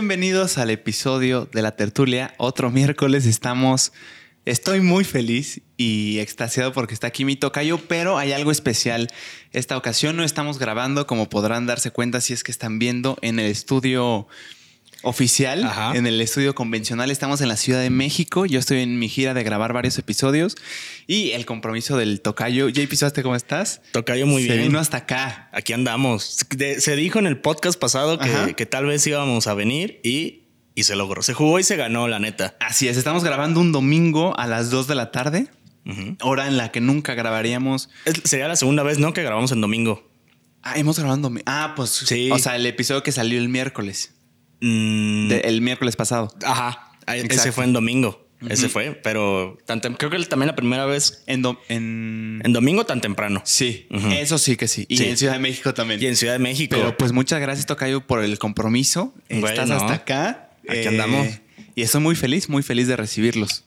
Bienvenidos al episodio de la tertulia. Otro miércoles estamos. Estoy muy feliz y extasiado porque está aquí mi tocayo, pero hay algo especial. Esta ocasión no estamos grabando, como podrán darse cuenta si es que están viendo en el estudio oficial, Ajá. en el estudio convencional. Estamos en la Ciudad de México. Yo estoy en mi gira de grabar varios episodios y el compromiso del tocayo. JP Suaste, ¿cómo estás? Tocayo muy Se bien. vino hasta acá. Aquí andamos. De- se dijo en el podcast pasado que, que tal vez íbamos a venir y, y se logró. Se jugó y se ganó, la neta. Así es, estamos grabando un domingo a las 2 de la tarde, hora en la que nunca grabaríamos. Es- sería la segunda vez, ¿no? Que grabamos en domingo. Ah, hemos grabado domingo. Ah, pues Sí. O sea, el episodio que salió el miércoles. Mm, de- el miércoles pasado. Ajá. Ese Exacto. fue en domingo. Ese fue, pero tan creo que también la primera vez En, do- en... en domingo tan temprano. Sí, Ujú. eso sí que sí. Y Sí. en Ciudad de México también. Y en Ciudad de México. Pero pues muchas gracias, Tocayo, por el compromiso. Güey, Estás hasta acá. Eh, Aquí andamos. Y estoy muy feliz, muy feliz de recibirlos.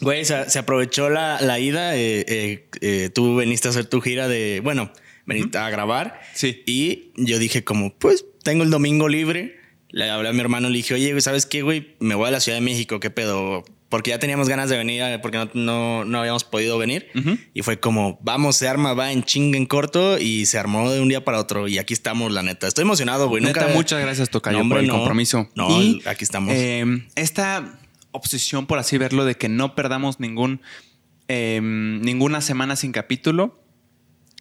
Güey, se, se aprovechó la, la ida. eh, eh, eh, tú veniste a hacer tu gira de. Bueno, veniste a grabar. Sí. Y yo dije, como, pues tengo el domingo libre. Le hablé a mi hermano, le dije, oye, güey, ¿sabes qué, güey? Me voy a la Ciudad de México, ¿qué pedo? Porque ya teníamos ganas de venir, eh, porque no, no, no habíamos podido venir. Y fue como, vamos, se arma, va en chinga, en corto. Y se armó de un día para otro. Y aquí estamos, la neta. Estoy emocionado, güey. Neta, Nunca- muchas gracias, Tocayo, No, hombre, por el no. compromiso. No, Y, aquí estamos. eh, esta obsesión, por así verlo, de que no perdamos ningún, eh, ninguna semana sin capítulo,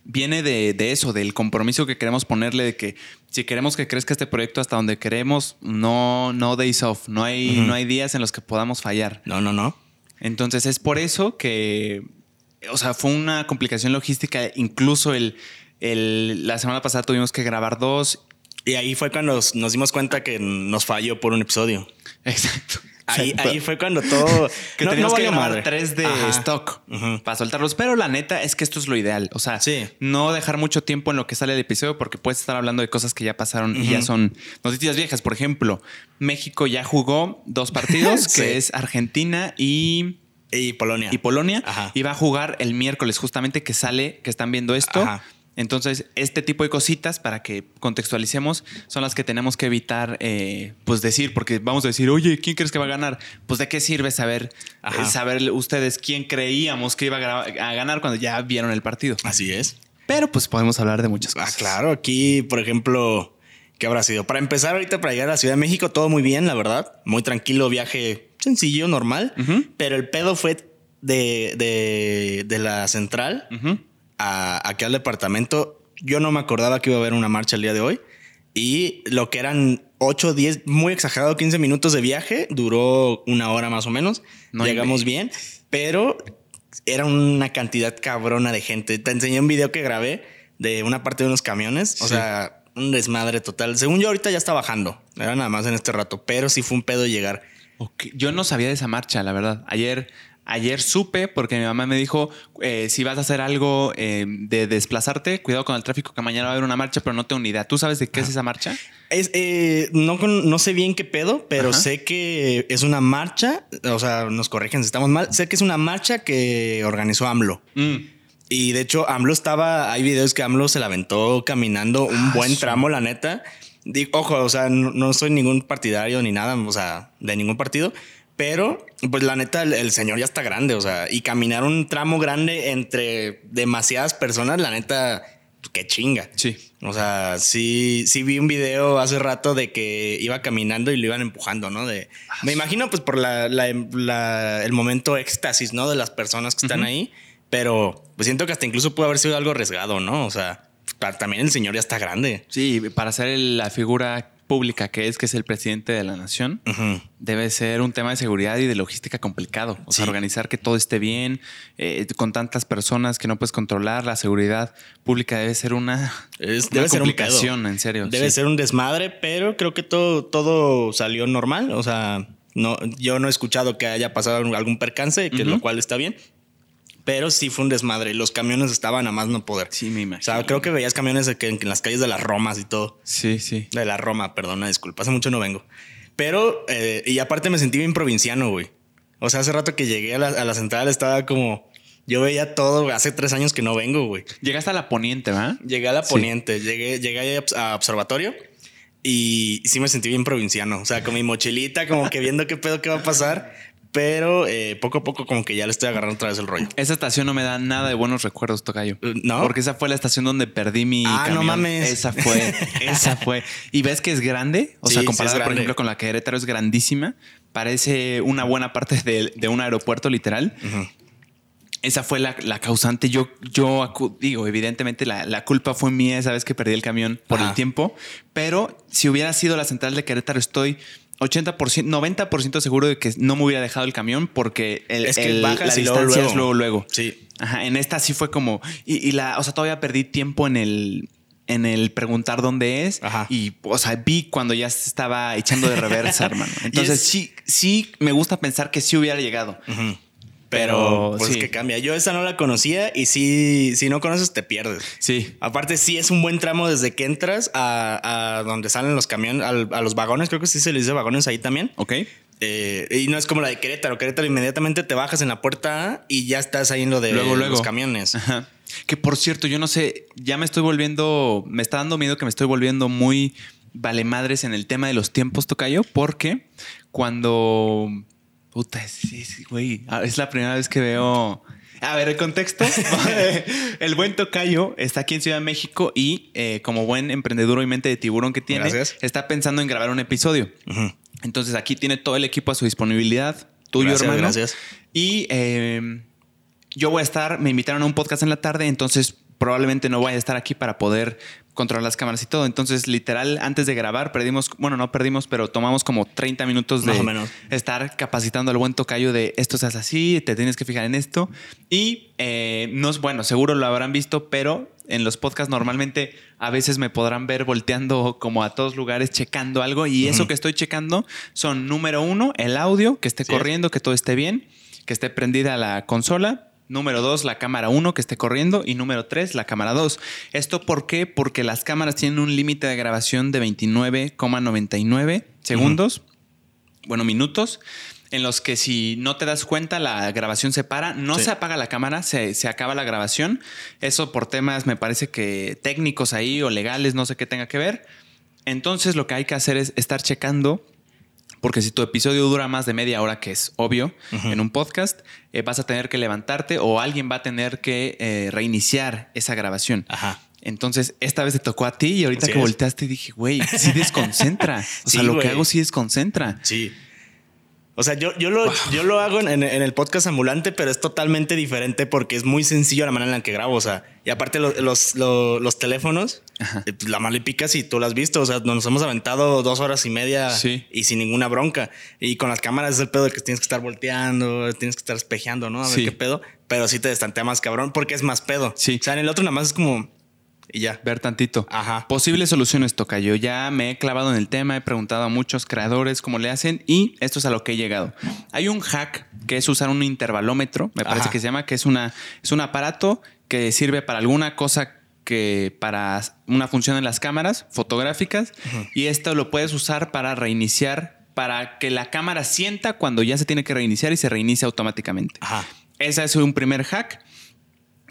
viene de, de eso, del compromiso que queremos ponerle, de que si queremos que crezca este proyecto hasta donde queremos, no, no days off, no hay, no hay días en los que podamos fallar. No, no, no. Entonces es por eso que, o sea, fue una complicación logística. Incluso el, el- la semana pasada tuvimos que grabar dos. Y ahí fue cuando nos, nos dimos cuenta que nos falló por un episodio. Exacto. Ahí, ahí fue cuando todo. que no- teníamos no que madre. tres de Ajá. stock para soltarlos. Pero la neta es que esto es lo ideal. O sea, Sí. no dejar mucho tiempo en lo que sale el episodio porque puedes estar hablando de cosas que ya pasaron y ya son noticias viejas. Por ejemplo, México ya jugó dos partidos, Sí. que es Argentina y, Y Polonia. y Polonia. Ajá. Y va a jugar el miércoles, justamente que sale, que están viendo esto. Ajá. Entonces, este tipo de cositas, para que contextualicemos, son las que tenemos que evitar, eh, pues decir, porque vamos a decir, oye, ¿quién crees que va a ganar? Pues de qué sirve saber, eh, saber ustedes quién creíamos que iba a, ganar cuando ya vieron el partido. Así es. Pero pues podemos hablar de muchas Ah, cosas. claro. Aquí, por ejemplo, ¿qué habrá sido? Para empezar, ahorita para llegar a la Ciudad de México, todo muy bien, la verdad. Muy tranquilo, viaje sencillo, normal. Pero el pedo fue de, de, de la central. A, aquí al departamento. Yo no me acordaba que iba a haber una marcha el día de hoy. Y lo que eran 8, 10, muy exagerado, 15 minutos de viaje, duró una hora más o menos. No Llegamos bien, pero era una cantidad cabrona de gente. Te enseñé un video que grabé de una parte de unos camiones. O Sí. sea, un desmadre total. Según yo, ahorita ya está bajando. Era nada más en este rato, pero sí fue un pedo llegar. Yo no sabía de esa marcha, la verdad. Ayer, ayer supe porque mi mamá me dijo, eh, si vas a hacer algo eh, de desplazarte, cuidado con el tráfico, que mañana va a haber una marcha, pero no tengo ni idea. ¿Tú sabes de qué es esa marcha? Es, eh, no, sé bien qué pedo, pero Ajá. sé que es una marcha. O sea, nos corrigen si estamos mal. Sé que es una marcha que organizó AMLO. Mm. Y de hecho, AMLO estaba. Hay videos que AMLO se la aventó caminando un Ah, buen tramo, la neta. Ojo, o sea, no, no soy ningún partidario ni nada, o sea, de ningún partido. Pero, pues la neta, el, el señor ya está grande, o sea, y caminar un tramo grande entre demasiadas personas, la neta, qué chinga. Sí. O sea, sí, sí vi un video hace rato de que iba caminando y lo iban empujando, ¿no? De, me imagino pues por la, la- la- el momento éxtasis, ¿no? De las personas que están Ujú. ahí, pero pues siento que hasta incluso pudo haber sido algo arriesgado, ¿no? O sea, también el señor ya está grande. Sí, para ser la figura pública que es, que es el presidente de la nación, debe ser un tema de seguridad y de logística complicado. O sea, organizar que todo esté bien, eh, con tantas personas que no puedes controlar, la seguridad pública debe ser una, Es- una debe ser un complicación, en serio. Debe sí. ser un desmadre, pero creo que todo, todo salió normal. O sea, no, yo no he escuchado que haya pasado algún percance, que lo cual está bien. Pero sí fue un desmadre. Los camiones estaban a más no poder. Sí, me O imagino. sea, creo que veías camiones que en, en las calles de las Romas y todo. Sí, sí. De la Roma, perdona, disculpa. Hace mucho no vengo. Pero, eh, y aparte me sentí bien provinciano, güey. O sea, hace rato que llegué a la, a la central estaba como... Yo veía todo, hace tres años que no vengo, güey. Llegaste a la poniente, ¿va? Llegué a la Sí. poniente, llegué, llegué a a observatorio Y sí me sentí bien provinciano. O sea, con mi mochilita, como que viendo qué pedo qué va a pasar. Pero eh, poco a poco como que ya le estoy agarrando otra vez el rollo. Esa estación no me da nada de buenos recuerdos, Tocayo. Uh, ¿No? Porque esa fue la estación donde perdí mi Ah, no mames. Esa fue, esa fue. ¿Y ves que es grande? O Sí, sea, comparada, por ejemplo, con la Querétaro es grandísima. Parece una buena parte de, de un aeropuerto literal. Esa fue la, la causante. Yo, yo digo, evidentemente la, la culpa fue mía esa vez que perdí el camión por el tiempo. Pero si hubiera sido la central de Querétaro, estoy 80%, 90% seguro de que no me hubiera dejado el camión porque el, Es que el- bajas la distancia luego. es luego, luego. Sí. Ajá, en esta sí fue como. Y, y la, o sea, todavía perdí tiempo en el. En el preguntar dónde es. Ajá. Y, o sea, vi cuando ya se estaba echando de reversa, hermano. Entonces, es- sí, sí, me gusta pensar que sí hubiera llegado. Pero, Pero, pues sí. que cambia. Yo esa no la conocía y sí, si no conoces, te pierdes. Sí. Aparte, sí es un buen tramo desde que entras a, a donde salen los camiones, a, los vagones. Creo que sí se les dice vagones ahí también. Ok. Eh, y no es como la de Querétaro. Querétaro inmediatamente te bajas en la puerta A y ya estás ahí en lo de Luego, luego. los camiones. Ajá. Que por cierto, yo no sé, ya me estoy volviendo, me está dando miedo que me estoy volviendo muy vale madres en el tema de los tiempos, Tocayo, porque cuando. Puta, sí, sí, güey. ah, Es la primera vez que veo. A ver, el contexto. el buen Tocayo está aquí en Ciudad de México y, eh, como buen emprendedor y mente de tiburón que tiene, Gracias. está pensando en grabar un episodio. Entonces aquí tiene todo el equipo a su disponibilidad. Tuyo, Gracias, hermano. gracias. Y eh, yo voy a estar, me invitaron a un podcast en la tarde, entonces probablemente no voy a estar aquí para poder controlar las cámaras y todo. Entonces, literal, antes de grabar, perdimos, bueno, no perdimos, pero tomamos como 30 minutos de Más o menos. estar capacitando al buen tocayo de esto se hace así, te tienes que fijar en esto. Y eh, no es bueno, seguro lo habrán visto, pero en los podcasts normalmente a veces me podrán ver volteando como a todos lugares checando algo y eso que estoy checando son número uno, el audio, que esté Sí. corriendo, que todo esté bien, que esté prendida la consola. Número dos, la cámara 1 que esté corriendo. Y número tres, la cámara 2. ¿Esto por qué? Porque las cámaras tienen un límite de grabación de 29,99 segundos, bueno, minutos, en los que si no te das cuenta, la grabación se para. No Sí. se apaga la cámara, se, se acaba la grabación. Eso por temas, me parece que técnicos ahí o legales, no sé qué tenga que ver. Entonces, lo que hay que hacer es estar checando porque si tu episodio dura más de media hora, que es obvio en un podcast, eh, vas a tener que levantarte o alguien va a tener que eh, reiniciar esa grabación. Ajá. Entonces, esta vez te tocó a ti y ahorita que es. volteaste dije, güey, sí desconcentra. O sea, Sí, lo que hago sí desconcentra. Sí. O sea, yo, yo, lo, yo lo hago en, en el podcast ambulante, pero es totalmente diferente porque es muy sencillo la manera en la que grabo. O sea, y aparte lo- los, lo- los teléfonos, Ajá. eh, pues, la mala y tú lo has visto. O sea, nos hemos aventado dos horas y media Sí. y sin ninguna bronca. Y con las cámaras es el pedo de que tienes que estar volteando, tienes que estar espejeando, ¿no? A ver Sí. qué pedo. Pero sí te destantea más cabrón porque es más pedo. Sí. O sea, en el otro nada más es como. Y ya. Ver tantito. Ajá. Posibles soluciones, Tocayo. Ya me he clavado en el tema, he preguntado a muchos creadores cómo le hacen y esto es a lo que he llegado. Hay un hack que es usar un intervalómetro, me parece Ajá. que se llama, que es, una, es un aparato que sirve para alguna cosa que para una función en las cámaras fotográficas y esto lo puedes usar para reiniciar, para que la cámara sienta cuando ya se tiene que reiniciar y se reinicia automáticamente. Ajá. Ese es un primer hack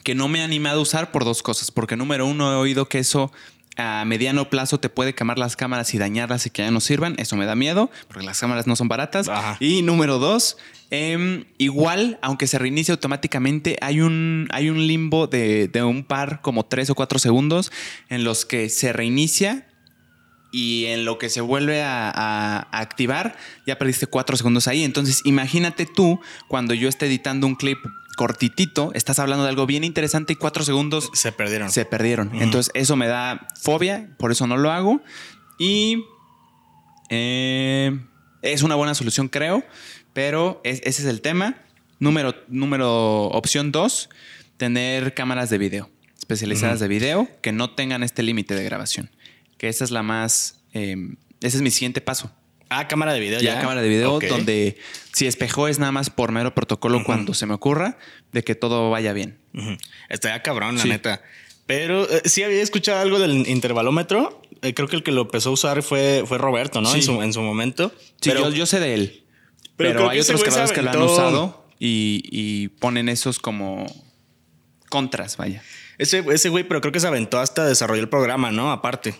que no me he animado a usar por dos cosas. Porque número uno, he oído que eso a mediano plazo te puede quemar las cámaras y dañarlas y que ya no sirvan. Eso me da miedo porque las cámaras no son baratas. Ajá. Y número dos, em, igual, aunque se reinicie automáticamente, hay un, hay un limbo de, de un par, como tres o cuatro segundos, en los que se reinicia y en lo que se vuelve a, a- a activar, ya perdiste cuatro segundos ahí. Entonces, imagínate tú cuando yo esté editando un clip cortitito, estás hablando de algo bien interesante y cuatro segundos Se perdieron. se perdieron. Entonces, eso me da fobia, por eso no lo hago. Y eh, es una buena solución, creo, pero es- ese es el tema. Número, número opción dos, tener cámaras de video, especializadas de video, que no tengan este límite de grabación. Que esa es la más... eh, ese es mi siguiente paso. Ah, cámara de video. Ya, cámara de video, donde si espejo es nada más por mero protocolo cuando se me ocurra, de que todo vaya bien. Está ya cabrón, la Sí. neta. Pero eh, sí había escuchado algo del intervalómetro. Eh, creo que el que lo empezó a usar fue, fue Roberto, ¿no? Sí. En, su, en su momento. Sí, pero, yo, yo sé de él. pero hay otros creadores que lo han usado y, y ponen esos como contras, vaya. ese, ese güey, pero creo que se aventó hasta desarrolló el programa, ¿no? Aparte.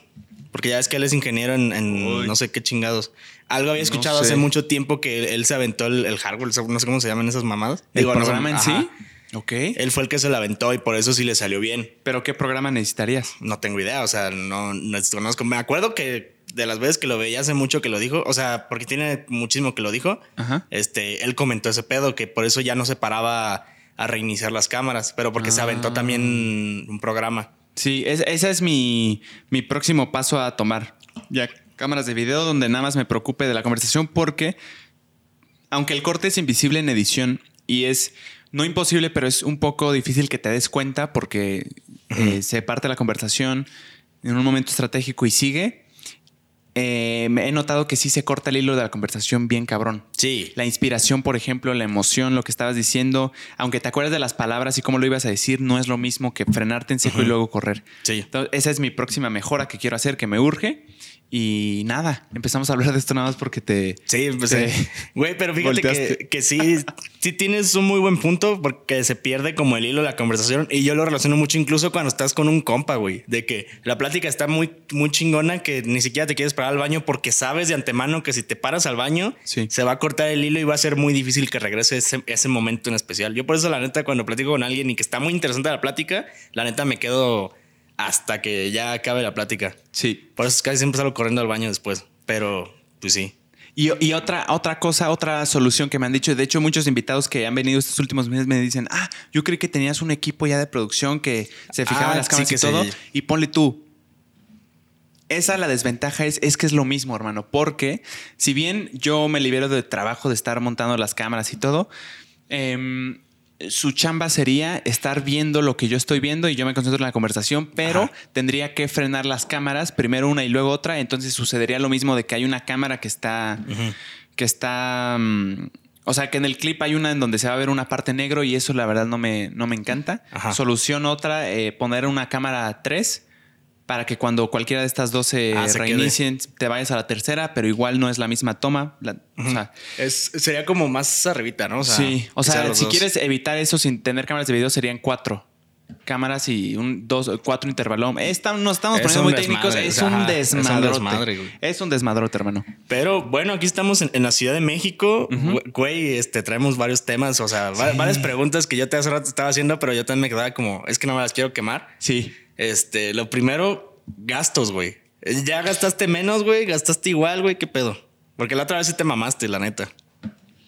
Porque ya ves que él es ingeniero en, en no sé qué chingados. Algo había escuchado sé. hace mucho tiempo que él se aventó el, el hardware, no sé cómo se llaman esas mamadas. ¿El programa en ajá. sí? Ok. Él fue el que se la aventó y por eso sí le salió bien. ¿Pero qué programa necesitarías? No tengo idea, o sea, no, no desconozco. Me acuerdo que de las veces que lo veía hace mucho que lo dijo, o sea, porque tiene muchísimo que lo dijo, Ajá. este, él comentó ese pedo, que por eso ya no se paraba a reiniciar las cámaras, pero porque se aventó Ah. también un programa. Sí, es- ese es mi, mi próximo paso a tomar. Ya cámaras de video donde nada más me preocupe de la conversación porque aunque el corte es invisible en edición y es no imposible, pero es un poco difícil que te des cuenta porque eh, se parte la conversación en un momento estratégico y sigue. eh, he notado que sí se corta el hilo de la conversación bien cabrón. Sí. La inspiración, por ejemplo, la emoción, lo que estabas diciendo, aunque te acuerdes de las palabras y cómo lo ibas a decir, no es lo mismo que frenarte en seco y luego correr. Sí. Entonces, esa es mi próxima mejora que quiero hacer, que me urge. Y nada, empezamos a hablar de esto nada más porque te... Sí, pues sí. Güey, pero fíjate que, que sí, sí tienes un muy buen punto porque se pierde como el hilo de la conversación y yo lo relaciono mucho incluso cuando estás con un compa, güey, de que la plática está muy, muy chingona que ni siquiera te quieres parar al baño porque sabes de antemano que si te paras al baño Sí. se va a cortar el hilo y va a ser muy difícil que regrese ese, ese momento en especial. Yo por eso la neta cuando platico con alguien y que está muy interesante la plática, la neta me quedo hasta que ya acabe la plática. Sí. Por eso casi siempre salgo corriendo al baño después, pero pues sí. Y, y otra, otra cosa, otra solución que me han dicho, de hecho muchos invitados que han venido estos últimos meses me dicen, ah, yo creí que tenías un equipo ya de producción que se fijaba Ah, en las sí, cámaras y todo, y ponle tú. Esa la desventaja es, es que es lo mismo, hermano, porque si bien yo me libero de trabajo de estar montando las cámaras y todo, em, su chamba sería estar viendo lo que yo estoy viendo y yo me concentro en la conversación, pero Ajá. tendría que frenar las cámaras, primero una y luego otra, entonces sucedería lo mismo de que hay una cámara que está, que está, mm, o sea, que en el clip hay una en donde se va a ver una parte negro y eso la verdad no me, no me encanta. Ajá. Solución otra, eh, poner una cámara 3 para que cuando cualquiera de estas dos se Ah, se quede. reinicien, te vayas a la tercera, pero igual no es la misma toma. La- O sea, Es, sería como más arribita, ¿no? O sea, sí, o sea, si dos. quieres evitar eso sin tener cámaras de video, serían cuatro cámaras y un dos, cuatro intervalón. Esta, nos estamos Es poniendo muy técnicos. Es un es un desmadrote. Es un desmadrote, hermano. Pero bueno, aquí estamos en, en la Ciudad de México. Güey, Güey, este, traemos varios temas, o sea, va- varias preguntas que yo te hace rato estaba haciendo, pero yo también me quedaba como, es que no me las quiero quemar. Sí. Este, lo primero, gastos, güey. ¿Ya gastaste menos, güey? ¿Gastaste igual, güey? ¿Qué pedo? Porque la otra vez sí te mamaste, la neta.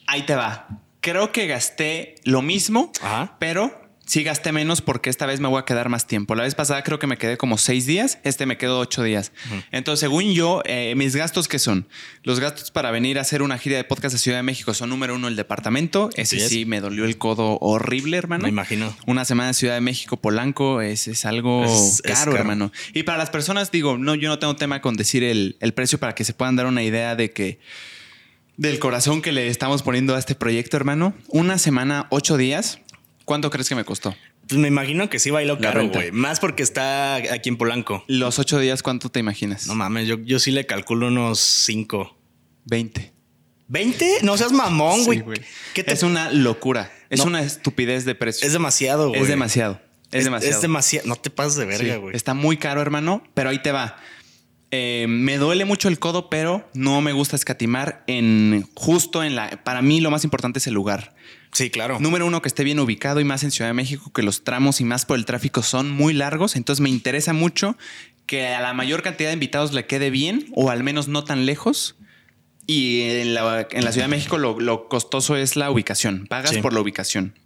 Ahí te va. Creo que gasté lo mismo, Ajá. pero sí gasté menos porque esta vez me voy a quedar más tiempo. La vez pasada creo que me quedé como seis días, este me quedo ocho días. Entonces, según yo, eh, mis gastos, ¿qué son? Los gastos para venir a hacer una gira de podcast a Ciudad de México son número uno el departamento. Ese es. sí me dolió el codo horrible, hermano. Me imagino. Una semana en Ciudad de México, Polanco, es, es algo es caro, caro. hermano. Y para las personas, digo, no, yo no tengo tema con decir el, el precio para que se puedan dar una idea de que del corazón que le estamos poniendo a este proyecto, hermano. Una semana, ocho días. ¿Cuánto crees que me costó? Pues me imagino que sí bailó caro, güey. Más porque está aquí en Polanco. Los ocho días, ¿cuánto te imaginas? No mames, yo, yo sí le calculo unos cinco. 20. ¿20? No seas mamón, güey. Sí, güey. ¿Qué te- Es una locura. Es No. una estupidez de precio. Es demasiado, güey. Es demasiado. Es, demasiado. Es demasiado. No te pases de verga, güey. Está muy caro, hermano, pero ahí te va. Eh, me duele mucho el codo, pero no me gusta escatimar en justo en la. Para mí, lo más importante es el lugar. Sí, claro. Número uno, que esté bien ubicado y más en Ciudad de México, que los tramos y más por el tráfico son muy largos. Entonces me interesa mucho que a la mayor cantidad de invitados le quede bien o al menos no tan lejos. Y en la, en la Ciudad de México lo, lo costoso es la ubicación. Pagas Sí. por la ubicación.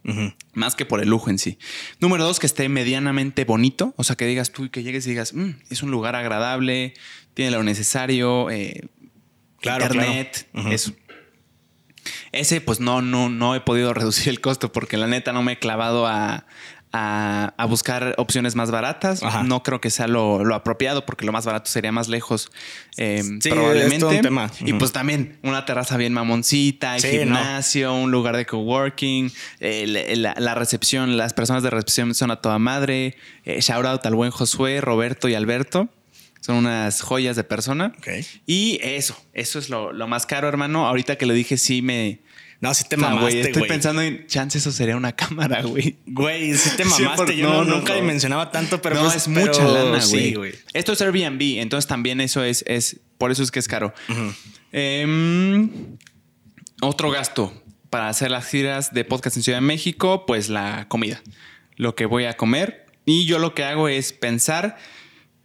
Más que por el lujo en sí. Número dos, que esté medianamente bonito. O sea, que digas tú y que llegues y digas, "Mm, es un lugar agradable, tiene lo necesario, eh, Claro, internet, claro. Ujú. eso. Ese, pues no, no, no he podido reducir el costo porque la neta no me he clavado a, a- a buscar opciones más baratas. Ajá. No creo que sea lo, lo apropiado porque lo más barato sería más lejos. eh, Sí, probablemente. es todo un tema. Y pues también una terraza bien mamoncita, el Sí, no. gimnasio, un lugar de coworking, eh, la, la recepción, las personas de recepción son a toda madre. Eh, shout out al buen Josué, Roberto y Alberto. Son unas joyas de persona. Ok. Y eso, eso es lo, lo más caro, hermano. Ahorita que lo dije, sí me, No, sí te mamaste, güey, estoy pensando en chance eso sería una cámara, güey. Güey, sí te Sí, mamaste. por- Yo no, no, nunca dimensionaba tanto, pero no, pues- es pero mucha lana, güey. Sí. Esto es Airbnb, entonces también eso es, es por eso es que es caro. Em, otro gasto para hacer las giras de podcast en Ciudad de México, pues la comida, lo que voy a comer. Y yo lo que hago es pensar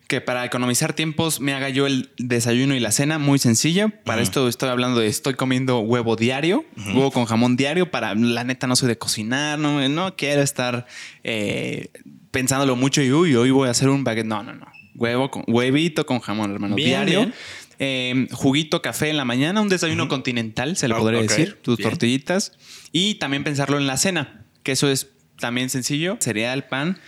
que para economizar tiempos me haga yo el desayuno y la cena muy sencilla. Para esto estoy hablando de estoy comiendo huevo diario, huevo con jamón diario. Para la neta no soy de cocinar, no, no quiero estar eh, pensándolo mucho y uy, hoy voy a hacer un baguette. No, no, no. Huevo con huevito con jamón, hermano, Bien, diario. bien. Eh, juguito, café en la mañana, un desayuno continental, se le Ah, podría decir, tus bien. tortillitas. Y también pensarlo en la cena, que eso es también sencillo, cereal, pan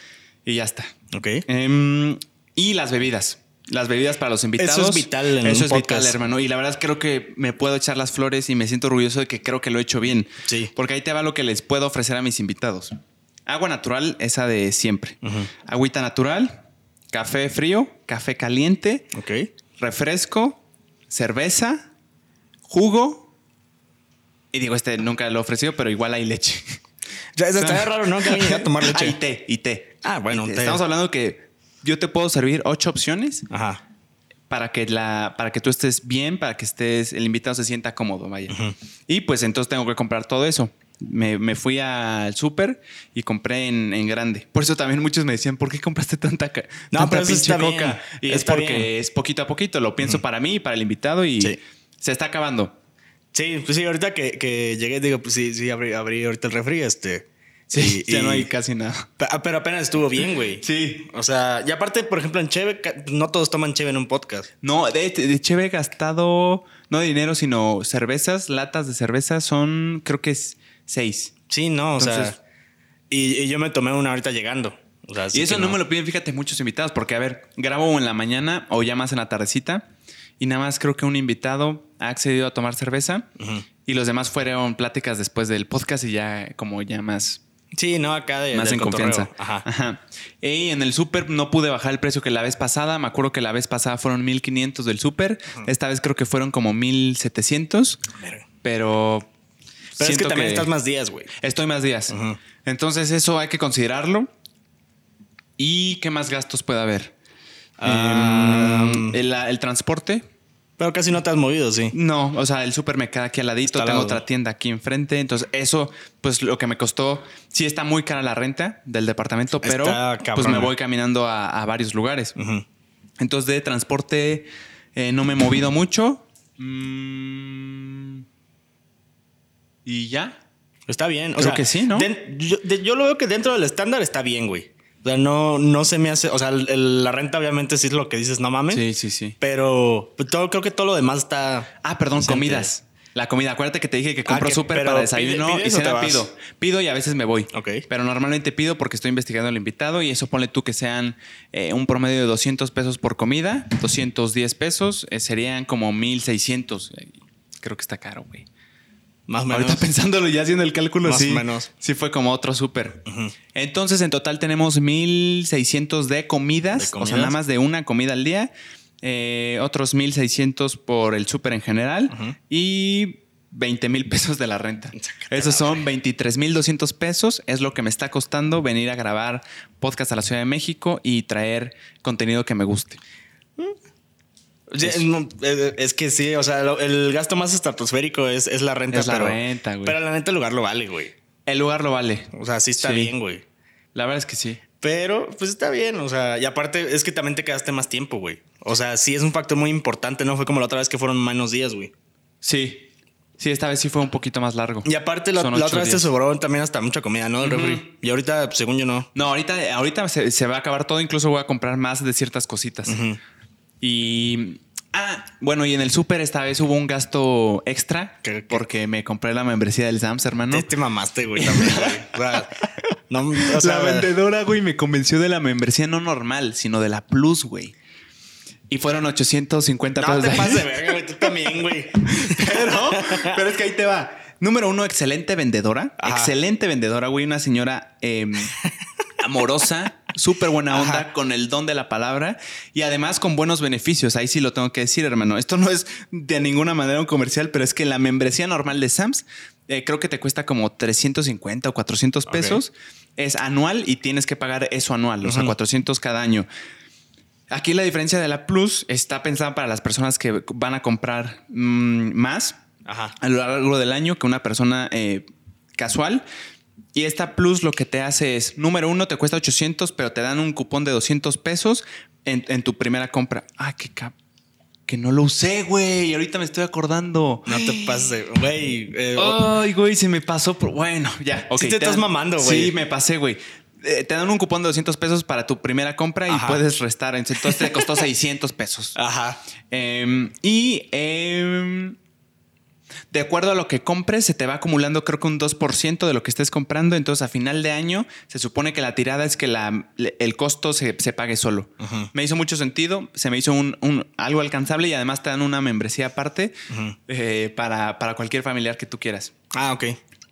y ya está. Ok. Em, y las bebidas. Las bebidas para los invitados. Eso es vital en Eso es podcast. vital, hermano. Y la verdad es que creo que me puedo echar las flores y me siento orgulloso de que creo que lo he hecho bien. Sí. Porque ahí te va lo que les puedo ofrecer a mis invitados. Agua natural, esa de siempre. Agüita natural, café frío, café caliente, Ok. refresco, cerveza, jugo. Y digo, este nunca lo he ofrecido, pero igual hay leche. Ya, eso está raro, ¿no? Que alguien a tomar Ah, y leche. té, y té. Ah, bueno, té. Estamos hablando que yo te puedo servir ocho opciones Ajá. para que, la, para que tú estés bien, para que estés, el invitado se sienta cómodo, vaya. Y pues entonces tengo que comprar todo eso. Me, me fui al súper y compré en, en grande. Por eso también muchos me decían, ¿por qué compraste tanta, No, tanta pero pinche está bien. coca? Y es porque bien. es poquito a poquito. Lo pienso para mí y para el invitado y Sí. se está acabando. Sí, pues sí, ahorita que, que llegué, digo, pues sí, sí, abrí, abrí ahorita el refri, este. Sí, y- ya y- no hay casi nada. Ah, Pero apenas estuvo bien, güey. Sí. O sea, y aparte, por ejemplo, en Cheve, no todos toman Cheve en un podcast. No, de, de Cheve he gastado, no dinero, sino cervezas, latas de cerveza son, creo que es seis. Sí, no, o sea. Y, y yo me tomé una ahorita llegando. O sea, así y eso no. me lo piden, fíjate, muchos invitados, porque a ver, grabo en la mañana o ya más en la tardecita y nada más creo que un invitado ha accedido a tomar cerveza y los demás fueron pláticas después del podcast y ya como ya más, Sí, no, acá de. más en cotorreo. confianza. Ajá. Ajá. Y en el súper no pude bajar el precio que la vez pasada. Me acuerdo que la vez pasada fueron 1500 del súper. Esta vez creo que fueron como 1700. Verga. Pero. Pero es que también estás más días, güey. Estoy más días. Entonces, eso hay que considerarlo. ¿Y qué más gastos puede haber? Em, el, el transporte. Pero casi no te has movido, sí. No, o sea, el súper me queda aquí al ladito, Está tengo otra tienda aquí enfrente, entonces eso, pues lo que me costó, sí está muy cara la renta del departamento, pero pues me voy caminando a, a varios lugares. Entonces de transporte eh, no me he movido mucho. Mm, y ya. Está bien. O Creo sea, que sí, ¿no? den- yo, de- yo lo veo que dentro del estándar está bien, güey. O sea, no, no se me hace. O sea, el- el- la renta, obviamente, sí es lo que dices, no mames. Sí, sí, sí. Pero pues, todo, creo que todo lo demás está. Ah, perdón, comidas. La comida, acuérdate que te dije que compro Ah, que- súper para pide- desayuno ¿pides y o te cena pido. Pido y a veces me voy. Ok. Pero normalmente pido porque estoy investigando al invitado y eso ponle tú que sean eh, un promedio de 200 pesos por comida, 210 pesos, eh, serían como 1600. Eh, Creo que está caro, güey. Más o menos. Ahorita pensándolo ya haciendo el cálculo, Más sí. o menos. Sí fue como otro súper. Entonces, en total tenemos 1600 de comidas, De o comidas. sea, nada más de una comida al día. eh, otros 1600 por el súper en general y 20 mil pesos de la renta. Esos son 23 mil 200 pesos. Es lo que me está costando venir a grabar podcast a la Ciudad de México y traer contenido que me guste. Eh, es que sí, o sea, el gasto más estratosférico es, es la renta. Es la pero, renta, güey. Pero la neta, el lugar lo vale, güey. El lugar lo vale. O sea, sí está Sí. bien, güey. La verdad es que sí. Pero, pues está bien, o sea, y aparte es que también te quedaste más tiempo, güey. O sea, sí es un factor muy importante, no fue como la otra vez que fueron menos días, güey. Sí. Sí, esta vez sí fue un poquito más largo. Y aparte la, la otra vez te sobró también hasta mucha comida, ¿no? Del refri. Y ahorita, según yo, no. No, ahorita, ahorita se, se va a acabar todo. Incluso voy a comprar más de ciertas cositas. Y. Ah, bueno, y en el súper esta vez hubo un gasto extra ¿Qué- qué? porque me compré la membresía del Sams, hermano. Te, te mamaste, güey, también, güey. No, o sea, la vendedora, güey, me convenció de la membresía no normal, sino de la Plus, güey. Y fueron 850 no pesos. te de- pases de verga, güey. Tú también, güey. pero, pero es que ahí te va. Número uno, excelente vendedora. Ajá. Excelente vendedora, güey. Una señora eh, amorosa, súper buena onda, Ajá. con el don de la palabra y además con buenos beneficios. Ahí sí lo tengo que decir, hermano. Esto no es de ninguna manera un comercial, pero es que la membresía normal de Sams eh, creo que te cuesta como 350 o 400 Ok. pesos. Es anual y tienes que pagar eso anual, o sea, Ujú. 400 cada año. Aquí la diferencia de la Plus está pensada para las personas que van a comprar mm, más Ajá. a lo largo del año que una persona eh, casual. Y esta Plus lo que te hace es, número uno, te cuesta 800, pero te dan un cupón de 200 pesos en, en tu primera compra. Ah, qué cap... Que no lo usé, güey. Ahorita me estoy acordando. No te pases, güey. eh, Ay, güey, se me pasó. por- Bueno, ya. ok, Sí te estás dan- mamando, güey. Sí, me pasé, güey. Eh, te dan un cupón de 200 pesos para tu primera compra y puedes restar. Entonces te costó 600 pesos. Ajá. Em, y em, de acuerdo a lo que compres, se te va acumulando creo que un 2% de lo que estés comprando. Entonces a final de año se supone que la tirada es que la- el costo se, se pague solo. Me hizo mucho sentido, se me hizo un, un- algo alcanzable y además te dan una membresía aparte eh, para, para cualquier familiar que tú quieras. Ah, ok.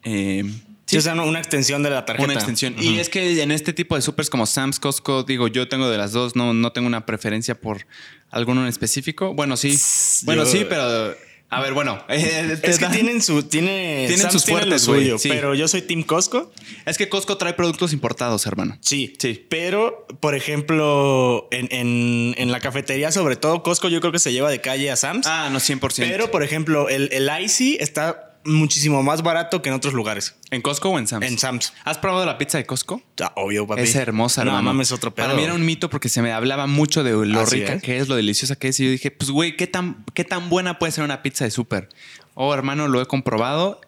Em, Sí, o sea, una extensión de la tarjeta. una extensión. Y es que en este tipo de supers como Sam's, Costco, digo, yo tengo de las dos, no, no tengo una preferencia por alguno en específico. Bueno, sí. Bueno, Yo- sí, pero. A ver, bueno. eh, Es que tienen su. Tiene, Tienen Sam's sus tiene fuertes, güey, suyo, sí. Pero yo soy Team Costco. Es que Costco trae productos importados, hermano. Sí. Sí. Pero, por ejemplo, en, en- en la cafetería, sobre todo Costco, yo creo que se lleva de calle a Sam's. Ah, no, 100%. pero, por ejemplo, el, el Icy está muchísimo más barato que en otros lugares. ¿En Costco o en Sam's? En Sam's. ¿Has probado la pizza de Costco? Ah, obvio, papi. Es hermosa, No hermano. mames, otro pedo. Para mí era un mito porque se me hablaba mucho de lo Así rica es. que es, lo deliciosa que es. Y yo dije, pues, güey, ¿qué tan, ¿qué tan buena puede ser una pizza de súper? Oh, hermano, lo he comprobado.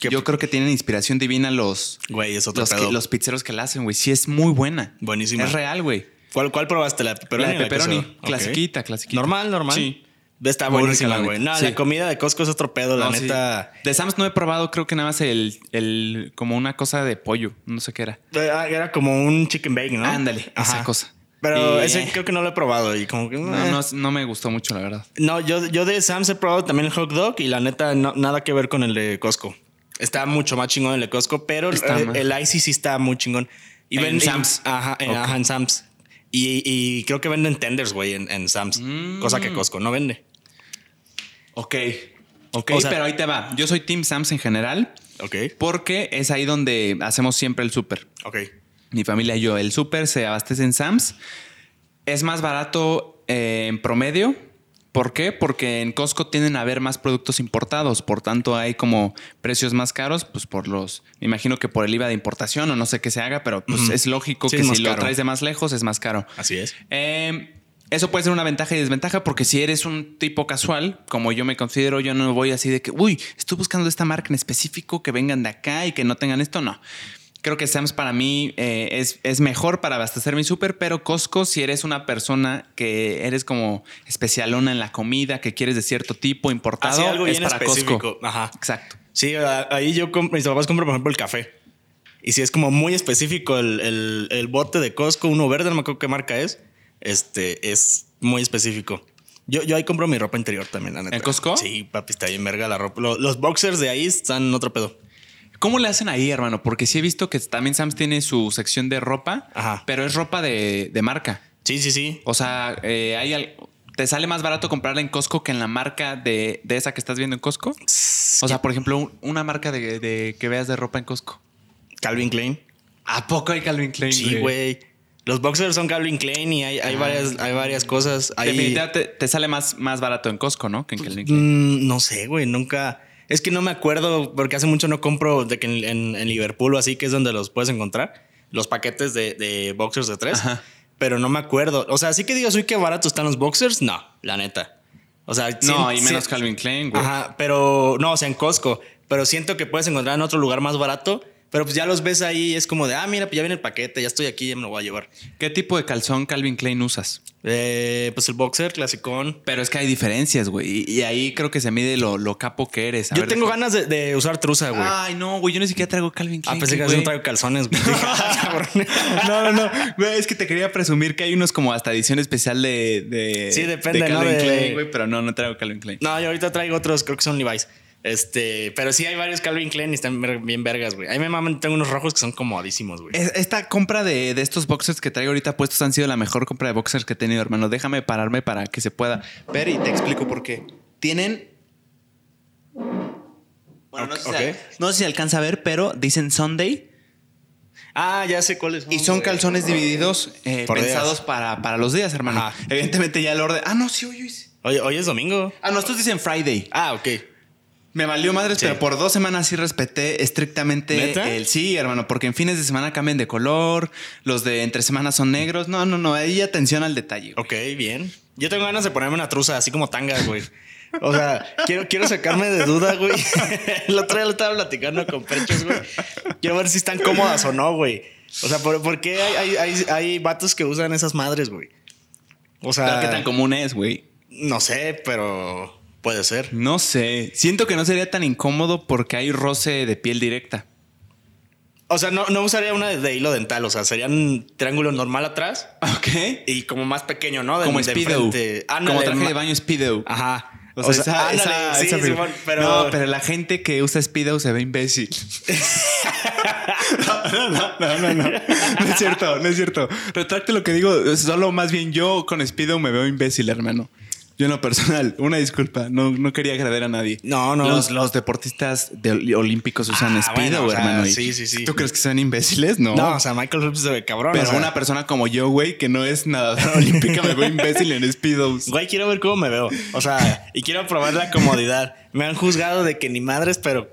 ¿Qué- Yo creo que tienen inspiración divina los, Güey, es otro los, que- pedo. los pizzeros que la hacen, güey. Sí, es muy buena. Buenísima. Es real, güey. ¿Cuál, ¿Cuál probaste? ¿La de pepperoni? La de o pepperoni. queso? Ok. Clasiquita, clasiquita. Normal, normal. Sí. Está buenísima, güey. No, Sí. la comida de Costco es otro pedo, la sí. neta. De Sam's no he probado, creo que nada más el, el como una cosa de pollo. No sé qué era. Ah, Era como un chicken bake, ¿no? Ándale, Ajá. esa cosa. Pero Y, ese eh, creo que no lo he probado y como que... No, eh. no, no me gustó mucho, la verdad. No, yo, yo de Sam's he probado también el hot dog y la neta no- nada que ver con el de Costco. Está mucho más chingón el de Costco, pero Está el, el Icy sí está muy chingón. Y En Sam's. Ajá, en, Ok. ajá, en Sam's. Y, y creo que venden tenders, güey, en, en Sam's. Mm. Cosa que Costco no vende. Ok. Ok, O sea- pero ahí te va. Yo soy Team Sam's en general Ok. porque es ahí donde hacemos siempre el súper. Ok. Mi familia y yo. El súper se abastece en Sam's. Es más barato eh, en promedio. ¿Por qué? Porque en Costco tienden a haber más productos importados. Por tanto, hay como precios más caros, pues por los. Me imagino que por el IVA de importación o no sé qué se haga, pero pues es lógico Sí, que es si lo traes de más lejos es más caro. Así es. Eh, eso puede ser una ventaja y desventaja porque si eres un tipo casual, como yo me considero, yo no voy así de que, uy, estoy buscando esta marca en específico, que vengan de acá y que no tengan esto, no. Creo que Sam's para mí eh, es, es mejor para abastecer mi súper, pero Costco, si eres una persona que eres como especialona en la comida, que quieres de cierto tipo importado, Así, algo es bien para específico. Costco. Ajá. Exacto. Sí, ahí yo mis papás compran, por ejemplo, el café. Y si es como muy específico el, el- el bote de Costco, uno verde, no me acuerdo qué marca es, este es muy específico. Yo, yo ahí compro mi ropa interior también, la neta. ¿En Costco? Sí, papi, está bien verga la ropa. Lo- Los, boxers de ahí están otro pedo. ¿Cómo le hacen ahí, hermano? Porque sí he visto que también Sam's tiene su sección de ropa, Ajá. pero es ropa de, de marca. Sí, sí, sí. O sea, eh, hay al- te sale más barato comprarla en Costco que en la marca de, de esa que estás viendo en Costco. O sea, por ejemplo, un- una marca de, de- que veas de ropa en Costco. Calvin Klein. ¿A poco hay Calvin Klein? Sí, güey. Los boxers son Calvin Klein y hay, hay, Ah. varias, hay varias cosas. Hay, Definitivamente te, te sale más, más barato en Costco, ¿no? Que en Calvin Klein. Mm, no sé, güey, nunca. Es que no me acuerdo porque hace mucho no compro de que en, en- en Liverpool o así, que es donde los puedes encontrar, los paquetes de, de boxers de tres. Ajá. Pero no me acuerdo. O sea, sí que digas, uy, qué barato están los boxers. No, la neta. O sea, No, sien- y menos Calvin Klein, güey. Ajá, pero no, o sea, en Costco. Pero siento que puedes encontrar en otro lugar más barato. Pero pues ya los ves ahí y es como de, ah, mira, pues ya viene el paquete, ya estoy aquí, ya me lo voy a llevar. ¿Qué tipo de calzón Calvin Klein usas? Eh, pues el boxer, clasicón. Pero es que hay diferencias, güey. Y, ahí creo que se mide lo, lo capo que eres. A Yo ver, tengo ganas de, de usar truza, güey. Ay, no, güey. Yo ni siquiera traigo Calvin Ah, Klein. pensé que güey. no traigo calzones, güey. Ah. No, no, no. Güey, es que te quería presumir que hay unos como hasta edición especial de. de Sí, depende, de. Calvin Klein, güey, pero no, no traigo Calvin Klein. No, yo ahorita traigo otros, creo que son Levi's. Este, pero sí hay varios Calvin Klein y están bien vergas, güey. A mí me maman, tengo unos rojos que son comodísimos, güey. Es- Esta compra de, de estos boxers que traigo ahorita puestos han sido la mejor compra de boxers que he tenido, hermano. Déjame pararme para que se pueda ver y te explico por qué. Tienen. Bueno, no sé, si, no sé si alcanza a ver, pero dicen Sunday Ah, ya sé cuáles son. y son calzones divididos eh, pensados para, para los días, hermano. Ajá. Evidentemente ya el orden. Ah, no, sí, hoy, hoy. Oye, hoy es domingo. Ah, no, estos dicen Friday. Ah, ok. Me valió madres, Sí. pero por dos semanas sí respeté estrictamente ¿Neta? el sí, hermano, porque en fines de semana cambian de color, los de entre semanas son negros. No, no, no, ahí atención al detalle. güey. Ok, bien. Yo tengo ganas de ponerme una truza, así como tanga, güey. O sea, quiero, quiero sacarme de duda, güey. El otro día lo estaba platicando con pechos, güey. Quiero ver si están cómodas o no, güey. O sea, ¿por, por qué hay, hay, hay, hay vatos que usan esas madres, güey? O sea, ¿Qué tan común es, güey? no sé, pero puede ser. No sé. Siento que no sería tan incómodo porque hay roce de piel directa. O sea, no, no usaría una de, hilo dental. O sea, sería un triángulo normal atrás Ok. y como más pequeño, ¿no? De- Como de Speedo. Como traje de baño Speedo. Ajá. O sea, esa, ándale, esa- sí, esa. Simón, pero... No, pero la gente que usa Speedo se ve imbécil. no, no, no, no, no. No es cierto, no es cierto. Retracte lo que digo. Solo más bien yo con Speedo me veo imbécil, hermano. Yo en lo personal, una disculpa, no, no quería agredir a nadie. No, no. Los, los deportistas de ol- olímpicos usan Ah, Speedo, bueno, o sea, hermano. sí, sí, sí. ¿Tú crees que son imbéciles? No. No, o sea, Michael Phelps se ve cabrón. Pero o sea, una persona como yo, güey, que no es nadadora olímpica, me veo imbécil en Speedos. Güey, quiero ver cómo me veo. O sea, y quiero probar la comodidad. Me han juzgado de que ni madres, pero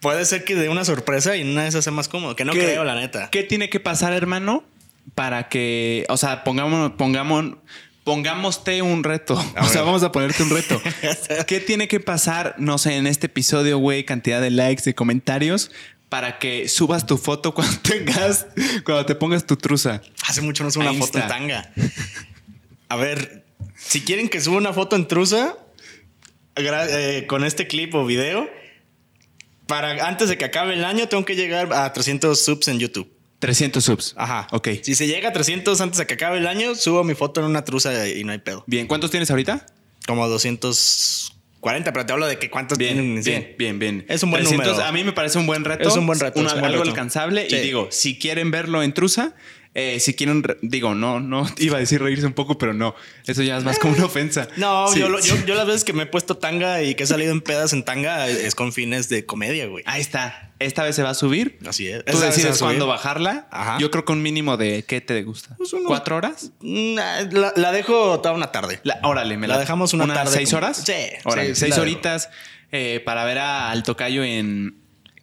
puede ser que dé una sorpresa y una de esas sea más cómodo. Que no ¿Qué- creo, la neta. ¿Qué tiene que pasar, hermano? Para que, o sea, pongamos, pongamos, pongámoste un reto. A o sea, vamos a ponerte un reto. ¿Qué tiene que pasar, no sé, en este episodio, güey, cantidad de likes, de comentarios, para que subas tu foto cuando tengas, cuando te pongas tu truza? Hace mucho no subo una foto en tanga. A ver, si quieren que suba una foto en trusa gra- eh, con este clip o video, para antes de que acabe el año tengo que llegar a 300 subs en YouTube. 300 subs. Ajá. Ok. Si se llega a 300 antes de que acabe el año, subo mi foto en una truza y no hay pedo. Bien, ¿cuántos tienes ahorita? Como 240, pero te hablo de que cuántos tienen. Bien, sí. bien, bien, bien. Es un buen número. A mí me parece un buen reto. Es un buen reto, Una- es un buen algo reto. alcanzable. Sí. Y digo, si quieren verlo en Trusa, eh, si quieren, re- digo, no, no, iba a decir reírse un poco, pero no. Eso ya es más como una ofensa. No, Sí, yo, lo- sí. yo, yo las veces que me he puesto tanga y que he salido en pedas en tanga es con fines de comedia, güey. Ahí está. Esta vez se va a subir. Así es. Tú Esa vez se va a decides cuándo bajarla. Ajá. Yo creo que un mínimo de ¿qué te gusta? Pues ¿Cuatro horas? Nah, La, la dejo toda una tarde. La- órale, me La dejamos una ¿Unas tarde ¿Seis como- horas? Sí, Órale, sí, seis horitas eh, para ver a- al tocayo en.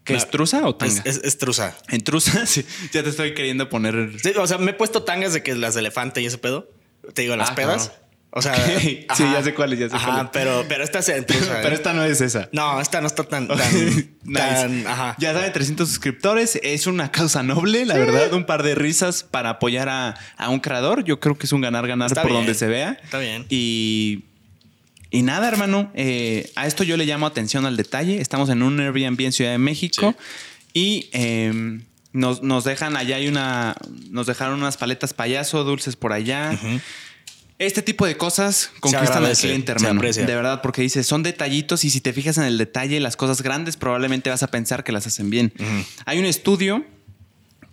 ¿Qué es trusa o tanga? Es, es, es truza. En trusa, sí. Ya te estoy queriendo poner. Sí, o sea, me he puesto tangas de que las de elefante y ese pedo. Te digo, las Ah, pedas. O sea. Sí, ya sé cuáles, ya sé ajá, cuáles. Pero, pero esta es en. Pero ¿eh? esta no es esa. No, esta no está tan. tan, Nice. tan- ajá. Ya saben, 300 suscriptores. Es una causa noble, la verdad. Un par de risas para apoyar a, a un creador. Yo creo que es un ganar-ganar por bien. donde se vea. Está bien. Y, y nada, hermano. eh, a esto yo le llamo atención al detalle. Estamos en un Airbnb en Ciudad de México. Y eh, nos, nos dejan allá hay una. Nos dejaron unas paletas payaso, dulces por allá. Este tipo de cosas conquistan al cliente, hermano. De verdad, porque dices, son detallitos y si te fijas en el detalle, las cosas grandes, probablemente vas a pensar que las hacen bien. Hay un estudio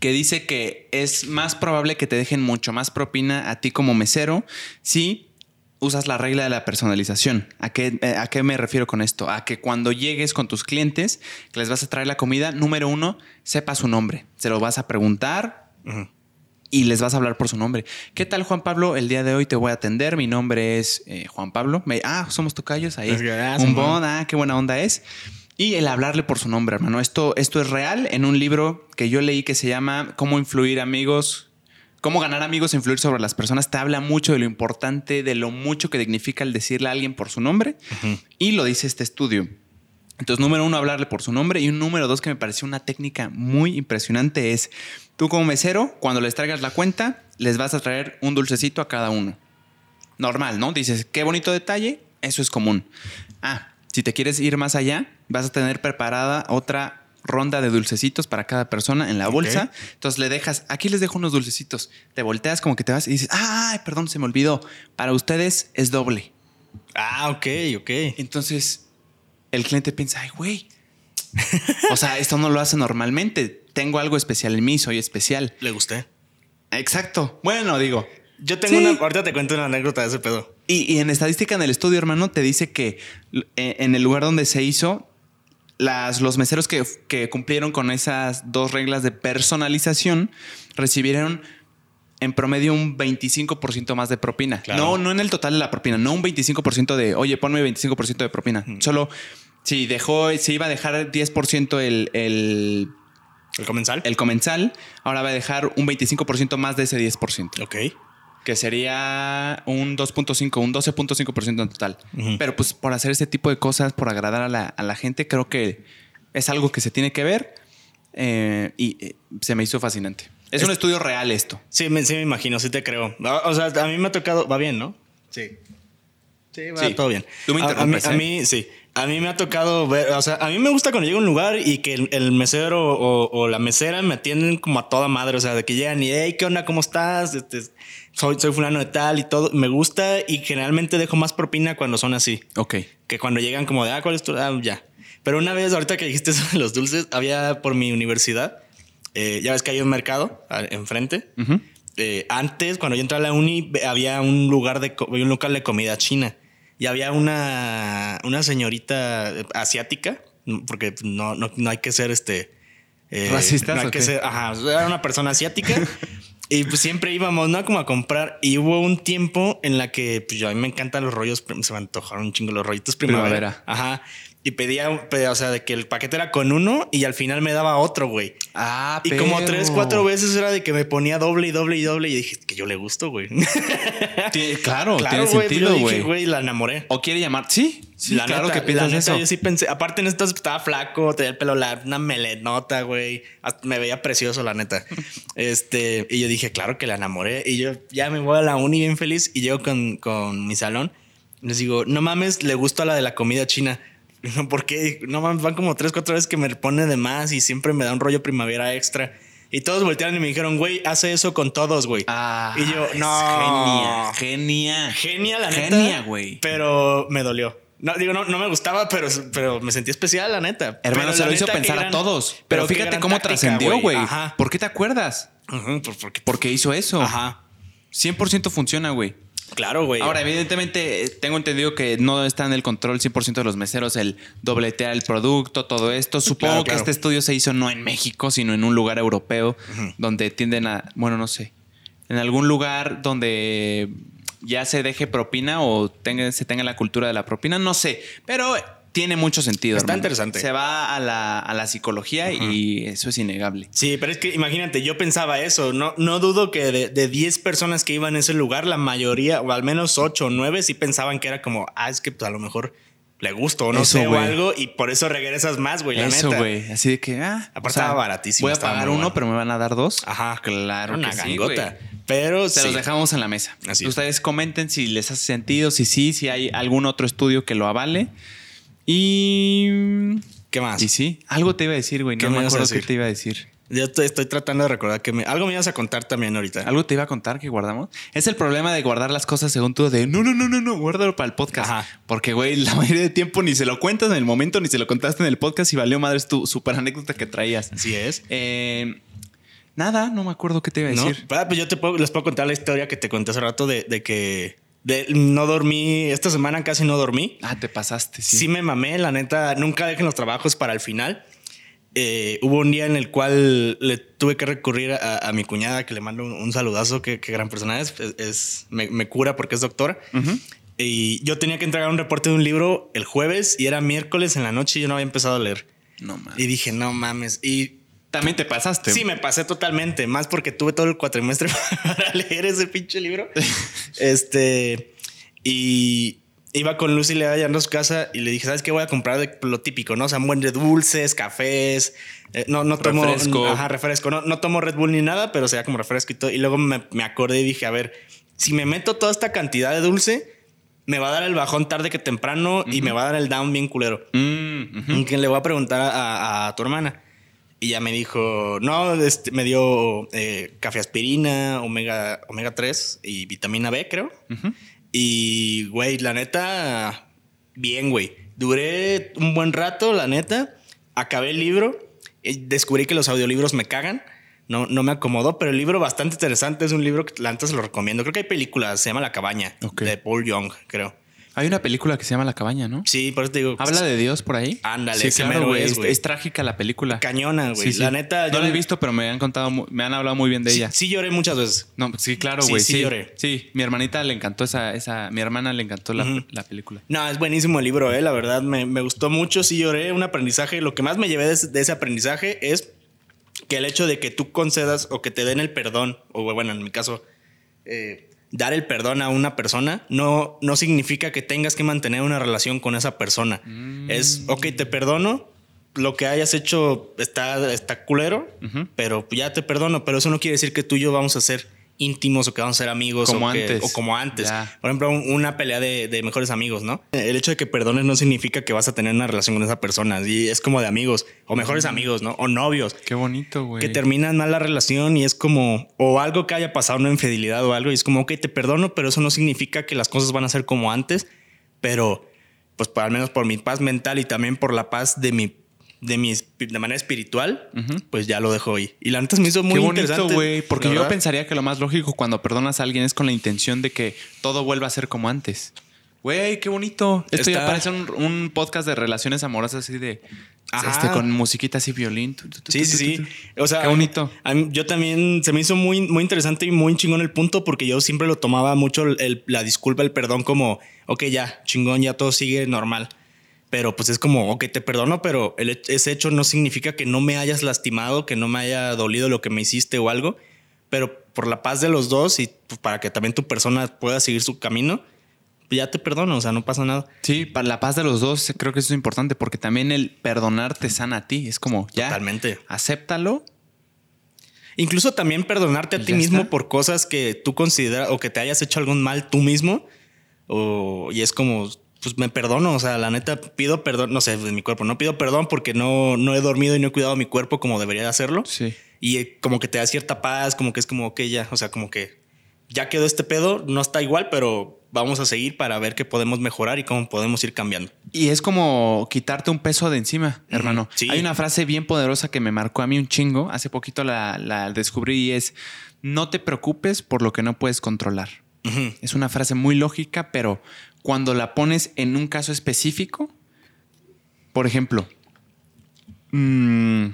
que dice que es más probable que te dejen mucho más propina a ti como mesero si usas la regla de la personalización. ¿A qué, eh, ¿A qué me refiero con esto? A que cuando llegues con tus clientes, que les vas a traer la comida, número uno, sepa su nombre. Se lo vas a preguntar y les vas a hablar por su nombre. ¿Qué tal, Juan Pablo? El día de hoy te voy a atender. Mi nombre es eh, Juan Pablo. Me- ah, somos tocayos ahí. Es que, ah, Un bon, ah, qué buena onda es. Y el hablarle por su nombre, hermano. Esto, esto es real en un libro que yo leí que se llama Cómo influir amigos. Cómo ganar amigos e influir sobre las personas. Te habla mucho de lo importante, de lo mucho que dignifica el decirle a alguien por su nombre. Y lo dice este estudio. Entonces, número uno, hablarle por su nombre. Y un número dos que me pareció una técnica muy impresionante es, tú como mesero, cuando les traigas la cuenta, les vas a traer un dulcecito a cada uno. Normal, ¿no? Dices, qué bonito detalle, eso es común. Ah, si te quieres ir más allá, vas a tener preparada otra ronda de dulcecitos para cada persona en la bolsa. Entonces le dejas, aquí les dejo unos dulcecitos. Te volteas como que te vas y dices, ay, perdón, se me olvidó. Para ustedes es doble. Ah, ok, ok. Entonces, el cliente piensa, ay, güey. o sea, esto no lo hace normalmente. Tengo algo especial en mí, soy especial. Le gusté. Exacto. Bueno, digo. Yo tengo Sí. una. Ahorita te cuento una anécdota de ese pedo. Y, y en estadística en el estudio, hermano, te dice que eh, en el lugar donde se hizo, las, los meseros que, que cumplieron con esas dos reglas de personalización recibieron en promedio un 25% más de propina. Claro. No, no en el total de la propina, no un 25% de, oye, ponme 25% de propina. Solo si dejó, si iba a dejar 10% el, el, ¿El comensal? el comensal, ahora va a dejar un 25% más de ese 10% Ok. Que sería un 2.5, un 12.5% en total. Ujú. Pero pues por hacer ese tipo de cosas, por agradar a la, a la gente, creo que es algo que se tiene que ver eh, y eh, se me hizo fascinante. Es, un estudio real esto. Sí me, sí, me imagino, sí te creo. O sea, a mí me ha tocado. Va bien, ¿no? Sí. Sí, va Sí. todo bien. Tú me A- a, mí, interrumpes, a ¿eh? mí, sí. A mí me ha tocado ver, o sea, a mí me gusta cuando llego a un lugar y que el, el mesero o, o la mesera me atienden como a toda madre, o sea, de que llegan y, hey, ¿qué onda? ¿Cómo estás? Este, soy, soy fulano de tal y todo. Me gusta y generalmente dejo más propina cuando son así, Ok. que cuando llegan como de, ah, ¿cuál es tu? Ah, ya. Pero una vez, ahorita que dijiste eso de los dulces, había por mi universidad, eh, ya ves que hay un mercado a- enfrente. Ujú. Eh, antes, cuando yo entré a la uni, había un lugar de un local de comida china y había una, una señorita asiática, porque no, no, no hay que ser este. eh, ¿Racistas No hay que ser. Ajá, era una persona asiática. Y pues siempre íbamos, ¿no? Como a comprar. Y hubo un tiempo en la que pues yo a mí me encantan los rollos. Se me antojaron un chingo los rollitos primavera. Primavera. Ajá. Y pedía, pedía, o sea, de que el paquete era con uno y al final me daba otro, güey. Ah, Y como pero- tres, cuatro veces era de que me ponía doble y doble y doble. Y dije que yo le gusto, güey. Claro, claro, tiene pues sentido, güey. güey, la enamoré. O quiere llamar. Sí, sí, la claro neta, que piensas la neta, eso. Yo sí pensé. Aparte, en estas estaba flaco, tenía el pelo largo, una melenota, güey. Me veía precioso, la neta. este, y yo dije, claro que la enamoré. Y yo ya me voy a la uni bien feliz y llego con, con mi salón. Les digo, no mames, le gusto a la de la comida china. ¿Por qué? No mames, van como tres, cuatro veces que me pone de más y siempre me da un rollo primavera extra. Y todos voltearon y me dijeron, güey, hace eso con todos, güey. Ah, y yo, no. Genia, genia. Genia, la neta. Genia, güey. Pero me dolió. No, digo, no, no me gustaba, pero, pero me sentí especial, la neta. Hermano, Pero se lo hizo pensar a todos. Pero, fíjate cómo trascendió, güey. Ajá. ¿Por qué te acuerdas? Ujú, por- porque- Porque hizo eso. Ajá. 100% funciona, güey. Claro, güey. Ahora, evidentemente, tengo entendido que no está en el control 100% de los meseros el dobletear el producto, todo esto. Supongo Claro, que claro. este estudio se hizo no en México, sino en un lugar europeo donde tienden a, bueno, no sé, en algún lugar donde ya se deje propina o tenga, se tenga la cultura de la propina, no sé, pero tiene mucho sentido. Está hermano. interesante. Se va a la, a la psicología y eso es innegable. Sí, pero es que imagínate, yo pensaba eso. No, no dudo que de, de 10 personas que iban a ese lugar, la mayoría, o al menos 8 o 9, sí pensaban que era como, ah, es que pues, a lo mejor le gusto o no Eso, sé o algo, y por eso regresas más, güey, la Eso, güey. Así de que, ah, Aparte estaba baratísimo, Voy a pagar uno, bueno. pero me van a dar dos. Ajá, Claro Una que gangota. pero Se sí. los dejamos en la mesa. Así es. Ustedes comenten si les hace sentido, si sí, si hay algún otro estudio que lo avale. Y. ¿Qué más? Y sí, algo te iba a decir, güey. ¿Qué No me me acuerdo qué te iba a decir. Yo estoy, estoy tratando de recordar que me, algo me ibas a contar también ahorita. Algo te iba a contar que guardamos. Es el problema de guardar las cosas según tú, de no, no, no, no, no, guárdalo para el podcast. Ajá. Porque, güey, la mayoría de tiempo ni se lo cuentas en el momento, ni se lo contaste en el podcast y valió madre tu super anécdota que traías. Así es. Eh, nada, no me acuerdo qué te iba a ¿No? decir. Ah, pues yo te puedo, les puedo contar la historia que te conté hace rato de, de que de- no dormí, esta semana casi no dormí. Ah, te pasaste, sí. Sí. me mamé, la neta, nunca dejen los trabajos para el final. Eh, hubo un día en el cual le tuve que recurrir a, a mi cuñada, que le mando un, un saludazo, que, que gran persona es, es, es- me, me cura porque es doctora. Y yo tenía que entregar un reporte de un libro el jueves y era miércoles en la noche y yo no había empezado a leer. No mames. Y dije, no mames. Y También te pasaste. Sí, me pasé totalmente, más porque tuve todo el cuatrimestre para leer ese pinche libro. este, y iba con Lucy le llegando a su casa y le dije, ¿sabes qué? Voy a comprar de lo típico, ¿no? O sea, buen de dulces, cafés, eh, no, no tomo... Refresco. Ajá, refresco. No, no tomo Red Bull ni nada, pero sea como refresco y todo. Y luego me, me acordé y dije, a ver, si me meto toda esta cantidad de dulce, me va a dar el bajón tarde que temprano y me va a dar el down bien culero. Que le voy a preguntar a, a- a tu hermana. Y ya me dijo, no, este, me dio eh, café aspirina, omega, omega 3 y vitamina B, creo. Ujú. Y, güey, la neta, bien, güey. Duré un buen rato, la neta. Acabé el libro. eh, Descubrí que los audiolibros me cagan. No, no me acomodó, pero el libro bastante interesante. Es un libro que se lo recomiendo. Creo que hay películas. Se llama La Cabaña. Ok. De Paul Young, creo. Hay una película que se llama La Cabaña, ¿no? Sí, por eso te digo. ¿Habla de Dios por ahí? Ándale, sí, claro, güey. es, trágica la película. Cañona, güey. Sí, sí. La neta, No yo la he visto, pero me han contado, me han hablado muy bien de ella. sí lloré muchas veces. No, sí, claro, güey. sí Sí, lloré. Sí, mi hermanita le encantó esa, esa, mi hermana le encantó la, la película. No, es buenísimo el libro, eh, la verdad me, me gustó mucho, sí lloré, un aprendizaje, lo que más me llevé de, de ese aprendizaje es que el hecho de que tú concedas o que te den el perdón, o bueno, en mi caso, eh, dar el perdón a una persona, no, no significa que tengas que mantener una relación con esa persona. Es, ok, te perdono, lo que hayas hecho está, está culero, pero ya te perdono, pero eso no quiere decir que tú y yo vamos a ser íntimos o que vamos a ser amigos Como o, que- antes. o como antes. Ya. Por ejemplo, un- una pelea de, de mejores amigos, ¿no? El hecho de que perdones no significa que vas a tener una relación con esa persona. Y es como de amigos, o mejores amigos, ¿no? O novios. Qué bonito, güey. Que terminan mal la relación y es como, o algo que haya pasado, una infidelidad o algo, y es como, ok, te perdono, pero eso no significa que las cosas van a ser como antes, pero pues por- al menos por mi paz mental y también por la paz de mi, de mi, de manera espiritual, pues ya lo dejo ahí. Y la neta se me hizo muy Qué bonito, interesante. güey. Porque yo pensaría que lo más lógico cuando perdonas a alguien es con la intención de que todo vuelva a ser como antes. Güey, qué bonito. Esto ya Está- parece un, un podcast de relaciones amorosas así de. Ajá. Este, con musiquitas y violín. Tu, tu, tu, Sí, sí, sí. O sea, Qué bonito. a mí- yo también se me hizo muy, muy interesante y muy chingón el punto porque yo siempre lo tomaba mucho el- el- la disculpa, el perdón como, ok, ya, chingón, ya todo sigue normal. Pero pues es como, ok, te perdono, pero el, ese hecho no significa que no me hayas lastimado, que no me haya dolido lo que me hiciste o algo. Pero por la paz de los dos y pues, para que también tu persona pueda seguir su camino, ya te perdono, o sea, no pasa nada. Sí, para la paz de los dos creo que eso es importante porque también el perdonar te sana a ti. Es como, ya, Totalmente. acéptalo. Incluso también perdonarte a ¿Y ti mismo está? por cosas que tú consideras o que te hayas hecho algún mal tú mismo. O, y es como, pues me perdono. O sea, la neta pido perdón, no sé, de mi cuerpo. No pido perdón porque no, no he dormido y no he cuidado mi cuerpo como debería de hacerlo. Sí. Y eh, como que te da cierta paz, como que es como, ok, ya, o sea, como que ya quedó este pedo, no está igual, pero vamos a seguir para ver qué podemos mejorar y cómo podemos ir cambiando. Y es como quitarte un peso de encima, hermano. sí. Hay una frase bien poderosa que me marcó a mí un chingo. Hace poquito la, la descubrí y es, no te preocupes por lo que no puedes controlar. Es una frase muy lógica, pero cuando la pones en un caso específico, por ejemplo, mm,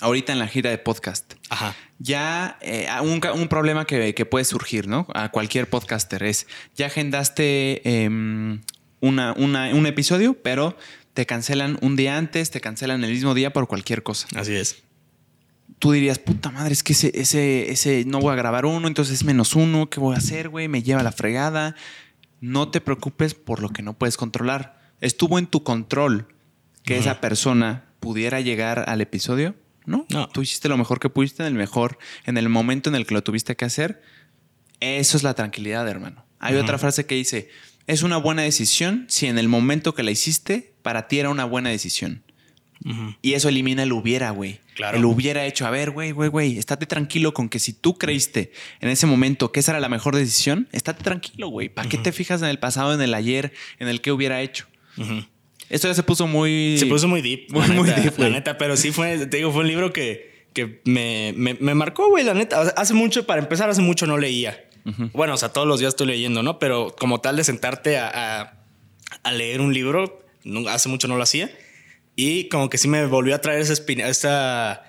ahorita en la gira de podcast, Ajá. ya eh, un, problema que, que puede surgir, ¿no? A cualquier podcaster es, ya agendaste em, una, una- un episodio, pero te cancelan un día antes, te cancelan el mismo día por cualquier cosa. Así es. Tú dirías, puta madre, es que ese, ese, ese no voy a grabar uno, entonces es menos uno, ¿qué voy a hacer, güey? Me lleva la fregada. No te preocupes por lo que no puedes controlar. Estuvo en tu control que esa persona pudiera llegar al episodio. No, No. tú hiciste lo mejor que pudiste en el mejor, en el momento en el que lo tuviste que hacer. Eso es la tranquilidad, hermano. Hay otra frase que dice, es una buena decisión si en el momento que la hiciste, para ti era una buena decisión. Y eso elimina el hubiera, güey. Claro. El hubiera hecho, a ver, güey, güey, güey, estate tranquilo con que si tú creíste en ese momento que esa era la mejor decisión, estate tranquilo, güey. ¿Para qué te fijas en el pasado, en el ayer, en el que hubiera hecho? Esto ya se puso muy... Se puso muy deep. Muy- muy neta, deep, La neta, pero sí fue, te digo, fue un libro que, que me, me, me marcó, güey, la neta. O sea, hace mucho, para empezar, hace mucho no leía. Bueno, o sea, todos los días estoy leyendo, ¿no? Pero como tal de sentarte a, a- a leer un libro, hace mucho no lo hacía. Y como que sí me volvió a traer esa, espina- esa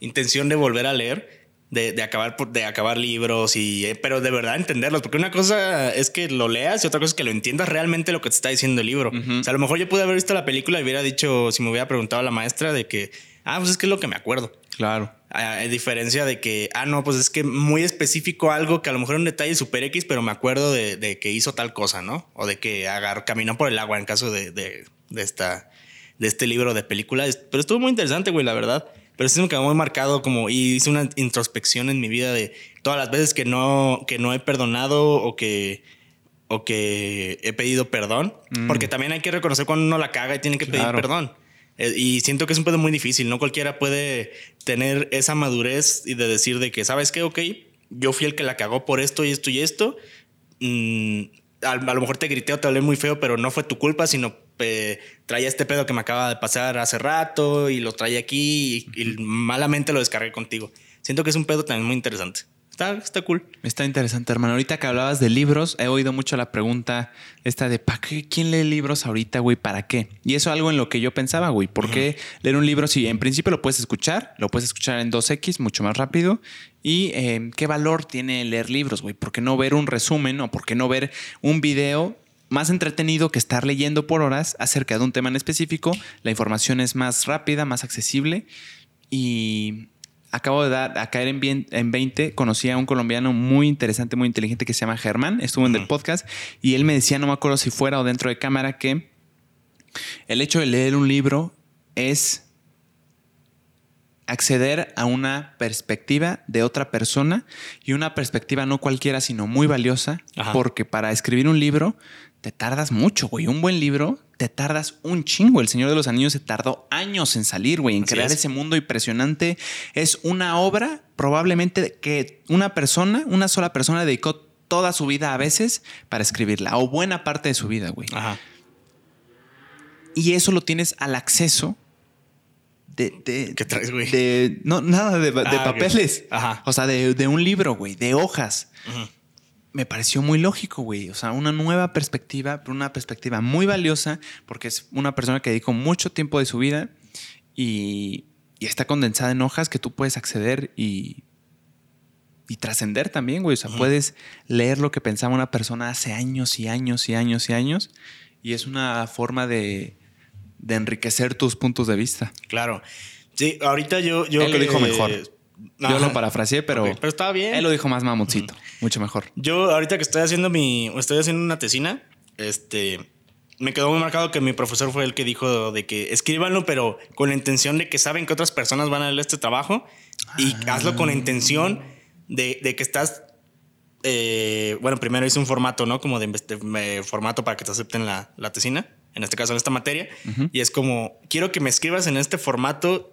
intención de volver a leer. De, de acabar de acabar libros y eh, pero de verdad entenderlos porque una cosa es que lo leas y otra cosa es que lo entiendas realmente lo que te está diciendo el libro o sea a lo mejor yo pude haber visto la película y hubiera dicho si me hubiera preguntado a la maestra de que ah pues es que es lo que me acuerdo Claro. a, a diferencia de que ah no pues es que muy específico algo que a lo mejor es un detalle super X pero me acuerdo de, de que hizo tal cosa no o de que agarró caminó por el agua en caso de, de, de esta de este libro de películas. Pero estuvo muy interesante güey la verdad. Pero sí me quedó muy marcado como y hice una introspección en mi vida de todas las veces que no que no he perdonado o que o que he pedido perdón. Mm. porque también hay que reconocer cuando uno la caga y tiene que pedir Claro. perdón. Eh, y siento que es un pedo muy difícil. No cualquiera puede tener esa madurez y de decir de que sabes qué ok yo fui el que la cagó por esto y esto y esto. Mm, a, a lo mejor te grité o te hablé muy feo pero no fue tu culpa sino eh, traía este pedo que me acaba de pasar hace rato y lo traía aquí y, y malamente lo descargué contigo. Siento que es un pedo también muy interesante. Está, está cool. Está interesante, hermano. Ahorita que hablabas de libros, he oído mucho la pregunta esta de ¿para qué? ¿Quién lee libros ahorita, güey? ¿Para qué? Y eso es algo en lo que yo pensaba, güey. ¿Por qué leer un libro si en principio lo puedes escuchar? Lo puedes escuchar en 2X, mucho más rápido. ¿Y eh, qué valor tiene leer libros, güey? ¿Por qué no ver un resumen o por qué no ver un video más entretenido que estar leyendo por horas acerca de un tema en específico? La información es más rápida, más accesible y acabo de dar a caer en, bien, en 20. Conocí a un colombiano muy interesante, muy inteligente que se llama Germán. Estuvo en el podcast y él me decía, no me acuerdo si fuera o dentro de cámara, que el hecho de leer un libro es acceder a una perspectiva de otra persona y una perspectiva no cualquiera, sino muy valiosa, Ajá. porque para escribir un libro te tardas mucho, güey. Un buen libro te tardas un chingo. El Señor de los Anillos se tardó años en salir, güey, en Así crear es. ese mundo impresionante. Es una obra probablemente que una persona, una sola persona dedicó toda su vida a veces para escribirla, o buena parte de su vida, güey. Ajá. Y eso lo tienes al acceso de... de ¿Qué traes, güey? de- no, nada, de, Ah, papeles. Ajá. O sea, de, de un libro, güey, de hojas. Ujú. Me pareció muy lógico, güey. O sea, una nueva perspectiva, pero una perspectiva muy valiosa, porque es una persona que dedicó mucho tiempo de su vida y, y está condensada en hojas que tú puedes acceder y, y trascender también, güey. O sea, puedes leer lo que pensaba una persona hace años y años y años y años. Y es una forma de, de enriquecer tus puntos de vista. Claro. Sí, ahorita yo. yo Él lo que- dijo mejor. Yo lo parafraseé, pero, Pero estaba bien. él lo dijo más mamoncito, mucho mejor. Yo ahorita que estoy haciendo mi, estoy haciendo una tesina, este, me quedó muy marcado que mi profesor fue el que dijo de que escríbanlo, pero con la intención de que saben que otras personas van a leer este trabajo y Ah. hazlo con la intención de, de que estás, eh, bueno, primero hice un formato, ¿no? Como de, formato para que te acepten la, la tesina, en este caso en esta materia, y es como, quiero que me escribas en este formato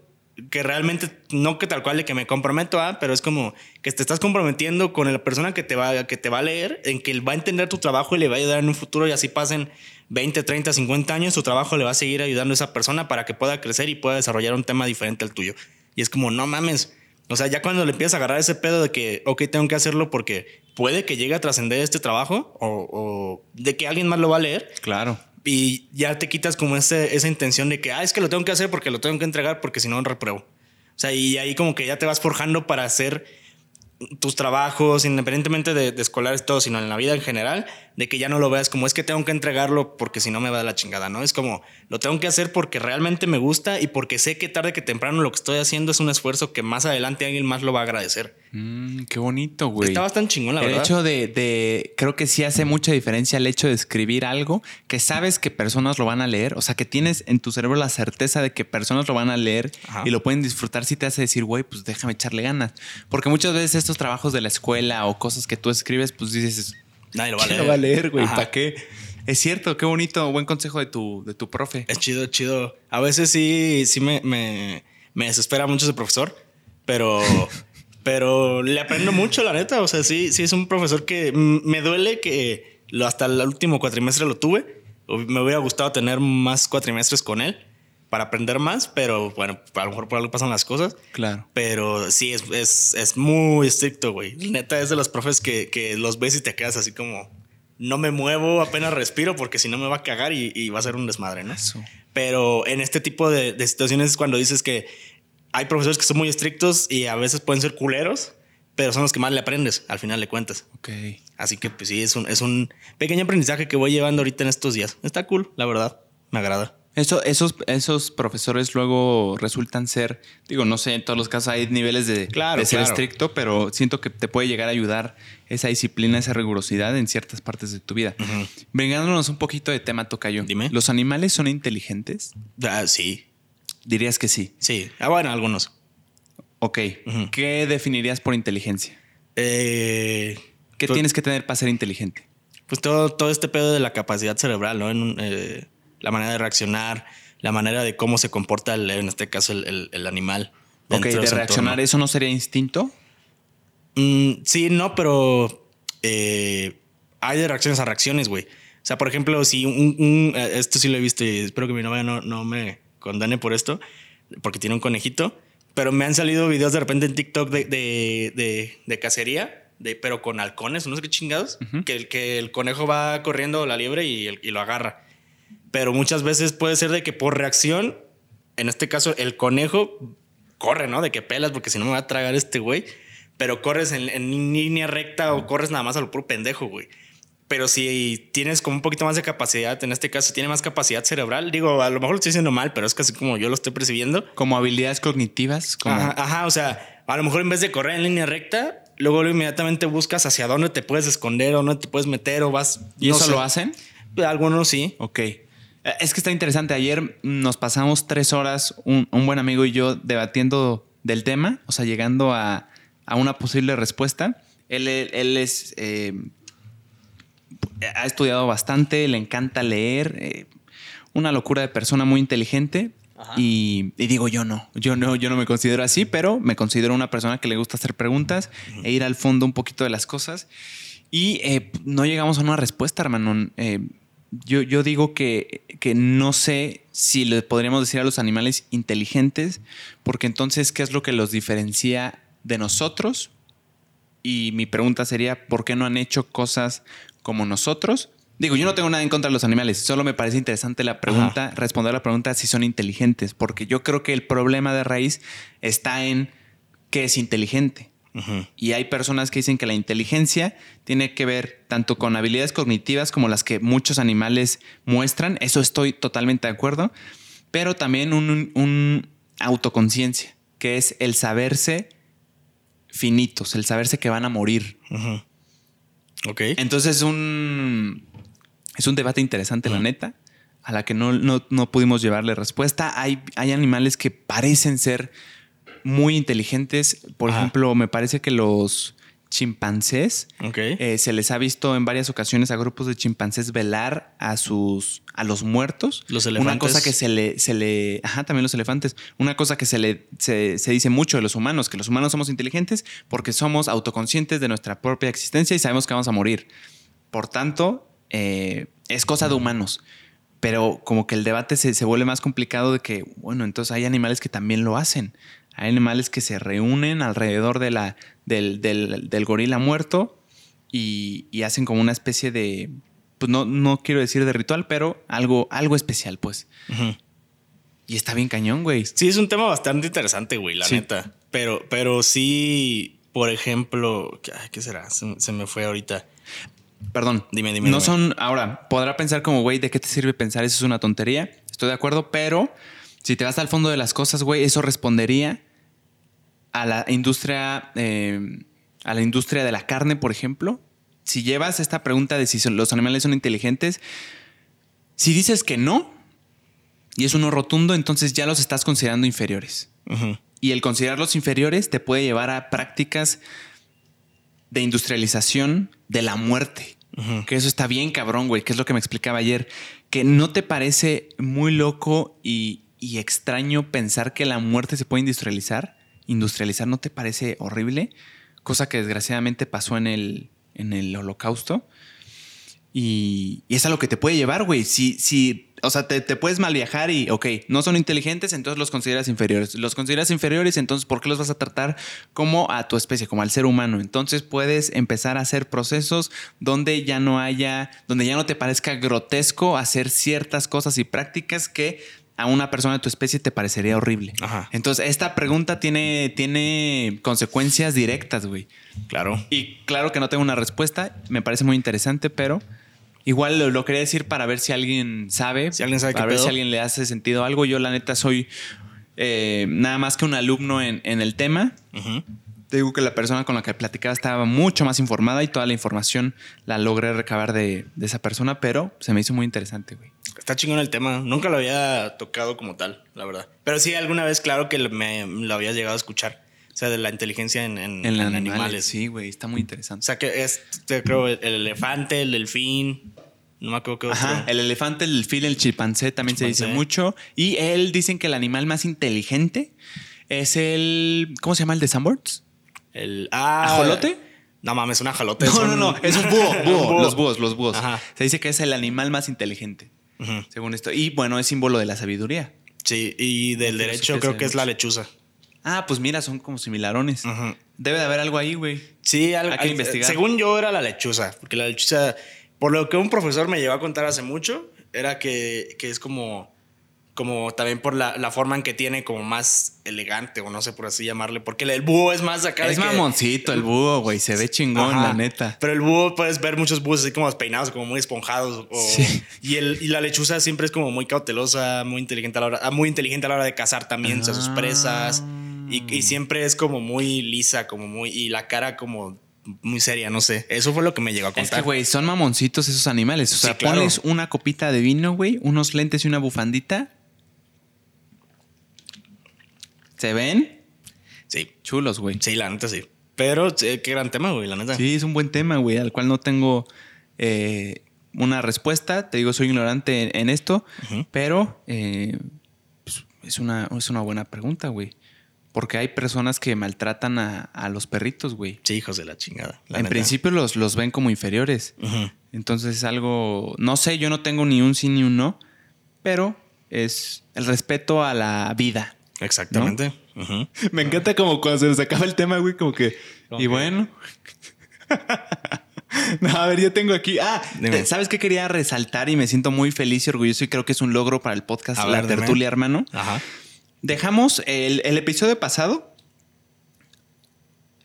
que realmente no que tal cual de que me comprometo a, pero es como que te estás comprometiendo con la persona que te va que te va a leer, en que él va a entender tu trabajo y le va a ayudar en un futuro y así pasen 20, 30, 50 años, tu trabajo le va a seguir ayudando a esa persona para que pueda crecer y pueda desarrollar un tema diferente al tuyo. Y es como, no mames. O sea, ya cuando le empiezas a agarrar ese pedo de que, ok, tengo que hacerlo porque puede que llegue a trascender este trabajo o, o de que alguien más lo va a leer, Claro. Y ya te quitas como ese, esa intención de que, ah, es que lo tengo que hacer porque lo tengo que entregar porque si no, repruebo. O sea, y ahí como que ya te vas forjando para hacer tus trabajos, independientemente de, de escolares, todo, sino en la vida en general, de que ya no lo veas como es que tengo que entregarlo porque si no me va de la chingada, ¿no? Es como lo tengo que hacer porque realmente me gusta y porque sé que tarde que temprano lo que estoy haciendo es un esfuerzo que más adelante alguien más lo va a agradecer. Mm, qué bonito, güey. Está bastante chingón, la el verdad. hecho de, de- creo que sí hace mucha diferencia el hecho de escribir algo que sabes que personas lo van a leer, o sea, que tienes en tu cerebro la certeza de que personas lo van a leer Ajá. y lo pueden disfrutar, si te hace decir, güey, pues déjame echarle ganas. Porque muchas veces estos trabajos de la escuela o cosas que tú escribes, pues dices, Nadie lo va a ¿quién leer. lo va a leer, güey? ¿Para qué? Es cierto, qué bonito, buen consejo de tu, de tu profe. Es chido, chido. A veces sí, sí me, me, me desespera mucho ese profesor, pero, pero le aprendo mucho, la neta. O sea, sí, sí es un profesor que me duele que lo, hasta el último cuatrimestre lo tuve. Me hubiera gustado tener más cuatrimestres con él para aprender más, pero bueno, a lo mejor por algo pasan las cosas. Claro. Pero sí, es, es, es muy estricto, güey. Neta, es de los profes que, que los ves y te quedas así como... No me muevo, apenas respiro porque si no me va a cagar y, y va a ser un desmadre, ¿no? Eso. Pero en este tipo de, de situaciones es cuando dices que hay profesores que son muy estrictos y a veces pueden ser culeros, pero son los que más le aprendes al final de cuentas. Ok. Así que pues sí, es un, es un pequeño aprendizaje que voy llevando ahorita en estos días. Está cool, la verdad. Me agrada. Eso, esos, esos profesores luego resultan ser, digo, no sé, en todos los casos hay niveles de, Claro, de ser claro. estricto, pero siento que te puede llegar a ayudar esa disciplina, esa rigurosidad en ciertas partes de tu vida. Bringándonos un poquito de tema, Tocayo. Dime. ¿Los animales son inteligentes? Ah, sí, Dirías que sí. sí. Ah, bueno, algunos. Ok. ¿Qué definirías por inteligencia? Eh, ¿Qué pues- tienes que tener para ser inteligente? Pues todo, todo este pedo de la capacidad cerebral, ¿no? En un- eh, la manera de reaccionar, la manera de cómo se comporta, el- en este caso, el, el- el animal. Ok, de reaccionar. ¿eso no sería instinto? Mm, sí, no, pero eh, hay de reacciones a reacciones, güey. O sea, por ejemplo, si un, un- eh, esto sí lo he visto y espero que mi novia no, no me condene por esto, porque tiene un conejito, pero me han salido videos de repente en TikTok de, de, de- de cacería, de, pero con halcones, no sé qué chingados, que, el, que el conejo va corriendo la liebre y lo agarra. Pero muchas veces puede ser de que por reacción, en este caso, el conejo corre, ¿no? De que pelas, porque si no me va a tragar este güey. Pero corres en, en línea recta o corres nada más a lo puro pendejo, güey. Pero si tienes como un poquito más de capacidad, en este caso tiene más capacidad cerebral, digo, a lo mejor lo estoy diciendo mal, pero es casi como yo lo estoy percibiendo. Como habilidades cognitivas, como Ajá, ajá, o sea, a lo mejor en vez de correr en línea recta, luego inmediatamente buscas hacia dónde te puedes esconder o dónde te puedes meter o vas. ¿Y no eso sé. lo hacen? Algunos sí. Ok. Eh, Es que está interesante. Ayer nos pasamos tres horas, un, un buen amigo y yo, debatiendo del tema, o sea, llegando a, a una posible respuesta. Él, él es. eh, ha estudiado bastante, le encanta leer. eh, una locura de persona muy inteligente. Y, y digo, yo no, yo no, yo no me considero así, pero me considero una persona que le gusta hacer preguntas e ir al fondo un poquito de las cosas. Y eh, no llegamos a una respuesta, hermano. Eh, yo, yo digo que, que no sé si le podríamos decir a los animales inteligentes, porque entonces, ¿qué es lo que los diferencia de nosotros? Y mi pregunta sería, ¿por qué no han hecho cosas como nosotros? Digo, yo no tengo nada en contra de los animales, solo me parece interesante la pregunta, responder la pregunta si son inteligentes, porque yo creo que el problema de raíz está en qué es inteligente. Y hay personas que dicen que la inteligencia tiene que ver tanto con habilidades cognitivas como las que muchos animales muestran. Eso estoy totalmente de acuerdo. Pero también un, un autoconciencia, que es el saberse finitos, el saberse que van a morir. Ok. Entonces es un, es un debate interesante, la neta, a la que no, no- no pudimos llevarle respuesta. Hay, hay animales que parecen ser muy inteligentes. Por Ajá. ejemplo, me parece que los chimpancés eh, se les ha visto en varias ocasiones a grupos de chimpancés velar a sus a los muertos. Los Una elefantes. cosa que se le, se le. Ajá, también los elefantes. Una cosa que se le se, se dice mucho de los humanos, que los humanos somos inteligentes porque somos autoconscientes de nuestra propia existencia y sabemos que vamos a morir. Por tanto, eh, es cosa de humanos. Pero como que el debate se, se vuelve más complicado de que, bueno, entonces hay animales que también lo hacen. Hay animales que se reúnen alrededor de la, del, del- del gorila muerto y, y hacen como una especie de, pues no, no quiero decir de ritual, pero algo, algo especial, pues. Y está bien cañón, güey. Sí, es un tema bastante interesante, güey, la Sí. neta. Pero, pero sí, por ejemplo, ¿qué, ay, ¿qué será? Se, se me fue ahorita. Perdón. Dime, dime, No dime. son, ahora, podrá pensar como, güey, ¿de qué te sirve pensar? Eso es una tontería. Estoy de acuerdo, pero si te vas al fondo de las cosas, güey, eso respondería a la industria, eh, a la industria de la carne, por ejemplo. Si llevas esta pregunta de si son- los animales son inteligentes, si dices que no, y es uno rotundo, entonces ya los estás considerando inferiores. Y el considerarlos inferiores te puede llevar a prácticas de industrialización de la muerte. Que eso está bien cabrón, güey, que es lo que me explicaba ayer. Que no te parece muy loco y, y extraño pensar que la muerte se puede industrializar. Industrializar no te parece horrible, cosa que desgraciadamente pasó en el, en el holocausto. Y, es a lo que te puede llevar, güey. Si, si, o sea, te, te puedes mal viajar y, ok, no son inteligentes, entonces los consideras inferiores. Los consideras inferiores, entonces, ¿por qué los vas a tratar como a tu especie, como al ser humano? Entonces puedes empezar a hacer procesos donde ya no haya, donde ya no te parezca grotesco hacer ciertas cosas y prácticas que a una persona de tu especie te parecería horrible. Ajá. Entonces, esta pregunta tiene, tiene consecuencias directas, güey. Claro. Y claro que no tengo una respuesta, me parece muy interesante, pero igual lo, lo quería decir para ver si alguien sabe. Si alguien sabe Para qué ver pedo. si alguien le hace sentido algo. Yo, la neta, soy eh, nada más que un alumno en, en el tema. Ujú. Te digo que la persona con la que platicaba estaba mucho más informada y toda la información la logré recabar de, de esa persona, pero se me hizo muy interesante, güey. Está chingón el tema. Nunca lo había tocado como tal, la verdad. Pero sí, alguna vez, claro que me lo había llegado a escuchar. O sea, de la inteligencia en, en- En, animales. Sí, güey, está muy O interesante. sea, que es, creo, el, el elefante, el delfín. No me acuerdo qué otro. Ajá, el elefante, el delfín, el chimpancé también se dice mucho. Y él dicen que el animal más inteligente es el. ¿Cómo se llama el de Sanborns? El- ah, ¿Ajolote? No mames, una jalota. No, es no, un- no, es un búho, Un búho, búho. los búhos, los búhos. Ajá. Se dice que es el animal más inteligente, según esto. Y bueno, es símbolo de la sabiduría. Sí, y del No, derecho que creo que es la lechuza. Ah, pues mira, son como similarones. Ujú. Debe de haber algo ahí, güey. Sí, al- Hay que investigar. Según yo era la lechuza, porque la lechuza, por lo que un profesor me llegó a contar hace mucho, era que, que es como, como también por la, la forma en que tiene como más elegante, o no sé por así llamarle, porque el búho es más acá. de Es que- mamoncito el búho, güey. Se ve chingón, Ajá. la neta. Pero el búho puedes ver muchos búhos así como peinados, como muy esponjados. o- Sí. y, el, y la lechuza siempre es como muy cautelosa, muy inteligente a la hora, ah, muy inteligente a la hora de cazar también a sus Ah. presas. Y, y siempre es como muy lisa, como muy. Y la cara como muy seria, no sé. Eso fue lo que me llegó a Es contar. que, güey, son mamoncitos esos animales. O sea, Sí, claro. pones una copita de vino, güey, unos lentes y una bufandita. ¿Se ven? Sí, Chulos, güey. sí, la neta sí. Pero qué gran tema, güey, la neta. Sí, es un buen tema, güey, al cual no tengo eh, una respuesta. Te digo, soy ignorante en, en esto, pero eh, pues, es, una, es una buena pregunta, güey. Porque hay personas que maltratan a, a los perritos, güey. Sí, hijos de la chingada. la En neta. principio los, los ven como inferiores. Entonces es algo, no sé, yo no tengo ni un sí ni un no, pero es el respeto a la vida. Exactamente. Me encanta como cuando se nos acaba el tema, güey, como que... Y bueno. no, a ver, yo tengo aquí... Ah, Dime. ¿sabes qué quería resaltar? Y me siento muy feliz y orgulloso y creo que es un logro para el podcast La dime. Tertulia, hermano. Ajá. Dejamos el, el episodio pasado.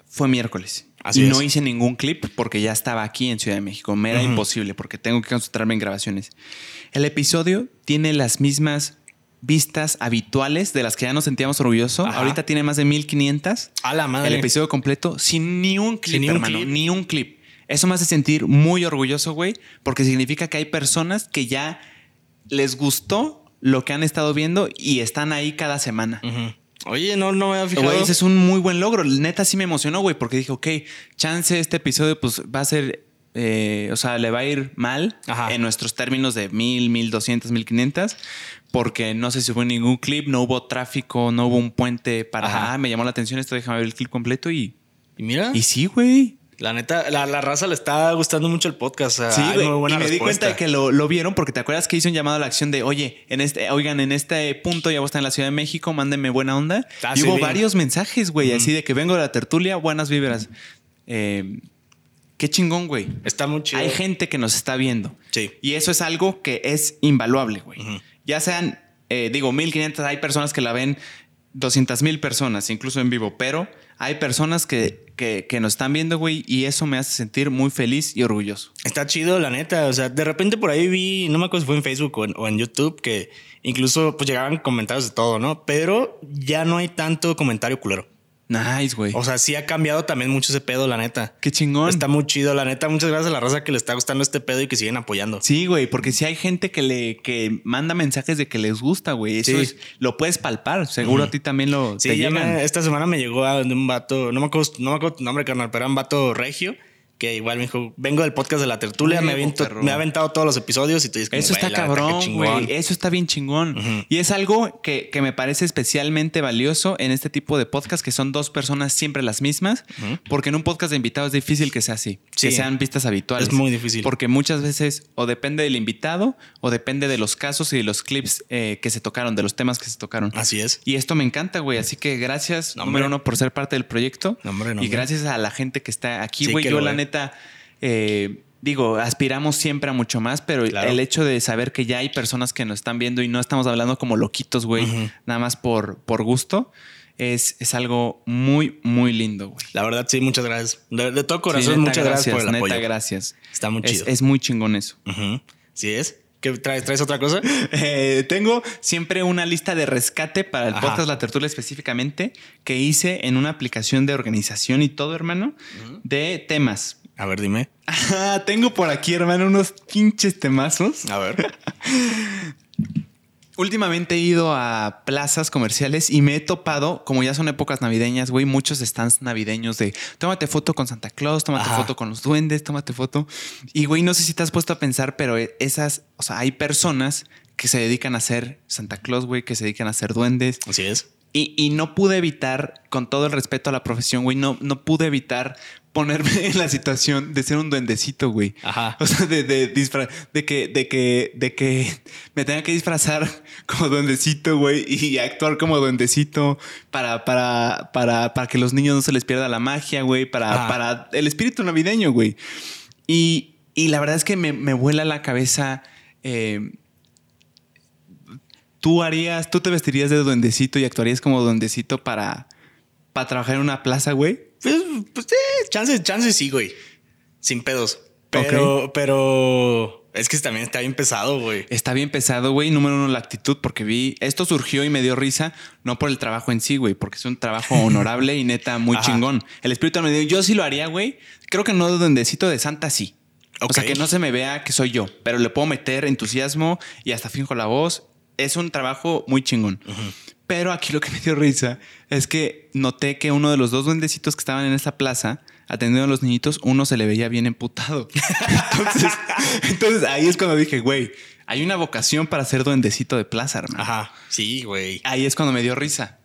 Fue miércoles. Así es. no hice ningún clip porque ya estaba aquí en Ciudad de México. Me era imposible porque tengo que concentrarme en grabaciones. El episodio tiene las mismas vistas habituales de las que ya nos sentíamos orgullosos. Ahorita tiene más de 1500. A la madre. El episodio completo sin ni un clip, Sin ni un hermano. clip. Ni un clip. Eso me hace sentir muy orgulloso, güey, porque significa que hay personas que ya les gustó lo que han estado viendo y están ahí cada semana. Oye, no, no me había fijado. Güey, ese es un muy buen logro. Neta sí me emocionó, güey, porque dije, ok, chance este episodio pues va a ser, eh, o sea, le va a ir mal Ajá. en nuestros términos de mil, mil doscientos, mil quinientas, porque no se subió ningún clip, no hubo tráfico, no hubo un puente para, Ajá. ah, me llamó la atención esto, déjame ver el clip completo y, Y mira. y sí, güey. La neta, la, la raza le está gustando mucho el podcast. Sí, güey. muy buena Y me di cuenta de que lo, lo vieron porque te acuerdas que hice un llamado a la acción de, oye, en este, oigan, en este punto ya voy a estar en la Ciudad de México, mándenme buena onda. Ah, y sí, hubo varios mensajes, güey, así de que vengo de la tertulia, buenas vibras. Eh, qué chingón, güey. Está muy chido. Hay gente que nos está viendo. Sí. Y eso es algo que es invaluable, güey. Ya sean, eh, digo, 1500, hay personas que la ven 200 mil personas, incluso en vivo, pero hay personas que, que, que nos están viendo, güey, y eso me hace sentir muy feliz y orgulloso. Está chido, la neta. O sea, de repente por ahí vi, no me acuerdo si fue en Facebook o en, o en YouTube, que incluso pues llegaban comentarios de todo, ¿no? Pero ya no hay tanto comentario culero. Nice, güey. O sea, sí ha cambiado también mucho ese pedo, la neta. Qué chingón. Está muy chido, la neta. Muchas gracias a la raza que le está gustando este pedo y que siguen apoyando. Sí, güey, porque si hay gente que le que manda mensajes de que les gusta, güey. Eso Sí. es, lo puedes palpar. Seguro a ti también lo Sí, te ya llegan. me- esta semana me llegó a- un vato, no me acuerdo, no me acuerdo tu nombre, carnal, pero era un vato regio que igual me dijo, vengo del podcast de la tertulia, me, perro. me ha aventado todos los episodios y tú dices, Eso está "Güey, la neta, cabrón, chingón". güey. Eso está bien chingón. Y es algo que, que me parece especialmente valioso en este tipo de podcast, que son dos personas siempre las mismas, porque en un podcast de invitados es difícil que sea así, Sí. que sean vistas habituales. Es muy difícil. Porque muchas veces o depende del invitado o depende de los casos y de los clips eh, que se tocaron, de los temas que se tocaron. Así es. Y esto me encanta, güey. Así que gracias, No, número uno, por ser parte del proyecto. No, hombre, no, y gracias a la gente que está aquí, güey. Yo, la ve. Neta, eh, digo, aspiramos siempre a mucho más, pero Claro. el hecho de saber que ya hay personas que nos están viendo y no estamos hablando como loquitos, güey, nada más por, por gusto, es, es algo muy, muy lindo, güey. La verdad, sí, muchas gracias. De, de todo corazón, Sí, muchas gracias, por el neta, apoyo. gracias. Está muy chido. es muy chingón eso. Ujú. ¿Sí es? ¿Qué traes? ¿Traes otra cosa? Eh, tengo siempre una lista de rescate para el Ajá. podcast La Tertulia específicamente que hice en una aplicación de organización y todo, hermano, de temas. A ver, dime. Ah, tengo por aquí, hermano, unos pinches temazos. A ver. Últimamente he ido a plazas comerciales y me he topado, como ya son épocas navideñas, güey, muchos stands navideños de tómate foto con Santa Claus, tómate Ajá. foto con los duendes, tómate foto. Y güey, no sé si te has puesto a pensar, pero esas, o sea, hay personas que se dedican a ser Santa Claus, güey, que se dedican a ser duendes. Así es. Y, y no pude evitar, con todo el respeto a la profesión, güey, no, no pude evitar ponerme en la situación de ser un duendecito, güey. Ajá. O sea, de, de, disfra- de que, de que, de que me tenga que disfrazar como duendecito, güey, y actuar como duendecito para, para, para, para que los niños no se les pierda la magia, güey, para, Ajá. para el espíritu navideño, güey. Y, y la verdad es que me, me vuela la cabeza. eh, tú harías, tú te vestirías de duendecito y actuarías como duendecito para, para trabajar en una plaza, güey. Pues, pues sí, chance, chance sí, güey. Sin pedos. Pero, pero es que también está bien pesado, güey. Está bien pesado, güey. Número uno, la actitud, porque vi. Esto surgió y me dio risa, no por el trabajo en sí, güey, porque es un trabajo honorable y neta muy Ajá. chingón. El espíritu me dio, yo sí lo haría, güey. Creo que no de duendecito de Santa, sí. O sea, que no se me vea que soy yo, pero le puedo meter entusiasmo y hasta finjo la voz. Es un trabajo muy chingón. Pero aquí lo que me dio risa es que noté que uno de los dos duendecitos que estaban en esa plaza atendiendo a los niñitos, uno se le veía bien emputado. Entonces, entonces ahí es cuando dije, güey, hay una vocación para ser duendecito de plaza, hermano. Ajá. Sí, güey. Ahí es cuando me dio risa.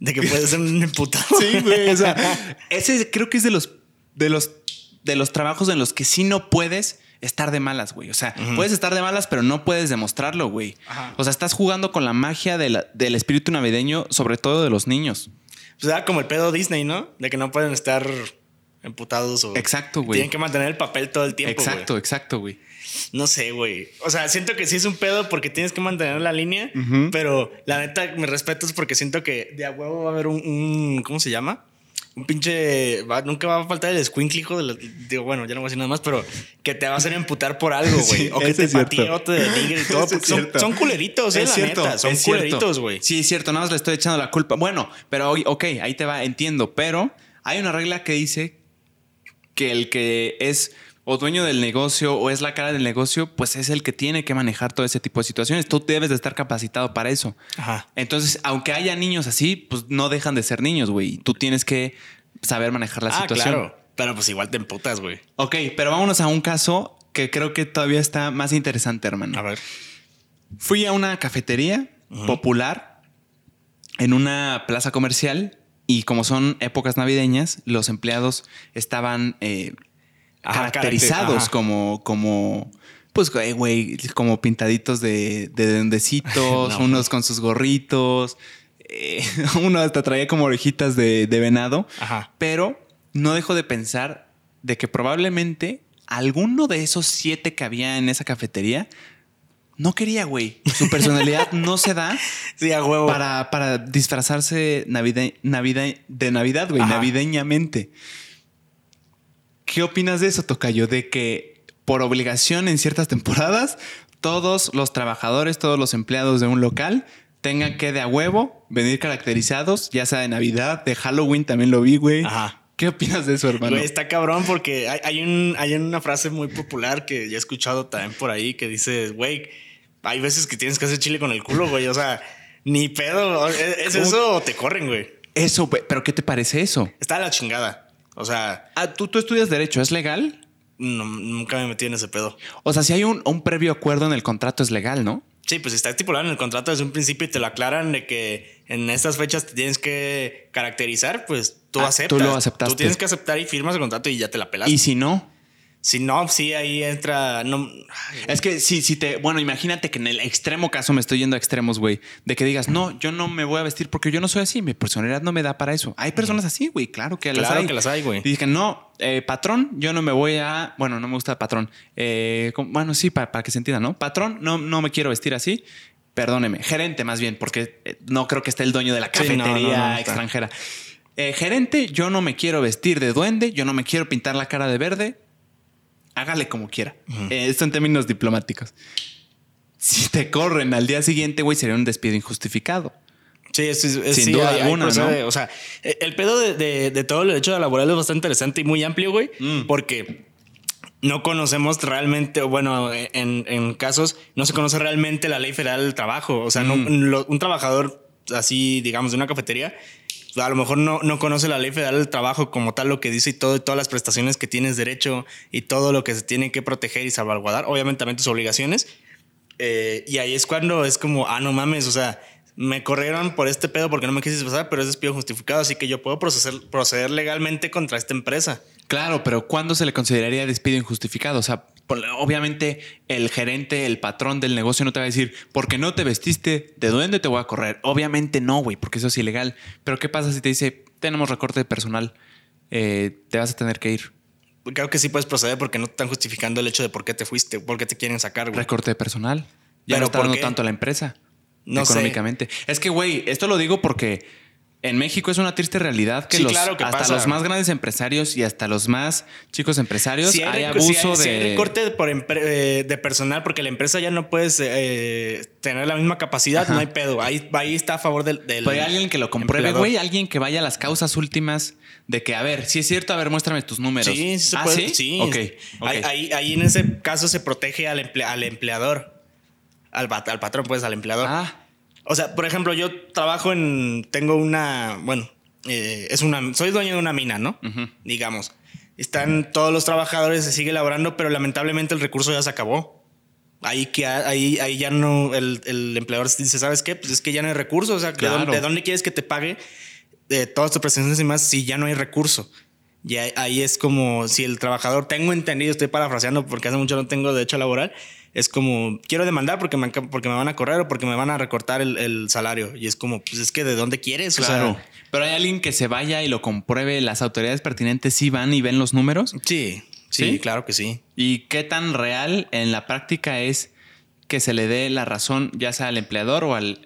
De que puedes ser un emputado. Sí, güey. O sea, ese creo que es de los, de los, de los trabajos en los que sí no puedes estar de malas, güey. O sea, puedes estar de malas, pero no puedes demostrarlo, güey. Ajá. O sea, estás jugando con la magia de la- del espíritu navideño, sobre todo de los niños. Pues era como el pedo Disney, ¿no? De que no pueden estar emputados o. Exacto, güey. Tienen que mantener el papel todo el tiempo. exacto, güey. exacto, güey. No sé, güey. O sea, siento que sí es un pedo porque tienes que mantener la línea, pero la neta, me respeto es porque siento que de a huevo va a haber un. un- ¿Cómo se llama? Un pinche. va- nunca va a faltar el squinkle, hijo de la- Digo, bueno, ya no voy a decir nada más, pero que te va a hacer emputar por algo, güey. Sí, o que te patee o te denigre y todo. Eso es porque son, son culeritos, eh, Es la cierto, neta. Son cierto. culeritos, güey. Sí, es cierto, nada más le estoy echando la culpa. Bueno, pero ok, ahí te va, entiendo, pero hay una regla que dice que el que es o dueño del negocio o es la cara del negocio, pues es el que tiene que manejar todo ese tipo de situaciones. Tú debes de estar capacitado para eso. Ajá. Entonces, aunque haya niños así, pues no dejan de ser niños, güey. Tú tienes que saber manejar la ah, situación. claro. Pero pues igual te emputas, güey. Ok, pero vámonos a un caso que creo que todavía está más interesante, hermano. A ver. Fui a una cafetería popular en una plaza comercial y como son épocas navideñas, los empleados estaban eh, caracterizados caracter- ajá. como, como, pues, güey, güey, como pintaditos de, de duendecitos, No. unos con sus gorritos, eh, uno hasta traía como orejitas de, de venado, Ajá. pero no dejo de pensar de que probablemente alguno de esos siete que había en esa cafetería no quería, güey. Su personalidad no se da Sí, a huevo. para, para disfrazarse navide- navide- de Navidad, güey, navideñamente. ¿Qué opinas de eso, Tocayo? De que por obligación en ciertas temporadas, todos los trabajadores, todos los empleados de un local tengan que de a huevo venir caracterizados, ya sea de Navidad, de Halloween también lo vi, güey. Ajá. ¿Qué opinas de eso, hermano? Güey, está cabrón porque hay, hay un, hay una frase muy popular que ya he escuchado también por ahí que dice, güey, hay veces que tienes que hacer chile con el culo, güey. O sea, ni pedo. ¿Es, es eso o te corren, güey? Eso, güey, pero ¿qué te parece eso? Está la chingada. O sea, Ah, ¿tú, tú estudias Derecho, ¿es legal? no- nunca me metí en ese pedo. O sea, si hay un, un previo acuerdo en el contrato, es legal, ¿no? Sí, pues está estipulado en el contrato desde un principio y te lo aclaran de que en estas fechas te tienes que caracterizar, pues tú Ah, aceptas. tú lo aceptaste. Tú tienes que aceptar y firmas el contrato y ya te la pelas. Y si no, si no, sí, ahí entra. No, Es que si, si te. Bueno, imagínate que en el extremo caso me estoy yendo a extremos, güey. De que digas, no, yo no me voy a vestir porque yo no soy así. Mi personalidad no me da para eso. Hay personas así, güey. Claro que las hay. que las hay, güey. Y dije, no, eh, patrón, yo no me voy a. Bueno, no me gusta patrón. Eh, bueno, sí, para, para que se entienda, ¿no? Patrón, no, no me quiero vestir así. Perdóneme. Gerente, más bien, porque eh, no creo que esté el dueño de la Sí, no, cafetería no, extranjera. Eh, gerente, yo no me quiero vestir de duende. Yo no me quiero pintar la cara de verde hágale como quiera. Eh, esto en términos diplomáticos. Si te corren al día siguiente, güey, sería un despido injustificado. Sí, es, es- Sin sí, duda hay- alguna. ¿no? O sea, eh, el pedo de, de- de todo el derecho laboral es bastante interesante y muy amplio, güey, Mm. porque no conocemos realmente, o bueno, en, en casos no se conoce realmente la ley federal del trabajo. O sea, no- Mm. lo- un trabajador así, digamos, de una cafetería, a lo mejor no, no conoce la ley federal del trabajo como tal, lo que dice y todo, todas las prestaciones que tienes derecho y todo lo que se tiene que proteger y salvaguardar, obviamente también tus obligaciones. Eh, y ahí es cuando es como, ah, no mames, o sea, me corrieron por este pedo porque no me quisiste pasar, pero es despido justificado, así que yo puedo proceder, proceder legalmente contra esta empresa. Claro, pero ¿cuándo se le consideraría despido injustificado? O sea, obviamente el gerente, el patrón del negocio no te va a decir, porque no te vestiste, ¿de dónde te voy a correr? Obviamente no, güey, porque eso es ilegal. Pero ¿qué pasa si te dice, tenemos recorte de personal, eh, te vas a tener que ir? Creo que sí puedes proceder porque no te están justificando el hecho de por qué te fuiste, por qué te quieren sacar, güey. Recorte de personal. Ya no está dando tanto a la empresa. No económicamente. Es que, güey, esto lo digo porque en México es una triste realidad que, los, hasta los más grandes empresarios y hasta los más chicos empresarios hay, abuso de. recorte por eh, de personal porque la empresa ya no puedes eh, tener la misma capacidad, no hay pedo. Ahí, ahí está a favor del. del hay alguien que lo compruebe, güey, alguien que vaya a las causas últimas de que, a ver, si es cierto, a ver, muéstrame tus números. Sí, sí se ¿Ah, puede. sí. Ahí, ahí, en ese caso se protege al, al empleador. Al, al patrón, pues, al empleador. Ah. O sea, por ejemplo, yo trabajo en. Tengo una. Bueno, eh, es una. Soy dueño de una mina, ¿no? Digamos. Están todos los trabajadores, se sigue elaborando, pero lamentablemente el recurso ya se acabó. Ahí, que, ahí, ahí ya no. El, empleador dice, ¿sabes qué? Pues es que ya no hay recurso. O sea, ¿de, dónde, quieres que te pague de todas tus prestaciones y más si ya no hay recurso? Y ahí es como si el trabajador, tengo entendido, estoy parafraseando porque hace mucho no tengo derecho laboral, es como, quiero demandar porque me, porque me van a correr o porque me van a recortar el, salario. Y es como, pues es que de dónde quieres. Claro. Pero hay alguien que se vaya y lo compruebe, las autoridades pertinentes sí van y ven los números. Sí, sí, claro que sí. ¿Y qué tan real en la práctica es que se le dé la razón, ya sea al empleador o al,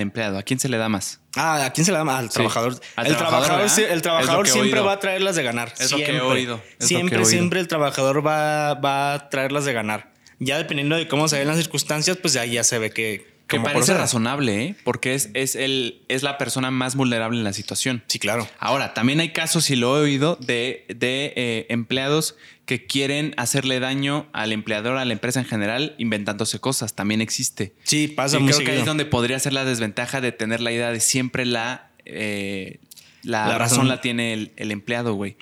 empleado? ¿A quién se le da más? Ah, ¿a quién se le da más? Al trabajador. el trabajador, el trabajador siempre va a traerlas de ganar. Es siempre. lo que he oído. siempre, siempre el trabajador va, va a traerlas de ganar ya dependiendo de cómo se ven las circunstancias, pues ahí ya se ve que... Que parece razonable, ¿eh? porque es, es, el, es la persona más vulnerable en la situación. Sí, claro. Ahora, también hay casos, y lo he oído, de, de eh, empleados que quieren hacerle daño al empleador, a la empresa en general, inventándose cosas. También existe. Sí, pasa y creo que ahí es donde podría ser la desventaja de tener la idea de siempre la, eh, la, razón. la tiene el, empleado, güey.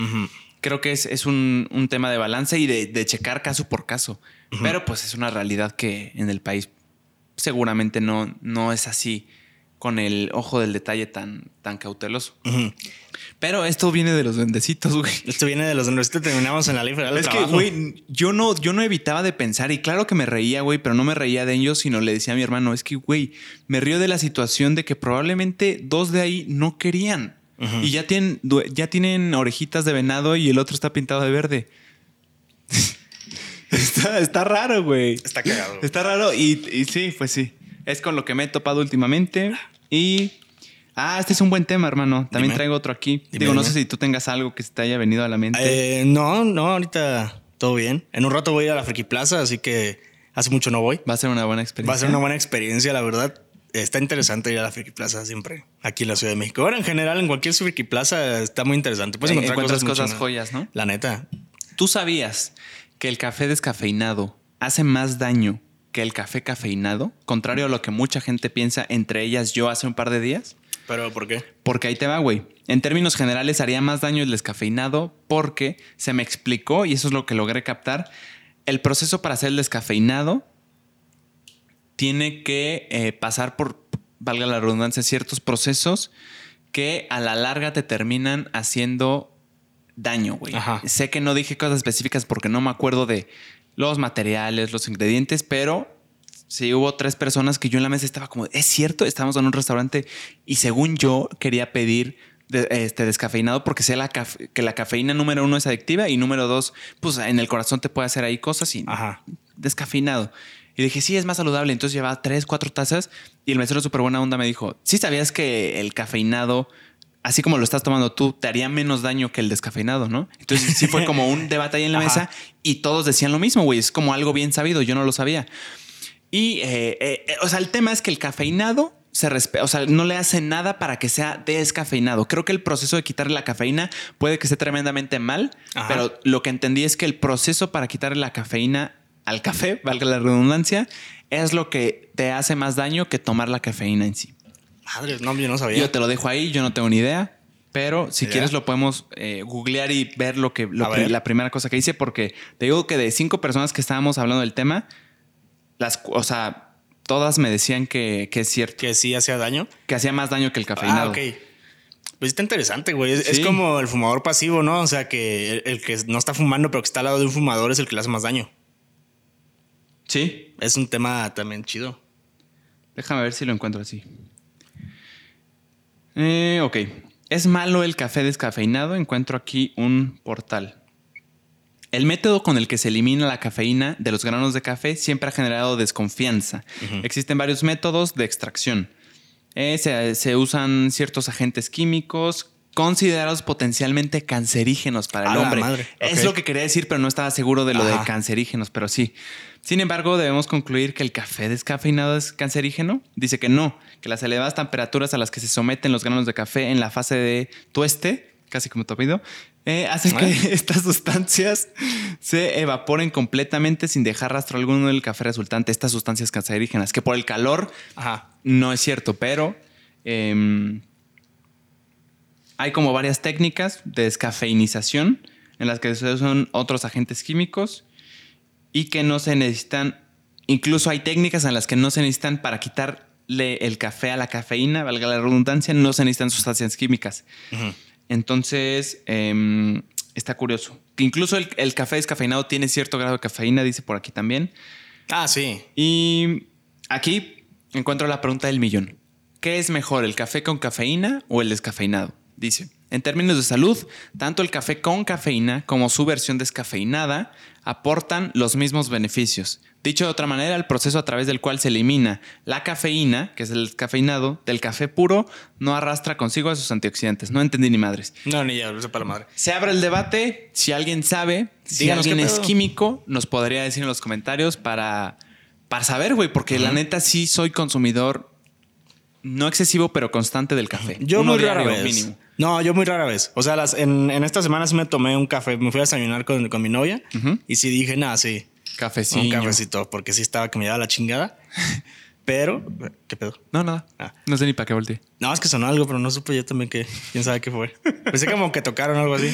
Creo que es, es un, un, tema de balance y de, de checar caso por caso. Pero pues es una realidad que en el país seguramente no, no es así con el ojo del detalle tan, tan cauteloso. Pero esto viene de los duendecitos, güey. Esto viene de los duendecitos. Terminamos en la ley federal Es que, güey, yo no, yo no evitaba de pensar y claro que me reía, güey, pero no me reía de ellos, sino le decía a mi hermano, es que, güey, me río de la situación de que probablemente dos de ahí no querían. Y ya tienen, ya tienen orejitas de venado y el otro está pintado de verde. Está, raro, güey. Está cagado. Está raro y, sí, pues sí. Es con lo que me he topado últimamente. Y. Ah, este es un buen tema, hermano. También traigo otro aquí. Digo, no sé si tú tengas algo que se te haya venido a la mente. Eh, no, no, ahorita todo bien. En un rato voy a ir a la Friki Plaza, así que hace mucho no voy. Va a ser una buena experiencia. Va a ser una buena experiencia, la verdad. Está interesante ir a la Friki Plaza siempre, aquí en la Ciudad de México. Ahora, en general, en cualquier Friki Plaza está muy interesante. Puedes encontrar cosas, cosas joyas, ¿no? La neta. ¿Tú sabías que el café descafeinado hace más daño que el café cafeinado, contrario a lo que mucha gente piensa, entre ellas yo hace un par de días. ¿Pero por qué? Porque ahí te va, güey. En términos generales haría más daño el descafeinado porque se me explicó, y eso es lo que logré captar, el proceso para hacer el descafeinado tiene que eh, pasar por, valga la redundancia, ciertos procesos que a la larga te terminan haciendo daño, güey. Sé que no dije cosas específicas porque no me acuerdo de los materiales, los ingredientes, pero sí hubo tres personas que yo en la mesa estaba como, es cierto, estamos en un restaurante y según yo quería pedir este descafeinado porque sé la que la cafeína número uno es adictiva y número dos, pues en el corazón te puede hacer ahí cosas y descafeinado. Y dije, sí, es más saludable. Entonces llevaba tres, cuatro tazas y el mesero súper buena onda me dijo, sí sabías que el cafeinado así como lo estás tomando tú, te haría menos daño que el descafeinado, ¿no? Entonces sí fue como un debate ahí en la mesa y todos decían lo mismo, güey. Es como algo bien sabido, yo no lo sabía. Y, eh, eh, eh, o sea, el tema es que el cafeinado se respeta, o sea, no le hace nada para que sea descafeinado. Creo que el proceso de quitarle la cafeína puede que esté tremendamente mal, pero lo que entendí es que el proceso para quitarle la cafeína al café, valga la redundancia, es lo que te hace más daño que tomar la cafeína en sí. Madre, no, yo no sabía. Yo te lo dejo ahí, yo no tengo ni idea. Pero si quieres lo podemos eh, googlear y ver lo que, la primera cosa que hice, porque te digo que de cinco personas que estábamos hablando del tema, las, o sea, todas me decían que, que es cierto, Que sí hacía daño. que hacía más daño que el cafeinado. Ah, ok. Pues está interesante, güey. Es, como el fumador pasivo, ¿no? O sea, que el, el que no está fumando, pero que está al lado de un fumador es el que le hace más daño. Sí, Es un tema también chido. déjame ver si lo encuentro así. Eh, ok. ¿Es malo el café descafeinado? Encuentro aquí un portal. El método con el que se elimina la cafeína de los granos de café siempre ha generado desconfianza. Existen varios métodos de extracción. Eh, se, se usan ciertos agentes químicos considerados potencialmente cancerígenos para el hombre. madre, Es lo que quería decir, pero no estaba seguro de lo Ajá. de cancerígenos, pero sí. Sin embargo, debemos concluir que el café descafeinado es cancerígeno. Dice que no, que las elevadas temperaturas a las que se someten los granos de café en la fase de tueste, casi como tu apellido, eh, hacen que estas sustancias se evaporen completamente sin dejar rastro alguno del café resultante. Estas sustancias cancerígenas, que por el calor Ajá. no es cierto, pero em, hay como varias técnicas de descafeinización en las que se usan otros agentes químicos y que no se necesitan, incluso hay técnicas en las que no se necesitan para quitarle el café a la cafeína, valga la redundancia, no se necesitan sustancias químicas. Entonces, em, está curioso. Que incluso el, el café descafeinado tiene cierto grado de cafeína, dice por aquí también. Ah, sí. Y aquí encuentro la pregunta del millón. ¿Qué es mejor, el café con cafeína o el descafeinado? Dice, en términos de salud, tanto el café con cafeína como su versión descafeinada aportan los mismos beneficios. Dicho de otra manera, el proceso a través del cual se elimina la cafeína, que es el cafeinado, del café puro, no arrastra consigo a sus antioxidantes. No entendí ni madres. No, ni ya, para la madre. Se abre el debate. Si alguien sabe, si Díganos alguien es químico, nos podría decir en los comentarios para, para saber, güey, porque la neta sí soy consumidor no excesivo, pero constante del café. Yo Uno muy rara diario vez. mínimo. No, yo muy rara vez. O sea, las, en, en esta semana sí me tomé un café. Me fui a desayunar con, con mi novia y sí dije, nada, sí. Cafecito. Un cafecito, porque sí estaba que me daba la chingada. Pero, ¿qué pedo? No, nada. Ah. No sé ni para qué volteé. No, es que sonó algo, pero no supe yo también que. Quién sabe qué fue. Pensé como que tocaron algo así.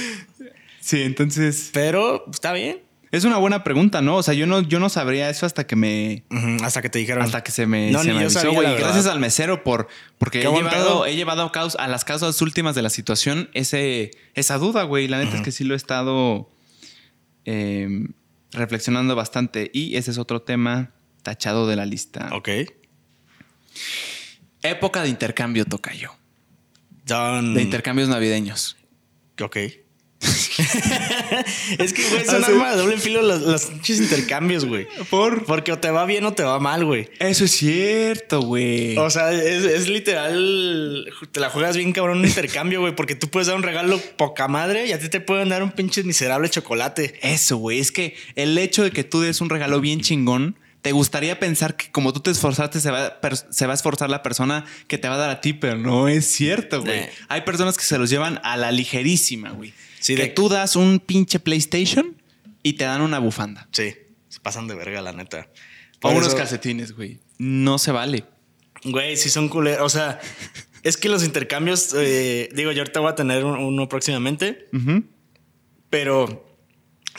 Sí, entonces. Pero está bien. Es una buena pregunta, ¿no? O sea, yo no, yo no sabría eso hasta que me. Hasta que te dijeron. Hasta que se me, No, se ni me yo avisó, sabía, güey. la verdad. Gracias al mesero por porque he llevado, he llevado a, a las causas últimas de la situación ese, esa duda, güey. La neta es que sí lo he estado eh, reflexionando bastante. Y ese es otro tema tachado de la lista. Ok. Época de intercambio, tocayo. Don- De intercambios navideños. Ok. es que, güey, son Ah, sí. arma de doble filo los, los pinches intercambios, güey. Por. Porque o te va bien o te va mal, güey. Eso es cierto, güey. O sea, es, es literal. Te la juegas bien cabrón un intercambio, güey. Porque tú puedes dar un regalo poca madre y a ti te pueden dar un pinche miserable chocolate. Eso, güey. Es que el hecho de que tú des un regalo bien chingón, te gustaría pensar que como tú te esforzaste, se va, se va a esforzar la persona que te va a dar a ti, pero no es cierto, güey. Hay personas que se los llevan a la ligerísima, güey. Sí, que de- tú das un pinche PlayStation y te dan una bufanda. Sí, se pasan de verga, la neta. O unos eso- calcetines, güey. No se vale. Güey, sí son culeros. O sea, es que los intercambios, eh, digo, yo ahorita voy a tener un- uno próximamente, pero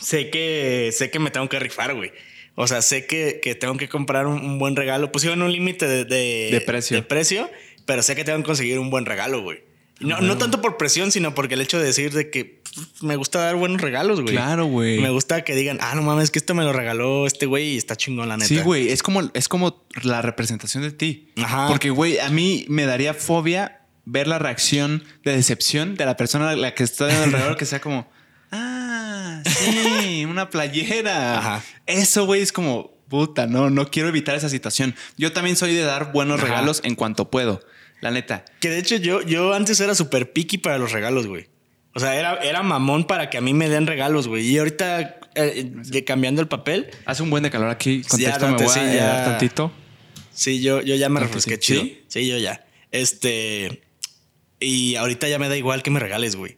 sé que sé que me tengo que rifar, güey. O sea, sé que, que tengo que comprar un, un buen regalo. Pusieron un límite de, de, De precio. de precio, pero sé que tengo que conseguir un buen regalo, güey. No, no tanto por presión, sino porque el hecho de decir de que pues, me gusta dar buenos regalos, güey. Claro, güey. Me gusta que digan, ah, no mames, que esto me lo regaló este güey y está chingón, la neta. Sí, güey, es como, es como la representación de ti. Ajá. Porque, güey, a mí me daría fobia ver la reacción de decepción de la persona a la que está dando el regalo que sea como, ah, sí, una playera. Ajá. Eso, güey, es como, puta, no, no quiero evitar esa situación. Yo también soy de dar buenos Ajá. regalos en cuanto puedo, la neta. Que de hecho yo, yo antes era súper picky para los regalos, güey. O sea, era, era mamón para que a mí me den regalos, güey. Y ahorita, eh, de- cambiando el papel, Hace un buen de calor aquí. Contexto, ya, me date, voy sí, ya. tantito. sí, yo, yo ya me refresqué sí. chido. ¿Sí? ¿Sí? yo ya. Este. Y ahorita ya me da igual que me regales, güey.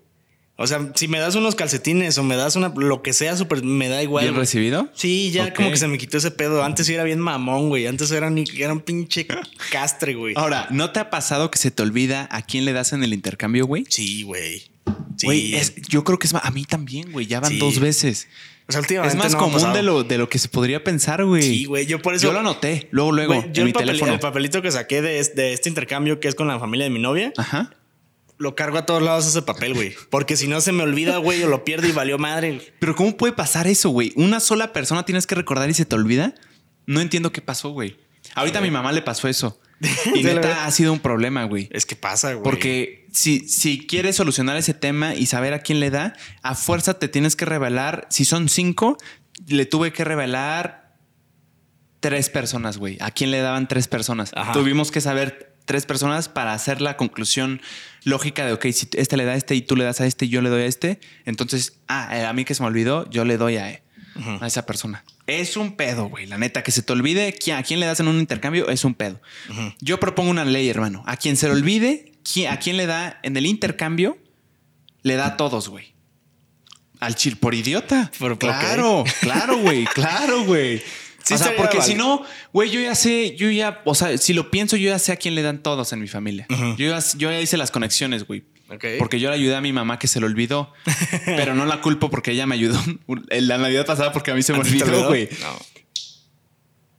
O sea, si me das unos calcetines o me das una lo que sea, súper, me da igual. ¿Bien recibido? Sí, ya como que se me quitó ese pedo. Antes sí era bien mamón, güey. Antes era, ni- era un pinche castre, güey. Ahora, ¿no te ha pasado que se te olvida a quién le das en el intercambio, güey? Sí, güey. Sí, Güey, es- yo creo que es a mí también, güey. Ya van Sí. dos veces. O sea, Es más no común de lo, de lo que se podría pensar, güey. Sí, güey. Yo por eso. Yo lo anoté, luego, luego, Güey, yo en mi papel- teléfono. el papelito que saqué de, de este intercambio que es con la familia de mi novia, Ajá. Lo cargo a todos lados ese papel, güey. Porque si no se me olvida, güey, o lo pierdo y valió madre. Pero ¿cómo puede pasar eso, güey? Una sola persona tienes que recordar y se te olvida. No entiendo qué pasó, güey. Ahorita a mi mamá le pasó eso. Y neta ha sido un problema, güey. Es que pasa, güey. Porque si, si quieres solucionar ese tema y saber a quién le da, a fuerza te tienes que revelar. Si son cinco, le tuve que revelar tres personas, güey. ¿A quién le daban tres personas? Ajá. Tuvimos que saber tres personas para hacer la conclusión lógica de, ok, si este le da a este y tú le das a este y yo le doy a este, entonces, ah, eh, a mí que se me olvidó, yo le doy a, a esa persona. Es un pedo, güey. La neta, que se te olvide a quién le das en un intercambio es un pedo. Yo propongo una ley, hermano. A quien se le olvide, a quién le da en el intercambio, le da a todos, güey. Al chil por idiota. Claro, claro, güey, claro, güey. Sí o sea, porque vale. si no, güey, yo ya sé, yo ya, o sea, si lo pienso, yo ya sé a quién le dan todos en mi familia. yo, ya, yo ya hice las conexiones, güey. Porque yo le ayudé a mi mamá que se lo olvidó, pero no la culpo porque ella me ayudó en la Navidad pasada porque a mí se me ¿A ti te olvidó, olvidó? güey. No.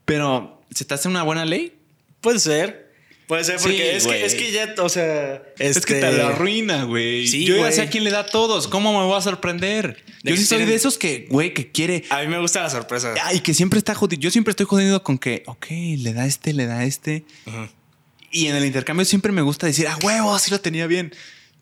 Pero, ¿se te hace una buena ley? Puede ser. Puede ser, porque Sí, es, que, es que ya, o sea. Es que este, te la arruina, güey. Sí, yo ya sé a quién le da a todos. ¿Cómo me voy a sorprender? De Yo sí soy tienen- de esos que, güey, que quiere. A mí me gusta la sorpresa. Ay, que siempre está jodido. Yo siempre estoy jodido con que, ok, le da este, le da este. Ujú. Y en el intercambio siempre me gusta decir, ah, huevo, así lo tenía bien.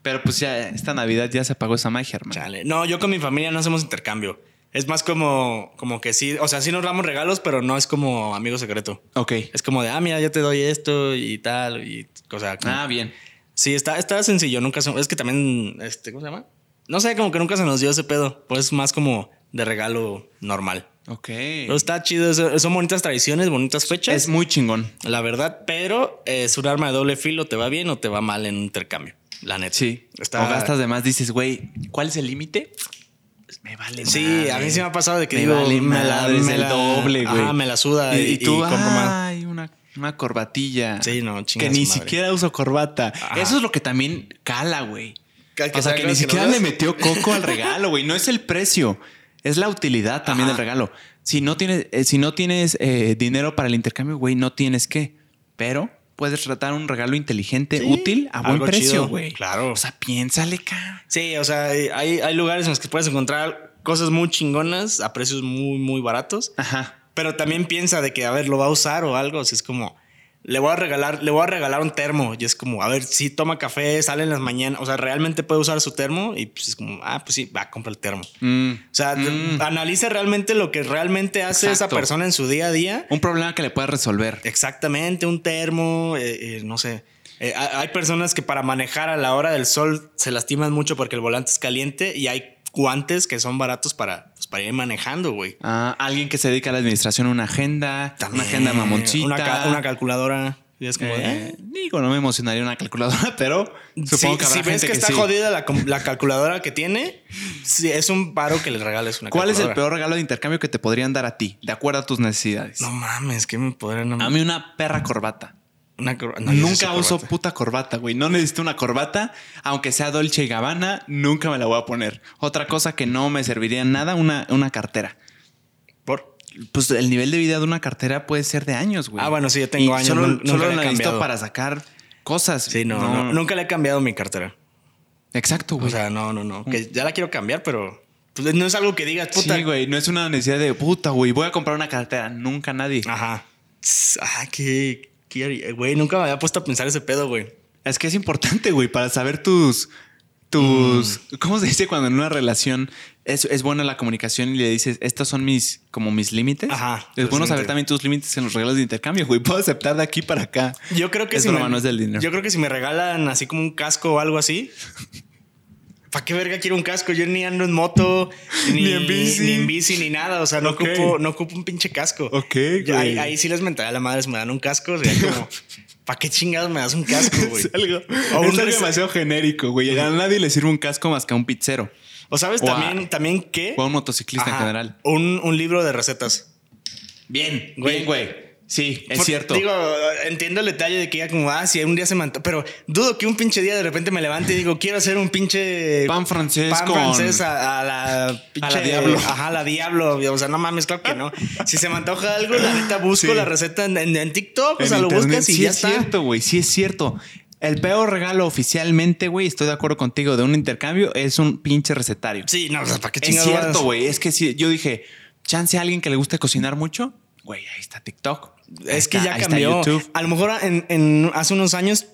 Pero pues ya, esta Navidad ya se apagó esa magia, hermano. Chale. No, yo con mi familia no hacemos intercambio. Es más como, como que sí, o sea, sí nos damos regalos, pero no es como amigo secreto. Ok. Es como de, ah, mira, yo te doy esto y tal, y o sea, como- Ah, bien. sí, está, está sencillo, nunca se, es que también, este, ¿cómo se llama? No sé, como que nunca se nos dio ese pedo, pues es más como de regalo normal. Ok. Pero está chido, son bonitas tradiciones, bonitas fechas, Es muy chingón. la verdad, pero es un arma de doble filo, te va bien o te va mal en un intercambio, la neta. Sí. Está- O gastas de más, dices, güey, ¿cuál es el límite? Me vale Sí, madre. a mí sí me ha pasado de que Me digo, vale me la- madre, me el la- doble, güey. ajá, me la suda y- y, tú, y ay, una, una corbatilla. Sí, no, chinga Que ni madre. siquiera uso corbata. Ajá. Eso es lo que también cala, güey. Que- O sea, que ni siquiera le metió coco al regalo, güey. No es el precio, es la utilidad también Ajá. del regalo. Si no tienes, eh, si no tienes eh, dinero para el intercambio, güey, no tienes que. Pero puedes tratar un regalo inteligente, Sí, útil, a buen precio, güey. claro. O sea, piénsale, cara. Sí, o sea, hay, hay lugares en los que puedes encontrar cosas muy chingonas a precios muy, muy baratos. Ajá. Pero también piensa de que, a ver, lo va a usar o algo. O sea, es como, le voy a regalar, le voy a regalar un termo. Y es como, a ver, si toma café, sale en las mañanas. O sea, realmente puede usar su termo. Y pues es como, ah, pues sí, va, compra el termo. Mm. O sea, Mm. analiza realmente lo que realmente hace esa persona en su día a día. Un problema que le puedes resolver. Exactamente, un termo, eh, eh, no sé. Eh, hay personas que para manejar a la hora del sol se lastiman mucho porque el volante es caliente y hay guantes que son baratos para, pues, para ir manejando, güey. Ah, alguien que se dedica a la administración, una agenda, una agenda mamoncita. Una, ca- una calculadora. Y es como, Eh, eh. digo, no me emocionaría una calculadora, pero supongo Si- que habrá si ves gente que, que, está sí. jodida la, calculadora que tiene, sí, es un paro que le regales una ¿Cuál es el peor regalo de intercambio que te podrían dar a ti, de acuerdo a tus necesidades? No mames, que me podrían... A mí una perra corbata. Una no, nunca uso corbata. puta corbata, güey. No necesito una corbata, aunque sea Dolce y Gabbana, nunca me la voy a poner. Otra cosa que no me serviría en nada, una, una cartera. ¿Por? Pues el nivel de vida de una cartera puede ser de años, güey. Ah, bueno, sí, yo tengo Y años, Solo, nunca solo la necesito para sacar cosas. Sí, no, no, nunca le he cambiado mi cartera. Exacto, güey. O sea, no, no, no. Que ya la quiero cambiar, pero pues, no es algo que digas, puta. sí, güey. No es una necesidad de puta, güey. Voy a comprar una cartera. Nunca nadie. Ajá. Ah, qué, Güey, nunca me había puesto a pensar ese pedo, güey. Es que es importante, güey, para saber tus. tus. Mm. ¿Cómo se dice cuando en una relación es, es buena la comunicación y le dices, estos son mis, como mis límites? Ajá, Es bueno saber también tus límites en los regalos de intercambio, güey. Puedo aceptar de aquí para acá. Yo creo que Es si broma, me, no es del dinero. Yo creo que si me regalan así como un casco o algo así. ¿Para qué verga quiero un casco? Yo ni ando en moto, ni, Ni en bici. ni en bici, ni nada. O sea, no, ocupo, no ocupo un pinche casco. Ok, Yo ahí, güey. ahí sí les mentaría a la madre si me dan un casco. Sería como, ¿para qué chingados me das un casco, güey? Es algo, O es un algo demasiado genérico, güey. A nadie le sirve un casco más que a un pizzero O sabes O a- también, también qué? o a un motociclista en general. Un, un libro de recetas. Bien, Güey. bien, güey. Sí, es Por- cierto. Digo, entiendo el detalle de que ya como, ah, si un día se me anto- Pero dudo que un pinche día de repente me levante y digo, quiero hacer un pinche... Pan francés pan con- francés a, a la pinche... Diablo. Ajá, a la Diablo. O sea, no mames, claro que no. Si se me antoja algo, la neta busco Sí. la receta en, en- en TikTok. o sea, lo internet. buscas y sí ya es está. cierto, güey. Sí es cierto. El peor regalo oficialmente, güey, estoy de acuerdo contigo, de un intercambio es un pinche recetario. Sí, no, o sea, ¿para qué es chingados? cierto, güey. Es que si yo dije, chance a alguien que le guste cocinar mucho, güey, ahí está TikTok. Es que está- ya ahí está cambió. A lo mejor en, en- hace unos años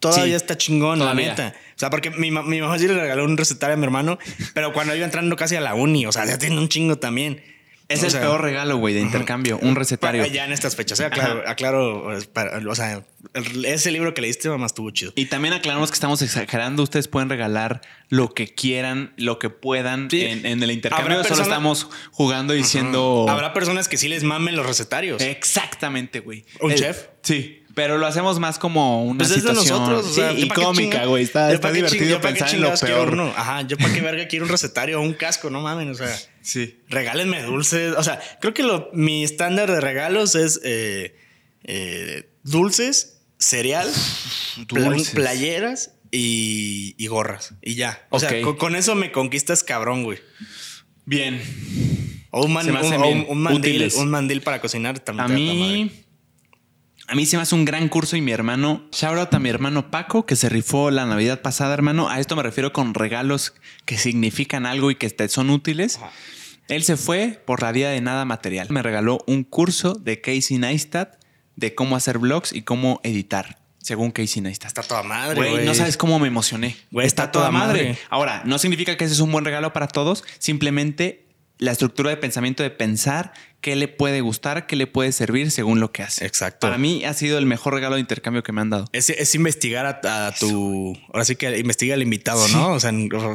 todavía Sí, está chingón, todavía. la neta. O sea, porque mi, mi mamá sí le regaló un recetario a mi hermano, pero cuando iba entrando casi a la uni, o sea, ya tiene un chingo también. Es O el sea, peor regalo, güey, de intercambio, un recetario. Ya en estas fechas, ¿eh? aclaro, aclaro, para- o sea, el- ese libro que leíste mamá estuvo chido. Y también aclaramos que estamos exagerando. Ustedes pueden regalar lo que quieran, lo que puedan Sí. en, en el intercambio. Habrá Solo persona- estamos jugando y diciendo. Habrá personas que sí les mamen los recetarios. Exactamente, güey. ¿Un chef? Sí. Pero lo hacemos más como una Pues es de situación nosotros, o sea, sí, ¿yo y cómica, güey. Está, divertido pensar en lo quiero peor. uno. Ajá, yo para qué verga quiero un recetario o un casco, no mamen, o sea. Sí. Regálenme dulces. O sea, creo que lo, mi estándar de regalos es eh, eh, dulces, cereal, Dulces. playeras y, y gorras. Y ya. O sea, con, con eso me conquistas cabrón, güey. Bien. O un, man- Se me hacen un- o un- bien un mandil, un mandil para cocinar también. A mí. A mí se me hace un gran curso y mi hermano, shout out a mi hermano Paco, que se rifó la Navidad pasada, hermano. A esto me refiero con regalos que significan algo y que te son útiles. Él se fue por la vía de nada material. Me regaló un curso de Casey Neistat de cómo hacer vlogs y cómo editar, según Casey Neistat. Está toda madre, Güey, güey. no sabes cómo me emocioné. Güey, está, está toda toda madre. madre. Ahora, no significa que ese es un buen regalo para todos, simplemente la estructura de pensamiento de pensar qué le puede gustar, qué le puede servir según lo que hace. Exacto. Para mí ha sido el mejor regalo de intercambio que me han dado. Es, es investigar a, a tu. Ahora sí que investiga al invitado, ¿no? O sea,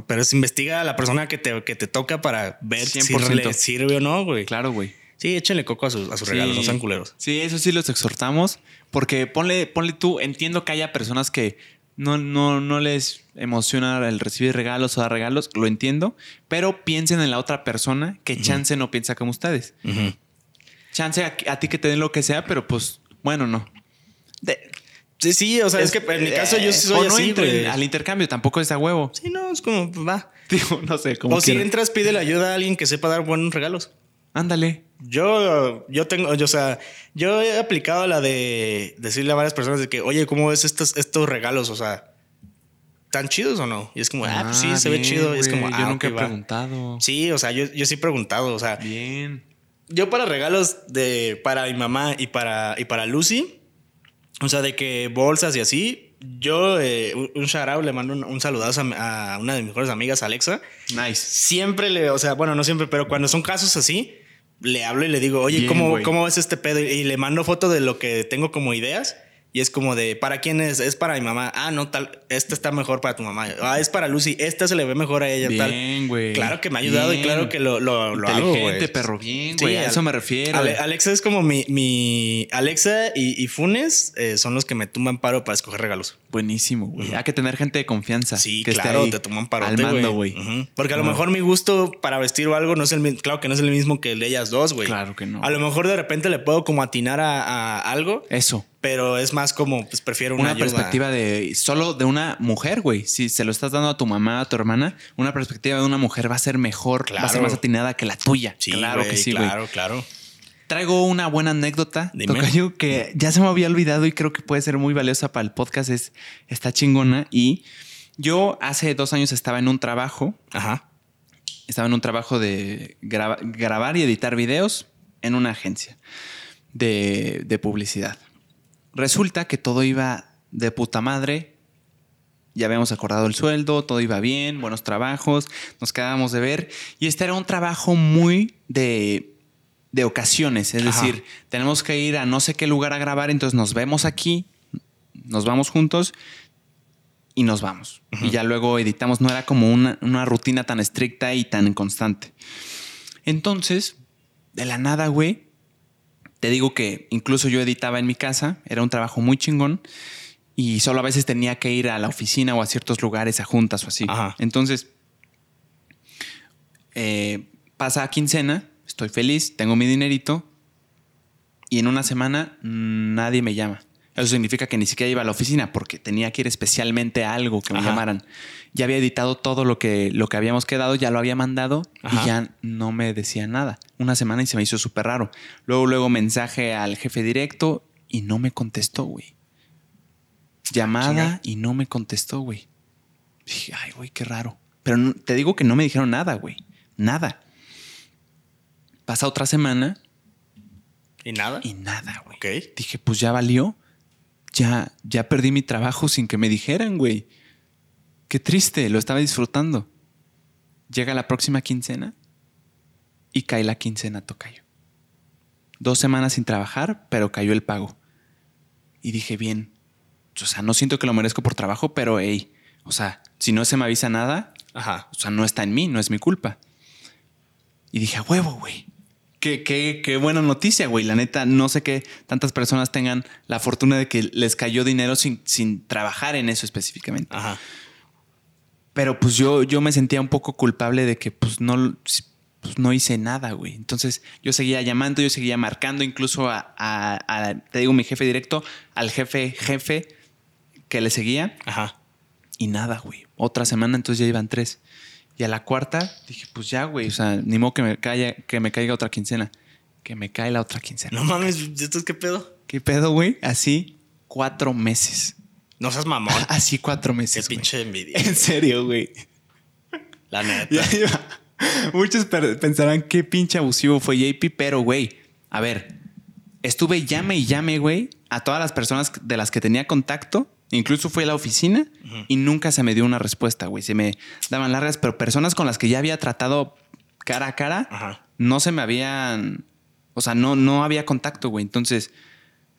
pero es investiga a la persona que te, que te toca para ver si 100%. le sirve o no, güey. Claro, güey. Sí, échenle coco a sus, a sus regalos, no sean culeros. Sí, eso sí los exhortamos. Porque ponle, ponle tú, entiendo que haya personas que no, no, no les emociona el recibir regalos o dar regalos, lo entiendo, pero piensen en la otra persona que chance no piensa como ustedes. Chance a, a ti que te den lo que sea, pero pues, bueno, no. De- Sí, sí, o sea, es, que en mi caso yo sí o soy no así, entren güey. al intercambio, tampoco es a huevo. Sí, no, es como, va. Digo, no sé, como O si entras, pide la ayuda a alguien que sepa dar buenos regalos. Ándale. Yo, yo tengo, yo, o sea, yo he aplicado la de decirle a varias personas de que, oye, ¿cómo ves estos, estos regalos? O sea, ¿tan chidos o no? Y es como, ah, pues sí, se ve chido. Y es como, ah, Yo nunca ok, he va. preguntado. Sí, o sea, yo, yo sí he preguntado, o sea, Bien. yo para regalos de para mi mamá y para y para Lucy, o sea, de que bolsas y así, yo eh, un, un shout out, le mando un, un saludazo a, a una de mis mejores amigas, Alexa. Nice. Siempre le, o sea, bueno, no siempre, pero cuando son casos así, le hablo y le digo, oye, Bien, ¿cómo. ¿cómo ves este pedo? Y le mando foto de lo que tengo como ideas. Y es como de, ¿para quién es? Es para mi mamá. Ah, no, tal, esta está mejor para tu mamá. Ah, es para Lucy. Esta se le ve mejor a ella, tal. Bien, güey. Claro que me ha ayudado y claro que lo, lo, lo hago, perro. Bien, Sí, güey. a eso me refiero. Ale- Alexa es como mi, mi Alexa y, y Funes eh, son los que me tumban paro para escoger regalos. Buenísimo, güey. Hay que tener gente de confianza. Sí, que esté claro, ahí te toman paro. Al mando, güey. Porque a lo mejor mi gusto para vestir o algo no es el mismo, claro que no es el mismo que el de ellas dos, güey. Claro que no. A lo mejor de repente le puedo como atinar a, a algo, Eso. Pero es más como, pues prefiero una, Una, ayuda. perspectiva de solo de una mujer, güey. Si se lo estás dando a tu mamá, a tu hermana, una perspectiva de una mujer va a ser mejor, va a ser más atinada que la tuya. Sí, claro que sí, güey. Claro, claro. Traigo una buena anécdota, Dime. Tocayo, que ya se me había olvidado y creo que puede ser muy valiosa para el podcast. Es, está chingona. Y yo hace dos años estaba en un trabajo, Ajá. estaba en un trabajo de graba- grabar y editar videos en una agencia de, de publicidad. Resulta que todo iba de puta madre. Ya habíamos acordado el sueldo, todo iba bien, buenos trabajos, nos quedábamos de ver. Y este era un trabajo muy de, de ocasiones. Es Ajá. decir, tenemos que ir a no sé qué lugar a grabar, entonces nos vemos aquí, nos vamos juntos y nos vamos. Y ya luego editamos. No era como una, una rutina tan estricta y tan constante. Entonces, de la nada, güey, te digo que incluso yo editaba en mi casa, era un trabajo muy chingón y solo a veces tenía que ir a la oficina o a ciertos lugares, a juntas o así. Ajá. Entonces, eh, pasa a quincena, estoy feliz, tengo mi dinerito y en una semana nadie me llama. Eso significa que ni siquiera iba a la oficina porque tenía que ir especialmente a algo que me Ajá. llamaran. Ya había editado todo lo que, lo que habíamos quedado, ya lo había mandado Ajá. y ya no me decía nada. Una semana y se me hizo súper raro. Luego, luego mensaje al jefe directo y no me contestó, güey. Llamada Chinga. y no me contestó, güey. Dije, ay, güey, qué raro. Pero no- te digo que no me dijeron nada, güey. Nada. Pasa otra semana ¿Y nada? y nada, güey. Dije, pues ya valió. Ya, ya perdí mi trabajo sin que me dijeran, güey. Qué triste, lo estaba disfrutando. Llega la próxima quincena y cae la quincena, tocayo. Dos semanas sin trabajar, pero cayó el pago. Y dije, bien. O sea, no siento que lo merezco por trabajo, pero hey, o sea, si no se me avisa nada, Ajá. o sea, no está en mí, no es mi culpa. Y dije, a huevo, güey. Qué, qué, qué buena noticia, güey. La neta, no sé que tantas personas tengan la fortuna de que les cayó dinero sin, sin trabajar en eso específicamente. Ajá. Pero pues yo, yo me sentía un poco culpable de que pues no, pues, no hice nada, güey. Entonces yo seguía llamando, yo seguía marcando incluso a, a- a- te digo, mi jefe directo, al jefe jefe que le seguía. Ajá. Y nada, güey. Otra semana, entonces ya iban tres. Y a la cuarta dije, pues ya, güey. O sea, ni modo que me, caiga, que me caiga otra quincena. Que me cae la otra quincena. No mames, ¿esto es qué pedo? ¿Qué pedo, güey? Así cuatro meses. No seas mamón. Así cuatro Qué meses. güey. pinche envidia. En serio, güey. La neta. Muchos pensarán qué pinche abusivo fue JP, pero, güey, a ver, estuve llame y llame, güey, a todas las personas de las que tenía contacto. Incluso fui a la oficina y nunca se me dio una respuesta, güey. Se me daban largas, pero personas con las que ya había tratado cara a cara, Ajá. no se me habían. O sea, no, no había contacto, güey. Entonces,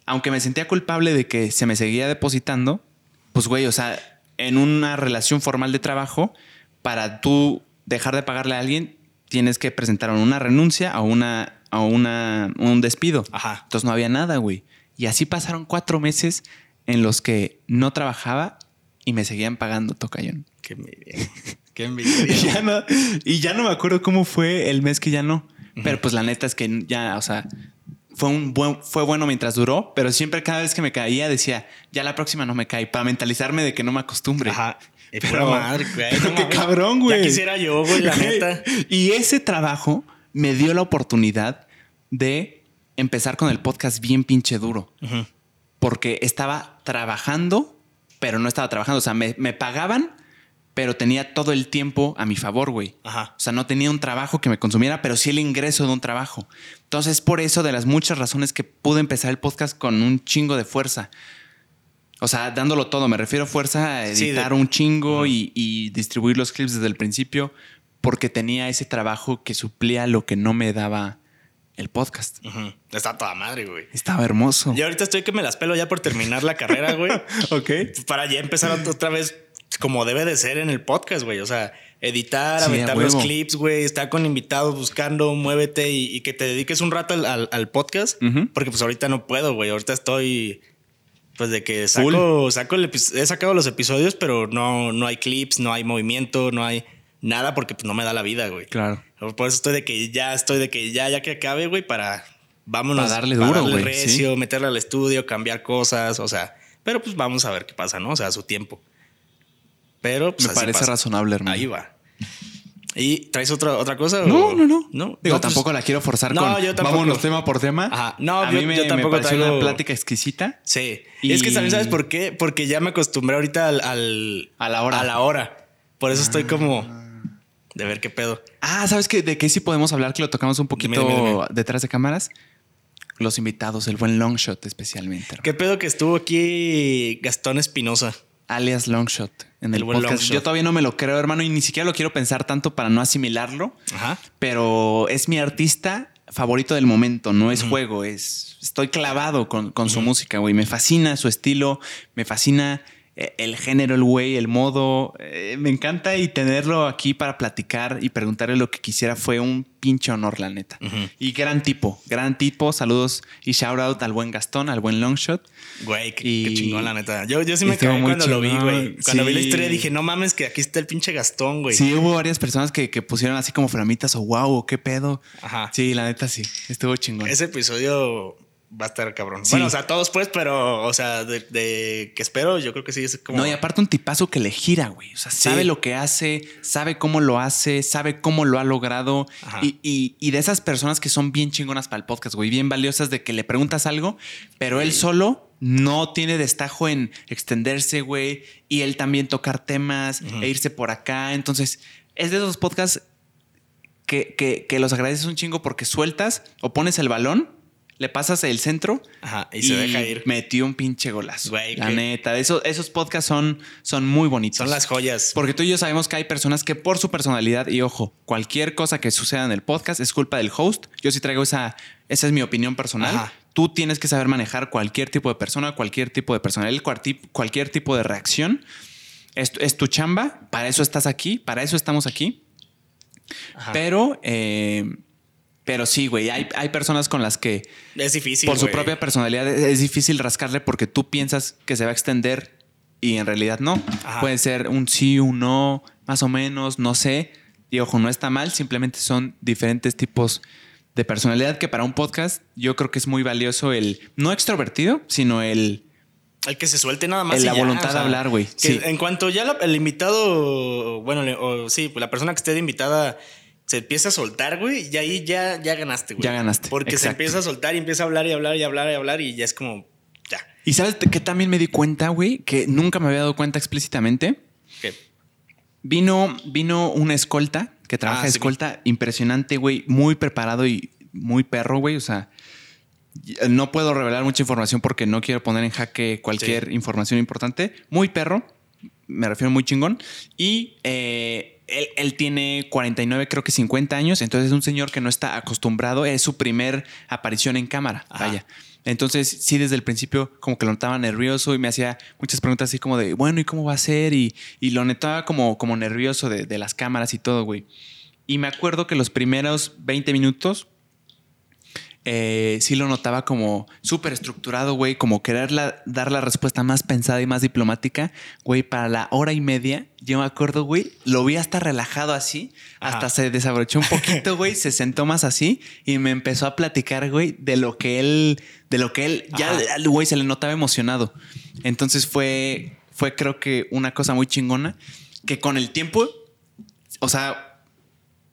aunque me sentía culpable de que se me seguía depositando, pues, güey, o sea, en una relación formal de trabajo, para tú dejar de pagarle a alguien, tienes que presentar una renuncia o una, o una, un despido. Ajá. Entonces no había nada, güey. Y así pasaron cuatro meses en los que no trabajaba y me seguían pagando tocayón. Qué envidia. Qué Y envidia. ya no, y ya no me acuerdo cómo fue el mes que ya no. Pero pues la neta es que ya, o sea, fue un buen, fue bueno mientras duró, pero siempre cada vez que me caía decía, ya la próxima no me cae, para mentalizarme de que no me acostumbre. Ajá. Pero- pura madre, güey. pero No qué cabrón, güey. Ya quisiera yo, güey, la neta. Y ese trabajo me dio la oportunidad de empezar con el podcast bien pinche duro. Porque estaba trabajando, pero no estaba trabajando. O sea, me, me pagaban, pero tenía todo el tiempo a mi favor, güey. Ajá. O sea, no tenía un trabajo que me consumiera, pero sí el ingreso de un trabajo. Entonces, por eso, de las muchas razones que pude empezar el podcast con un chingo de fuerza. O sea, dándolo todo. Me refiero a fuerza a Sí, de- editar un chingo y, y distribuir los clips desde el principio, porque tenía ese trabajo que suplía lo que no me daba el podcast. Ujú. Está toda madre, güey. Estaba hermoso. Y ahorita estoy que me las pelo ya por terminar la carrera, güey. Ok. para ya empezar otra vez como debe de ser en el podcast, güey. O sea, editar, Sí, aventar los clips, güey, estar con invitados buscando, muévete y, y que te dediques un rato al, al- al podcast. Porque pues ahorita no puedo, güey. Ahorita estoy... Pues de que saco, saco el he sacado los episodios, pero no, no hay clips, no hay movimiento, no hay nada porque pues no me da la vida, güey. Claro. Por eso estoy de que ya estoy de que ya, ya que acabe, güey, para vámonos. Para darle duro, güey, recio, meterle al estudio, cambiar cosas, o sea. Pero pues vamos a ver qué pasa, ¿no? O sea, a su tiempo. Pero pues Me parece pasa. razonable, hermano. Ahí va. ¿Y traes otra, otra cosa? No, o- no, no. No, Digo, No, pues- tampoco la quiero forzar No, con yo tampoco. vámonos tema por tema. Ajá. No, a yo- mí me, yo me tampoco pareció traigo- una plática exquisita. Sí. Y- Es que también, ¿sabes por qué? Porque ya me acostumbré ahorita al, al- A la hora. A la hora. Por eso estoy como de ver qué pedo. Ah, ¿sabes qué? ¿De qué sí podemos hablar? Que lo tocamos un poquito Dime, dime, dime. detrás de cámaras. Los invitados, el buen Longshot especialmente. hermano. ¿Qué pedo que estuvo aquí Gastón Espinosa? Alias Longshot en el, El podcast. Yo todavía no me lo creo, hermano, y ni siquiera lo quiero pensar tanto para no asimilarlo. Ajá. Pero es mi artista favorito del momento, no es juego, es estoy clavado con, con su música, güey. Me fascina su estilo, me fascina el género, el güey, el modo. eh, me encanta y tenerlo aquí para platicar y preguntarle lo que quisiera fue un pinche honor, la neta. Ujú. Y gran tipo, gran tipo. Saludos y shout out al buen Gastón, al buen Longshot. Güey, qué, Y- qué chingón, la neta. Yo, yo sí me muy cuando lo vi, güey. Cuando vi la historia dije, no mames, que aquí está el pinche Gastón, güey. Sí, hubo varias personas que, que pusieron así como flamitas o wow, qué pedo. Ajá. Sí, la neta sí, estuvo chingón. Ese episodio va a estar cabrón. Bueno, o sea, todos pues, pero, o sea, de, que espero, yo creo que sí es como. No, y aparte un tipazo que le gira, güey. O sea, sabe lo que hace, sabe cómo lo hace, sabe cómo lo ha logrado. Y, y, de esas personas que son bien chingonas para el podcast, güey, bien valiosas de que le preguntas algo, pero él solo no tiene destajo en extenderse, güey, y él también tocar temas e irse por acá. Entonces, es de esos podcasts que, que, que los agradeces un chingo porque sueltas o pones el balón le pasas el centro y, se deja ir. Metió un pinche golazo. la neta, esos, esos podcasts son, son muy bonitos. Son las joyas. Porque tú y yo sabemos que hay personas que por su personalidad, y ojo, cualquier cosa que suceda en el podcast es culpa del host. Yo sí traigo esa, esa es mi opinión personal. Tú tienes que saber manejar cualquier tipo de persona, cualquier tipo de personalidad, cualquier tipo de reacción. Es, es tu chamba, para eso estás aquí, para eso estamos aquí. Pero eh, pero sí, güey, hay, hay, personas con las que... Es difícil. Por su propia personalidad es difícil rascarle porque tú piensas que se va a extender y en realidad no. Puede ser un sí, un no, más o menos, no sé. Y ojo, no está mal, simplemente son diferentes tipos de personalidad que para un podcast yo creo que es muy valioso el no extrovertido, sino el... El que se suelte nada más. la voluntad de hablar, güey. Sí. En cuanto ya el invitado, bueno, o, sí, la persona que esté de invitada se empieza a soltar, güey, y ahí ya, ya ganaste, güey. Ya ganaste. Porque se empieza a soltar y empieza a hablar y hablar y hablar y hablar y ya es como, ya. Y sabes que también me di cuenta, güey, que nunca me había dado cuenta explícitamente. ¿Qué? Vino, vino una escolta que trabaja ah, escolta impresionante, güey, muy preparado y muy perro, güey. O sea, no puedo revelar mucha información porque no quiero poner en jaque cualquier información importante. Muy perro, me refiero muy chingón. Y eh, él, tiene 49, creo que 50 años, entonces es un señor que no está acostumbrado, es su primer aparición en cámara, vaya. Entonces, sí, desde el principio como que lo notaba nervioso y me hacía muchas preguntas así como de, bueno, ¿y cómo va a ser? Y, lo notaba como, como nervioso de, de las cámaras y todo, güey. Y me acuerdo que los primeros 20 minutos eh, sí lo notaba como súper estructurado, güey, como querer dar la respuesta más pensada y más diplomática, güey, para la hora y media, yo me acuerdo, güey, lo vi hasta relajado así, hasta se desabrochó un poquito, güey, se sentó más así y me empezó a platicar, güey, de lo que él, de lo que él, ya, güey, se le notaba emocionado. Entonces fue, fue creo que una cosa muy chingona que con el tiempo, o sea,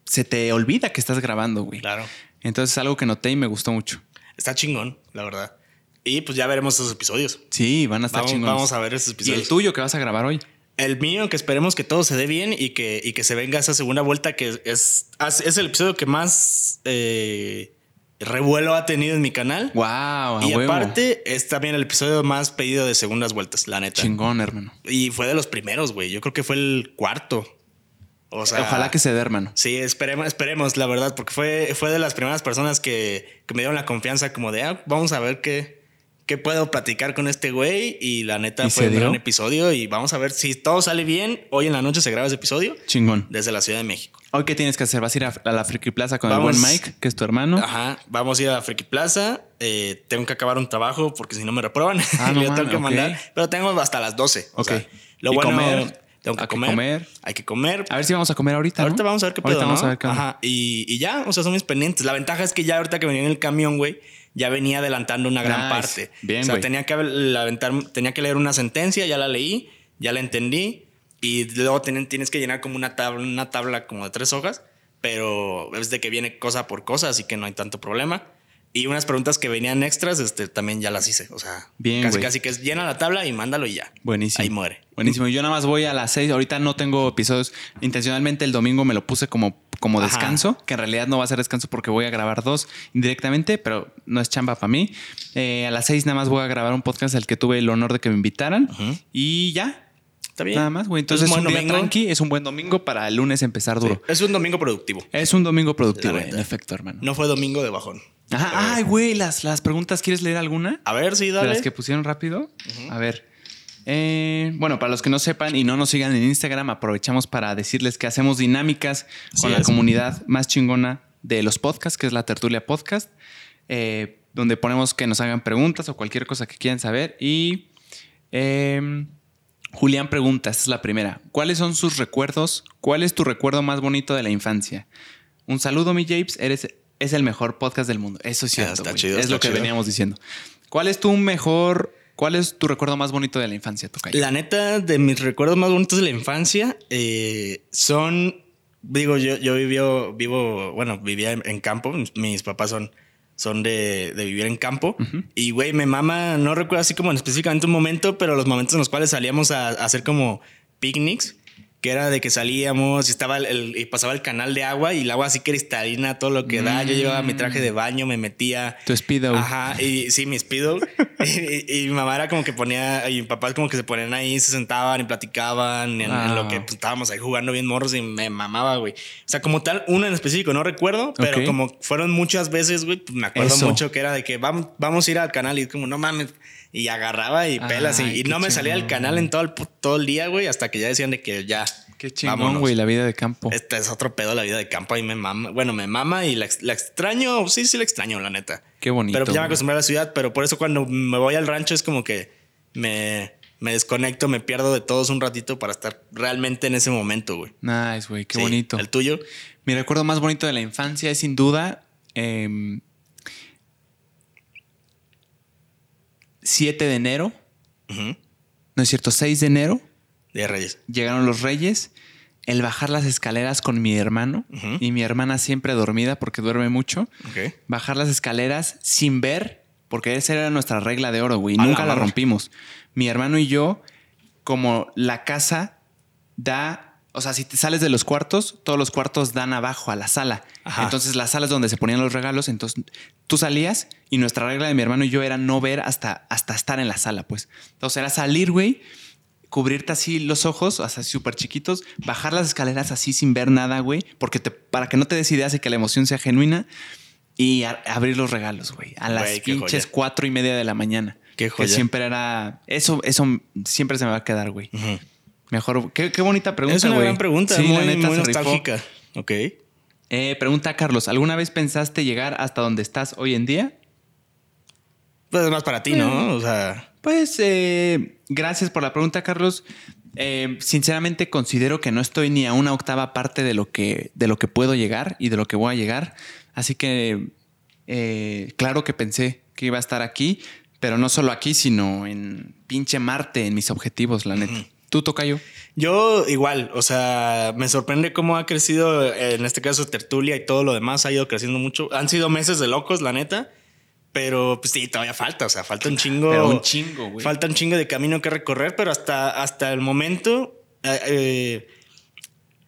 se te olvida que estás grabando, güey. Claro. Entonces es algo que noté y me gustó mucho. Está chingón, la verdad. Y pues ya veremos esos episodios. Sí, van a estar vamos, Vamos a ver esos episodios. ¿Y el tuyo que vas a grabar hoy? El mío, que esperemos que todo se dé bien y que, y que se venga esa segunda vuelta, que es, es el episodio que más eh, revuelo ha tenido en mi canal. Wow, y aparte es también el episodio más pedido de segundas vueltas, la neta. Chingón, hermano. Y fue de los primeros, güey. Yo creo que fue el cuarto. Ojalá que se dé, hermano. Sí, esperemos, esperemos, la verdad, porque fue, fue de las primeras personas que, me dieron la confianza como de, ah, vamos a ver qué, qué puedo platicar con este güey. Y la neta fue un gran episodio y vamos a ver si todo sale bien. Hoy en la noche se graba ese episodio. Chingón. Desde la Ciudad de México. ¿Hoy qué tienes que hacer? ¿Vas a ir a, la Friki Plaza con el buen Mike, que es tu hermano? Ajá, vamos a ir a la Friki Plaza. Eh, tengo que acabar un trabajo porque si no me reprueban. Ah, yo tengo que mandar. Pero tengo hasta las 12. Ok. lo bueno... Tengo que, comer, Hay que comer. A ver si vamos a comer ahorita. Ahorita vamos a ver qué pedo, Ahorita vamos a ver qué Ajá. Y, y, ya, o sea, son mis pendientes. La ventaja es que ya ahorita que venía en el camión, güey, ya venía adelantando una gran parte. Bien, o sea, tenía que, aventar, tenía que leer una sentencia, ya la leí, ya la entendí. Y luego tienes que llenar como una tabla, una tabla como de tres hojas. Pero es de que viene cosa por cosa, así que no hay tanto problema. Y unas preguntas que venían extras, este, también ya las hice. O sea, Bien, casi, casi que es llena la tabla y mándalo y ya. Buenísimo. Ahí muere. Buenísimo. Yo nada más voy a las seis. Ahorita no tengo episodios. Intencionalmente el domingo me lo puse como, como descanso, que en realidad no va a ser descanso porque voy a grabar dos indirectamente, pero no es chamba para mí. Eh, a las seis nada más voy a grabar un podcast al que tuve el honor de que me invitaran. Y ya, Está bien. Nada más, güey. Entonces, es un, día tranqui, es un buen domingo para el lunes empezar duro. es un domingo productivo. Es un domingo productivo, en efecto, hermano. No fue domingo de bajón. Ajá. Ay, güey, las, las preguntas, ¿quieres leer alguna? A ver, sí, dale. De las que pusieron rápido. A ver. Eh, bueno, para los que no sepan y no nos sigan en Instagram, aprovechamos para decirles que hacemos dinámicas con la comunidad más chingona de los podcasts, que es la Tertulia Podcast, eh, donde ponemos que nos hagan preguntas o cualquier cosa que quieran saber. Y em, Julián pregunta, esta es la primera, ¿cuáles son sus recuerdos? ¿Cuál es tu recuerdo más bonito de la infancia? Un saludo, mi Japes, eres es el mejor podcast del mundo. Eso es Ah, cierto. está güey. chido, es está lo que chido. veníamos diciendo. ¿Cuál es tu mejor, cuál es tu recuerdo más bonito de la infancia, Tocayo? La neta, de mis recuerdos más bonitos de la infancia eh, son. Digo, yo, yo vivió, vivo, bueno, vivía en, en campo. Mis, papás son, son de, de vivir en campo. Y, güey, me mama, no recuerdo así como en específicamente un momento, pero los momentos en los cuales salíamos a, a hacer como picnics. Que era de que salíamos y estaba el, y pasaba el canal de agua y el agua así cristalina, todo lo que da. Yo llevaba mi traje de baño, me metía. Tu Speedo. Ajá, y sí, mi speedo. y, y mi mamá era como que ponía, y mi papá como que se ponían ahí, se sentaban y platicaban en, en lo que Ah. pues, estábamos ahí jugando bien morros y me mamaba, güey. O sea, como tal, uno en específico, no recuerdo, pero Ok. como fueron muchas veces, güey, pues me acuerdo Eso. mucho que era de que vamos, vamos a ir al canal y es como, no mames. Y agarraba y pelas y, Ay, y qué no me salía del canal en todo el, todo el día, güey, hasta que ya decían de que ya. Qué chingón, vámonos. güey, la vida de campo. Este es otro pedo la vida de campo. Ahí me mama. Bueno, me mama y la, ex- la extraño. Sí, sí, la extraño, la neta. Qué bonito. Pero pues ya me güey. acostumbré a la ciudad. Pero por eso cuando me voy al rancho es como que me, me desconecto, me pierdo de todos un ratito para estar realmente en ese momento, güey. Nice, güey, qué Sí, bonito. El tuyo. Mi recuerdo más bonito de la infancia es sin duda em, 7 de enero, no es cierto, 6 de enero, De Reyes. llegaron los reyes, el bajar las escaleras con mi hermano y mi hermana siempre dormida porque duerme mucho, bajar las escaleras sin ver, porque esa era nuestra regla de oro, güey, la nunca la rompimos. Mi hermano y yo, como la casa da, o sea, si te sales de los cuartos, todos los cuartos dan abajo a la sala. Ajá. Entonces la sala es donde se ponían los regalos, entonces tú salías y nuestra regla de mi hermano y yo era no ver hasta, hasta estar en la sala, pues. Entonces era salir, güey, cubrirte así los ojos, así súper chiquitos, bajar las escaleras así sin ver nada, güey, porque te, para que no te des ideas y que la emoción sea genuina y a- abrir los regalos, güey, a las Güey, pinches joya. cuatro y media de la mañana. Qué Que joya. siempre era, eso, eso siempre se me va a quedar, güey. Mejor, qué, qué bonita pregunta, Es una güey. gran pregunta. Sí, muy, la neta muy rifó. nostálgica. Ok. Eh, pregunta a Carlos, ¿alguna vez pensaste llegar hasta donde estás hoy en día? Pues es más para ti, ¿no? O sea. Pues eh, gracias por la pregunta, Carlos. Eh, sinceramente considero que no estoy ni a una octava parte de lo que, de lo que puedo llegar y de lo que voy a llegar. Así que eh, claro que pensé que iba a estar aquí, pero no solo aquí, sino en pinche Marte, en mis objetivos, la neta. ¿Tú, Tocayo? Yo igual, o sea, me sorprende cómo ha crecido, en este caso Tertulia y todo lo demás ha ido creciendo mucho. Han sido meses de locos, la neta, pero pues sí, todavía falta, o sea, falta un chingo. Pero un chingo, güey. Falta un chingo de camino que recorrer, pero hasta, hasta el momento, eh, eh,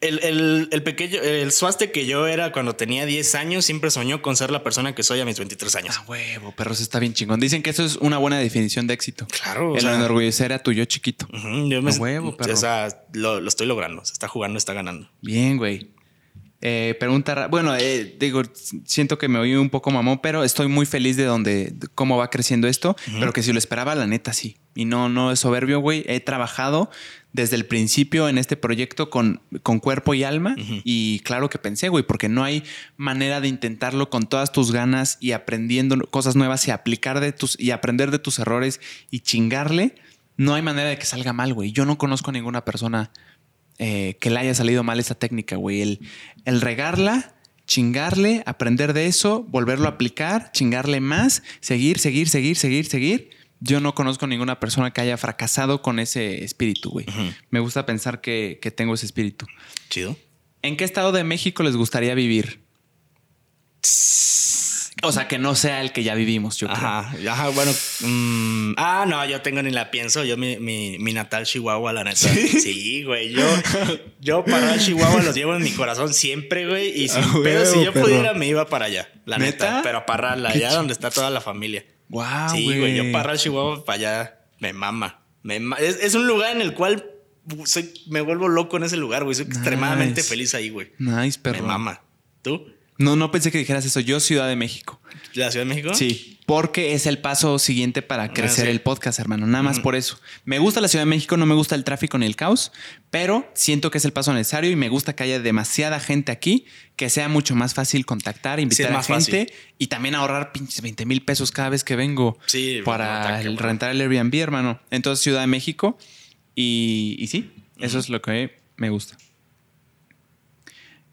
el, el, el pequeño, el suaste que yo era cuando tenía 10 años, siempre soñó con ser la persona que soy a mis 23 años. Ah, huevo, pero eso está bien chingón. Dicen que eso es una buena definición de éxito. Claro, o El sea- enorgullecer a tu yo chiquito. Ujú, yo me, A huevo, perro. O sea, lo, lo estoy logrando, se está jugando, está ganando. Bien, güey. Eh, pregunta, bueno, eh, digo, siento que me oí un poco mamón, pero estoy muy feliz de donde, de cómo va creciendo esto, pero que si lo esperaba, la neta sí. Y no, no es soberbio, güey. He trabajado desde el principio en este proyecto con, con cuerpo y alma y claro que pensé, güey, porque no hay manera de intentarlo con todas tus ganas y aprendiendo cosas nuevas y aplicar de tus y aprender de tus errores y chingarle. No hay manera de que salga mal, güey. Yo no conozco a ninguna persona eh, que le haya salido mal esa técnica, güey. El, el regarla, chingarle, aprender de eso, volverlo a aplicar, chingarle más, seguir, seguir, seguir, seguir, seguir. Yo no conozco ninguna persona que haya fracasado con ese espíritu, güey. Me gusta pensar que, que tengo ese espíritu. Chido. ¿En qué estado de México les gustaría vivir? O sea, que no sea el que ya vivimos, yo creo. Ajá, ajá, bueno. mm, ah, no, yo tengo ni la pienso. Yo, mi, mi, mi natal Chihuahua, la neta. Sí, güey. Yo, yo para Chihuahua los llevo en mi corazón siempre, güey. Y sin Ah, pedo, si huevo, yo perro. pudiera, me iba para allá. La ¿Neta? neta. Pero a Parral, allá donde está toda la familia. Wow, sí, güey. Yo Parral, Chihuahua, para allá me mama. Me ma- es, es un lugar en el cual soy, me vuelvo loco en ese lugar, güey. Soy extremadamente feliz ahí, güey. Nice, perro. Me mama. ¿Tú? No, no pensé que dijeras eso. Yo, Ciudad de México. ¿La Ciudad de México? Sí, porque es el paso siguiente para crecer sí. el podcast, hermano. Nada más por eso. Me gusta la Ciudad de México, no me gusta el tráfico ni el caos, pero siento que es el paso necesario y me gusta que haya demasiada gente aquí, que sea mucho más fácil contactar, invitar a gente fácil. y también ahorrar pinches 20 mil pesos cada vez que vengo Sí, para el- rentar el Airbnb, hermano. Entonces, Ciudad de México y, y sí, eso es lo que me gusta.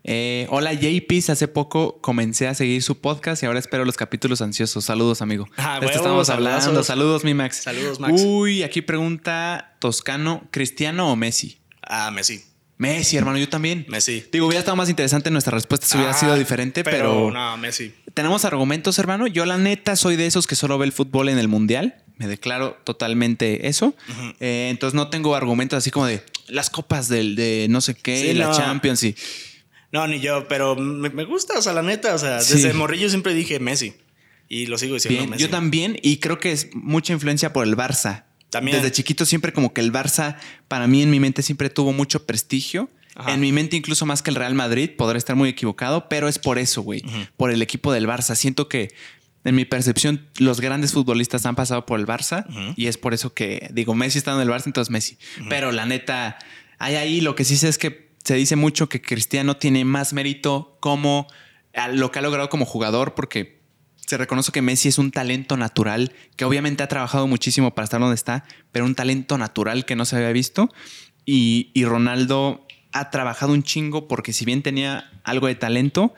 Eh, hola JPs, hace poco comencé a seguir su podcast y ahora espero los capítulos ansiosos. Saludos, amigo. Ah, De esto huevo, estamos hablando. Saludos, mi Max. Saludos, Max. Uy, aquí pregunta Toscano, ¿Cristiano o Messi? Ah, Messi. Messi, hermano, yo también. Messi. Digo, hubiera estado más interesante nuestra respuesta si hubiera Ah, sido diferente, pero, No, Messi. tenemos argumentos, hermano. Yo, la neta, soy de esos que solo ve el fútbol en el mundial. Me declaro totalmente eso. Eh, entonces, no tengo argumentos así como de las copas del, de no sé qué, Sí, la no. Champions y. No, ni yo, pero me, me gusta, o sea, la neta, o sea, Sí. desde morrillo siempre dije Messi. Y lo sigo diciendo Bien, Messi. yo también, y creo que es mucha influencia por el Barça. También. Desde chiquito siempre como que el Barça, para mí en mi mente siempre tuvo mucho prestigio. Ajá. En mi mente incluso más que el Real Madrid, podré estar muy equivocado, pero es por eso, güey, por el equipo del Barça. Siento que en mi percepción los grandes futbolistas han pasado por el Barça y es por eso que digo, Messi está en el Barça, entonces Messi. Pero la neta, hay ahí lo que sí sé es que se dice mucho que Cristiano tiene más mérito como a lo que ha logrado como jugador porque se reconoce que Messi es un talento natural, que obviamente ha trabajado muchísimo para estar donde está, pero un talento natural que no se había visto. Y, y Ronaldo ha trabajado un chingo porque si bien tenía algo de talento,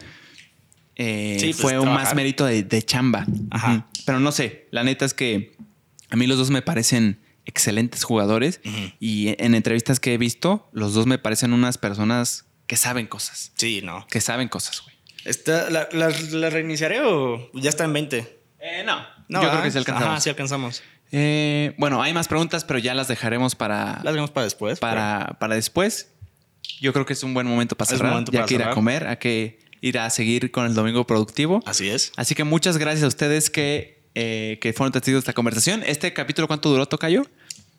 eh, Sí, pues, fue un más mérito de, de chamba. Ajá. Pero no sé, la neta es que a mí los dos me parecen excelentes jugadores y en entrevistas que he visto, los dos me parecen unas personas que saben cosas, Sí, no. que saben cosas, güey. Está, la, la- la reiniciaré o ya está en 20? Eh, no, No, yo creo que sí alcanzamos. Ajá, sí alcanzamos. Eh, bueno, hay más preguntas, pero ya las dejaremos para, Las vemos para después. para, para después. Yo creo que es un buen momento para Es un cerrar. momento ya para que ir a comer, hay que ir a seguir con el domingo productivo. Así es. Así que muchas gracias a ustedes que, eh, que fueron testigos de esta conversación. ¿Este capítulo cuánto duró, Tocayo?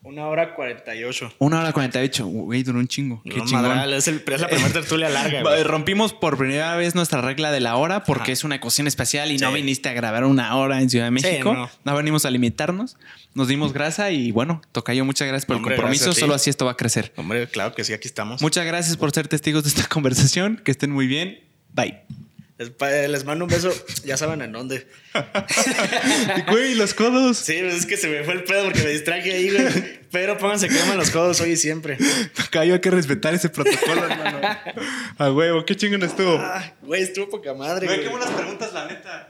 Una hora 48. Una hora cuarenta y ocho. Güey, duró un chingo. Qué No, chingón. madral, es, el- es la primera tertulia larga. Güey. Rompimos por primera vez nuestra regla de la hora porque Ajá. es una ecuación especial y no Sí. viniste a grabar una hora en Ciudad de México. no. no. venimos a limitarnos. Nos dimos grasa y bueno, Tocayo, muchas gracias por Hombre, el compromiso. Solo así esto va a crecer. Hombre, claro que sí, aquí estamos. Muchas gracias por ser testigos de esta conversación. Que estén muy bien. Bye. Les, mando un beso, ya saben en dónde. Güey, los codos. Sí, pues es que se me fue el pedo porque me distraje ahí, güey. Pero pónganse crema en los codos hoy y siempre. Tocayo, hay que respetar ese protocolo, hermano. A huevo, qué chingón estuvo. Ah, güey, estuvo poca madre. güey. buenas preguntas, la neta.